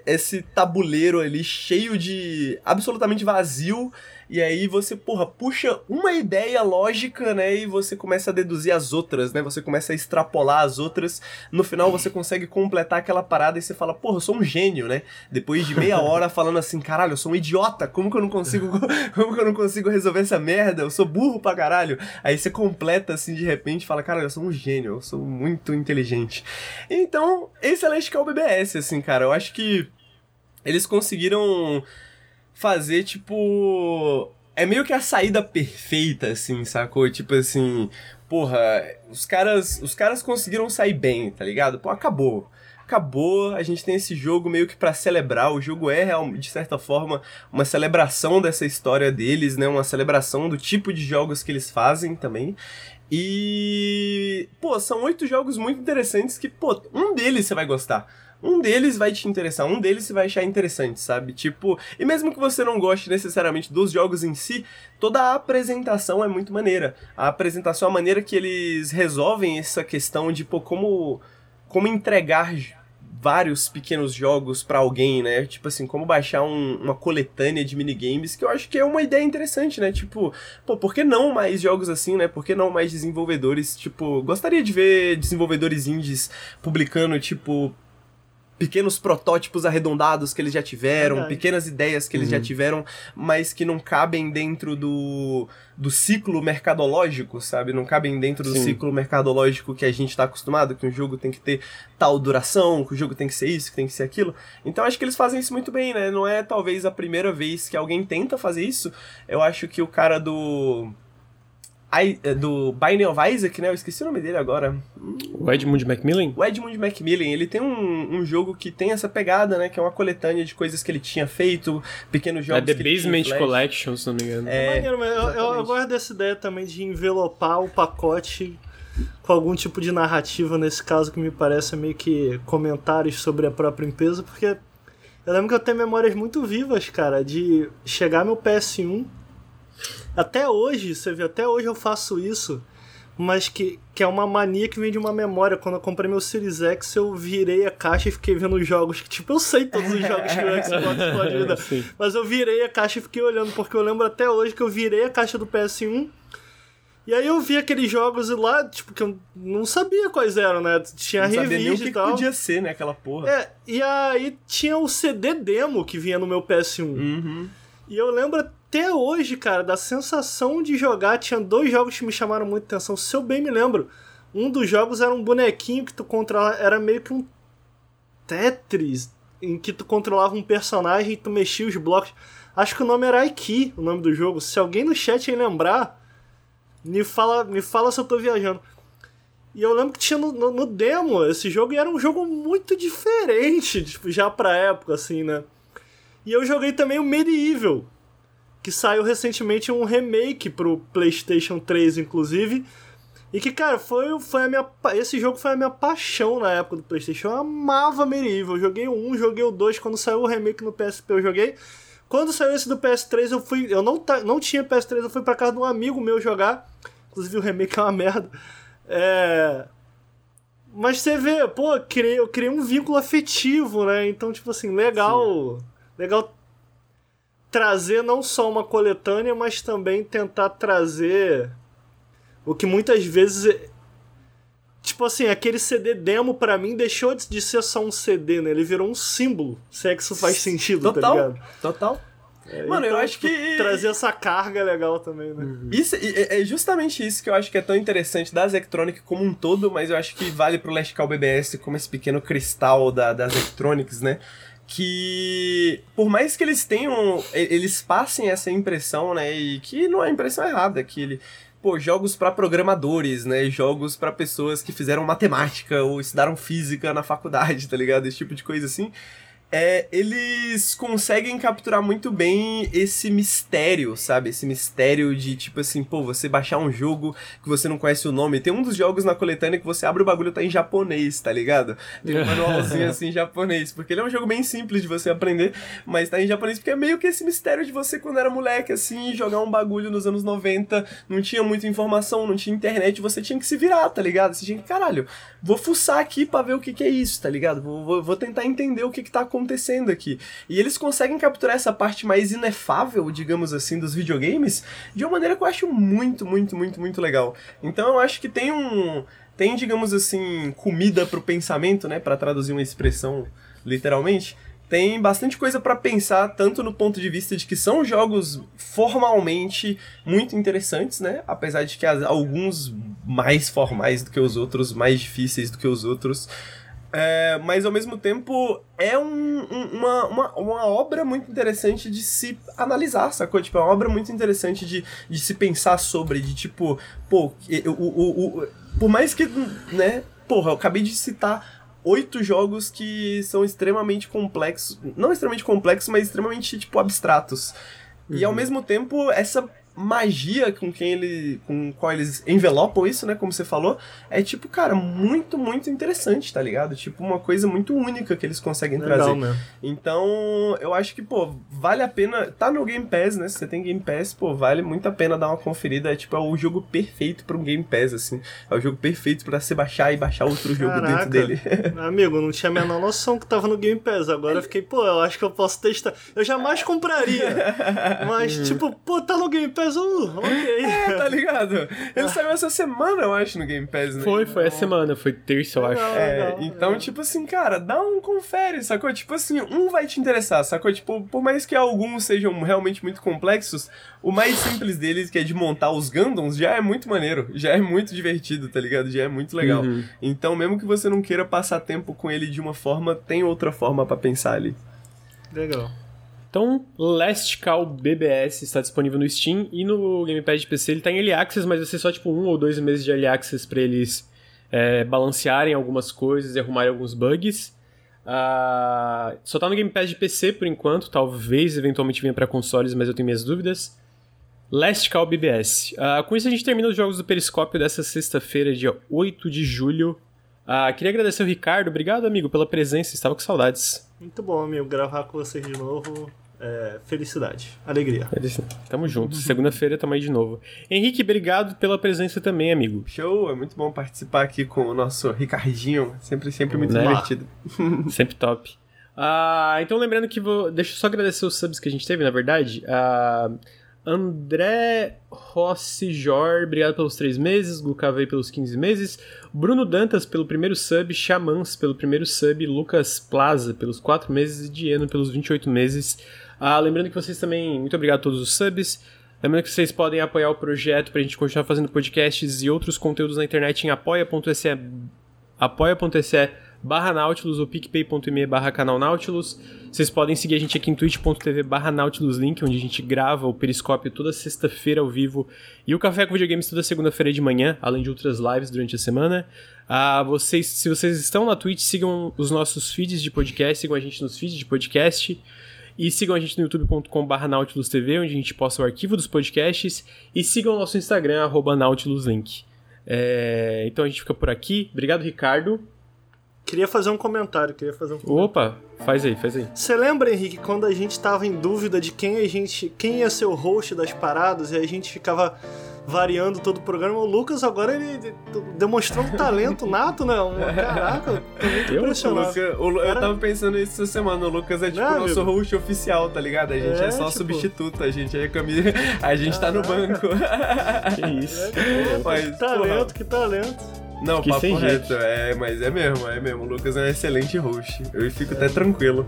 esse tabuleiro ali cheio de. absolutamente vazio e aí você, porra, puxa uma ideia lógica, né? E você começa a deduzir as outras, né? Você começa a extrapolar as outras. No final você consegue completar aquela parada e você fala, porra, eu sou um gênio, né? Depois de meia hora falando assim, caralho, eu sou um idiota, como que eu não consigo. Como que eu não consigo resolver essa merda? Eu sou burro pra caralho. Aí você completa assim de repente e fala, cara, eu sou um gênio, eu sou muito inteligente. Então, esse é Last Call BBS, assim, cara. Eu acho que eles conseguiram fazer, tipo. É meio que a saída perfeita, assim, sacou? Tipo assim, porra, os caras, os caras conseguiram sair bem, tá ligado? Pô, acabou. Acabou, a gente tem esse jogo meio que para celebrar. O jogo é, de certa forma, uma celebração dessa história deles, né? Uma celebração do tipo de jogos que eles fazem também. E. Pô, são oito jogos muito interessantes que, pô, um deles você vai gostar um deles vai te interessar, um deles você vai achar interessante, sabe? Tipo, e mesmo que você não goste necessariamente dos jogos em si, toda a apresentação é muito maneira. A apresentação, a maneira que eles resolvem essa questão de, pô, como, como entregar vários pequenos jogos para alguém, né? Tipo assim, como baixar um, uma coletânea de minigames, que eu acho que é uma ideia interessante, né? Tipo, pô, por que não mais jogos assim, né? Por que não mais desenvolvedores? Tipo, gostaria de ver desenvolvedores indies publicando, tipo, pequenos protótipos arredondados que eles já tiveram, Verdade. pequenas ideias que eles uhum. já tiveram, mas que não cabem dentro do, do ciclo mercadológico, sabe? Não cabem dentro do Sim. ciclo mercadológico que a gente está acostumado, que um jogo tem que ter tal duração, que o jogo tem que ser isso, que tem que ser aquilo. Então acho que eles fazem isso muito bem, né? Não é talvez a primeira vez que alguém tenta fazer isso. Eu acho que o cara do I, eh, do Binding of Isaac, né? Eu esqueci o nome dele agora. O Edmund Macmillan? O Edmund Macmillan, ele tem um, um jogo que tem essa pegada, né? Que é uma coletânea de coisas que ele tinha feito, pequenos jogos. É The Basement Collection, se não me engano. É, Maneiro, mas eu, eu, eu gosto dessa ideia também de envelopar o pacote com algum tipo de narrativa, nesse caso, que me parece meio que comentários sobre a própria empresa, porque eu lembro que eu tenho memórias muito vivas, cara, de chegar meu PS1 até hoje, você vê, até hoje eu faço isso, mas que, que é uma mania que vem de uma memória. Quando eu comprei meu Series X, eu virei a caixa e fiquei vendo os jogos que, tipo, eu sei todos os jogos que o Xbox pode me dar. Mas eu virei a caixa e fiquei olhando, porque eu lembro até hoje que eu virei a caixa do PS1. E aí eu vi aqueles jogos lá, tipo, que eu não sabia quais eram, né? Tinha não revista e tal. Que podia ser, né, aquela porra. É, e aí tinha o CD demo que vinha no meu PS1. Uhum. E eu lembro até hoje, cara, da sensação de jogar. Tinha dois jogos que me chamaram muita atenção. Se eu bem me lembro, um dos jogos era um bonequinho que tu controlava. Era meio que um Tetris, em que tu controlava um personagem e tu mexia os blocos. Acho que o nome era Aiki, o nome do jogo. Se alguém no chat aí lembrar, me fala, me fala se eu tô viajando. E eu lembro que tinha no, no, no demo esse jogo e era um jogo muito diferente, tipo, já pra época, assim, né? E eu joguei também o Medieval, que saiu recentemente um remake pro PlayStation 3, inclusive. E que, cara, foi, foi a minha. Esse jogo foi a minha paixão na época do PlayStation. Eu amava Medieval. Eu joguei o 1, joguei o 2. Quando saiu o remake no PSP, eu joguei. Quando saiu esse do PS3, eu fui. Eu não, não tinha PS3, eu fui pra casa de um amigo meu jogar. Inclusive o remake é uma merda. É. Mas você vê, pô, eu criei, eu criei um vínculo afetivo, né? Então, tipo assim, legal. Sim. Legal trazer não só uma coletânea, mas também tentar trazer o que muitas vezes é, tipo assim, aquele CD demo para mim deixou de ser só um CD, né? Ele virou um símbolo, se é que isso faz sentido, tá total, tá ligado? Total. Mano, eu Então, acho tipo, que. Trazer essa carga é legal também, né? Isso, é é justamente isso que eu acho que é tão interessante da Zectronic como um todo, mas eu acho que vale pro Last Call BBS como esse pequeno cristal da, das Zectronics, né? Que por mais que eles tenham. Eles passem essa impressão, né? E que não é impressão errada, que ele. Pô, jogos pra programadores, né? Jogos pra pessoas que fizeram matemática ou estudaram física na faculdade, tá ligado? Esse tipo de coisa assim é, eles conseguem capturar muito bem esse mistério, sabe? Esse mistério de, tipo assim, pô, você baixar um jogo que você não conhece o nome. Tem um dos jogos na coletânea que você abre o bagulho e tá em japonês, tá ligado? Tem um manualzinho assim em japonês. Porque ele é um jogo bem simples de você aprender, mas tá em japonês porque é meio que esse mistério de você quando era moleque, assim, jogar um bagulho nos anos 90, não tinha muita informação, não tinha internet, você tinha que se virar, tá ligado? Você tinha que, caralho, vou fuçar aqui pra ver o que, que é isso, tá ligado? Vou, vou, vou tentar entender o que, que tá acontecendo aqui. E eles conseguem capturar essa parte mais inefável, digamos assim, dos videogames de uma maneira que eu acho muito, muito, muito, muito legal. Então eu acho que tem um. Tem, digamos assim, comida pro pensamento, né? Pra traduzir uma expressão literalmente. Tem bastante coisa pra pensar, tanto no ponto de vista de que são jogos formalmente muito interessantes, né? Apesar de que alguns mais formais do que os outros, mais difíceis do que os outros. É, mas ao mesmo tempo é um- um- uma, uma, uma obra muito interessante de se analisar, sacou? Tipo, é uma obra muito interessante de, de se pensar sobre, de tipo, pô, o, o, o, por mais que, né, porra, eu acabei de citar oito jogos que são extremamente complexos, não extremamente complexos, mas extremamente, tipo, abstratos. E ao mesmo tempo, essa magia com quem ele. com qual eles envelopam isso, né? Como você falou, é tipo, cara, muito, muito interessante, tá ligado? Tipo, uma coisa muito única que eles conseguem Legal trazer. mesmo. Então, eu acho que, pô, vale a pena. Tá no Game Pass, né? Se você tem Game Pass, pô, vale muito a pena dar uma conferida. É tipo, é o jogo perfeito pra um Game Pass, assim. É o jogo perfeito pra você baixar e baixar outro jogo Caraca. dentro dele. Amigo, não tinha a menor noção que tava no Game Pass. Agora eu fiquei, pô, eu acho que eu posso testar. Eu jamais compraria. Mas, tipo, pô, tá no Game Pass, ok. é, tá ligado? Ele saiu essa semana, eu acho, no Game Pass, né? Foi, foi a semana, foi terça, eu acho. Legal. É, Legal, então, legal. tipo assim, cara, dá um confere, sacou? Tipo assim, um vai te interessar, sacou? Tipo, por mais que alguns sejam realmente muito complexos, o mais simples deles, que é de montar os Gundams, já é muito maneiro, já é muito divertido, tá ligado? Já é muito legal. Uhum. Então, mesmo que você não queira passar tempo com ele de uma forma, tem outra forma pra pensar ali. Legal. Então, Last Call BBS está disponível no Steam e no Gamepad de PC ele tá em Early Access, mas vai ser só tipo um ou dois meses de Early Access pra eles é, balancearem algumas coisas e arrumarem alguns bugs. Ah, só tá no Gamepad de PC por enquanto, talvez eventualmente venha pra consoles, mas eu tenho minhas dúvidas. Last Call BBS. Ah, com isso a gente termina os jogos do Periscópio dessa sexta-feira, dia 8 de julho. Ah, queria agradecer ao Ricardo, obrigado amigo pela presença, estava com saudades. Muito bom, amigo, gravar com vocês de novo. É, felicidade, alegria. Tamo junto. Segunda-feira tamo aí de novo. Henrique, obrigado pela presença também, amigo. Show, é muito bom participar aqui com o nosso Ricardinho, sempre, sempre muito Né? divertido. Sempre top. Ah, então lembrando que vou. Deixa eu só agradecer os subs que a gente teve, na verdade. Ah, André Rossi Jor, obrigado pelos 3 meses. Gukavei pelos 15 meses. Bruno Dantas pelo primeiro sub. Xamãs pelo primeiro sub. Lucas Plaza pelos 4 meses. E Dieno pelos 28 meses. Ah, lembrando que vocês também. Muito obrigado a todos os subs. Lembrando que vocês podem apoiar o projeto pra gente continuar fazendo podcasts e outros conteúdos na internet em apoia.se apoia.se barra Nautilus ou picpay.me barra canal Nautilus. Vocês podem seguir a gente aqui em twitch.tv barra Nautilus Link, onde a gente grava o Periscópio toda sexta-feira ao vivo e o Café com Videogames toda segunda-feira de manhã, além de outras lives durante a semana. Ah, vocês, se vocês estão na Twitch, sigam os nossos feeds de podcast, sigam a gente nos feeds de podcast. E sigam a gente no youtube.com.br NautilusTV, onde a gente posta o arquivo dos podcasts. E sigam o nosso Instagram, arroba NautilusLink. É, então a gente fica por aqui. Obrigado, Ricardo. Queria fazer um comentário, queria fazer um comentário. Opa, faz aí, faz aí. Você lembra, Henrique, quando a gente tava em dúvida de quem a gente. quem ia ser o host das paradas e a gente ficava variando todo o programa? O Lucas agora ele demonstrou um talento nato, né? Um, caraca, tô muito Eu? O. Luca- o eu tava pensando isso essa semana. O Lucas é tipo Né, o nosso amigo? host oficial, tá ligado? A gente é, É, só tipo- substituto, a gente é camisa. A gente tá no banco. Que isso. Mas, que talento, que talento. Não, Que papo reto. É, mas é mesmo, é mesmo. O Lucas é um excelente host. Eu fico até tranquilo.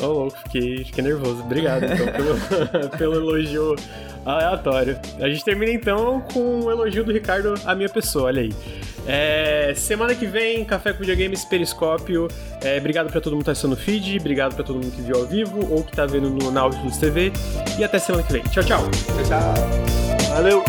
Ô, louco, fiquei, fiquei nervoso. Obrigado, então, pelo, pelo elogio aleatório. A gente termina então com o elogio do Ricardo à minha pessoa, olha aí. É, semana que vem, Café com Videogames Periscópio. É, obrigado pra todo mundo que tá assistindo no feed, obrigado pra todo mundo que viu ao vivo ou que tá vendo no Nautilus TV. E até semana que vem. Tchau, tchau. Tchau, tchau. Valeu!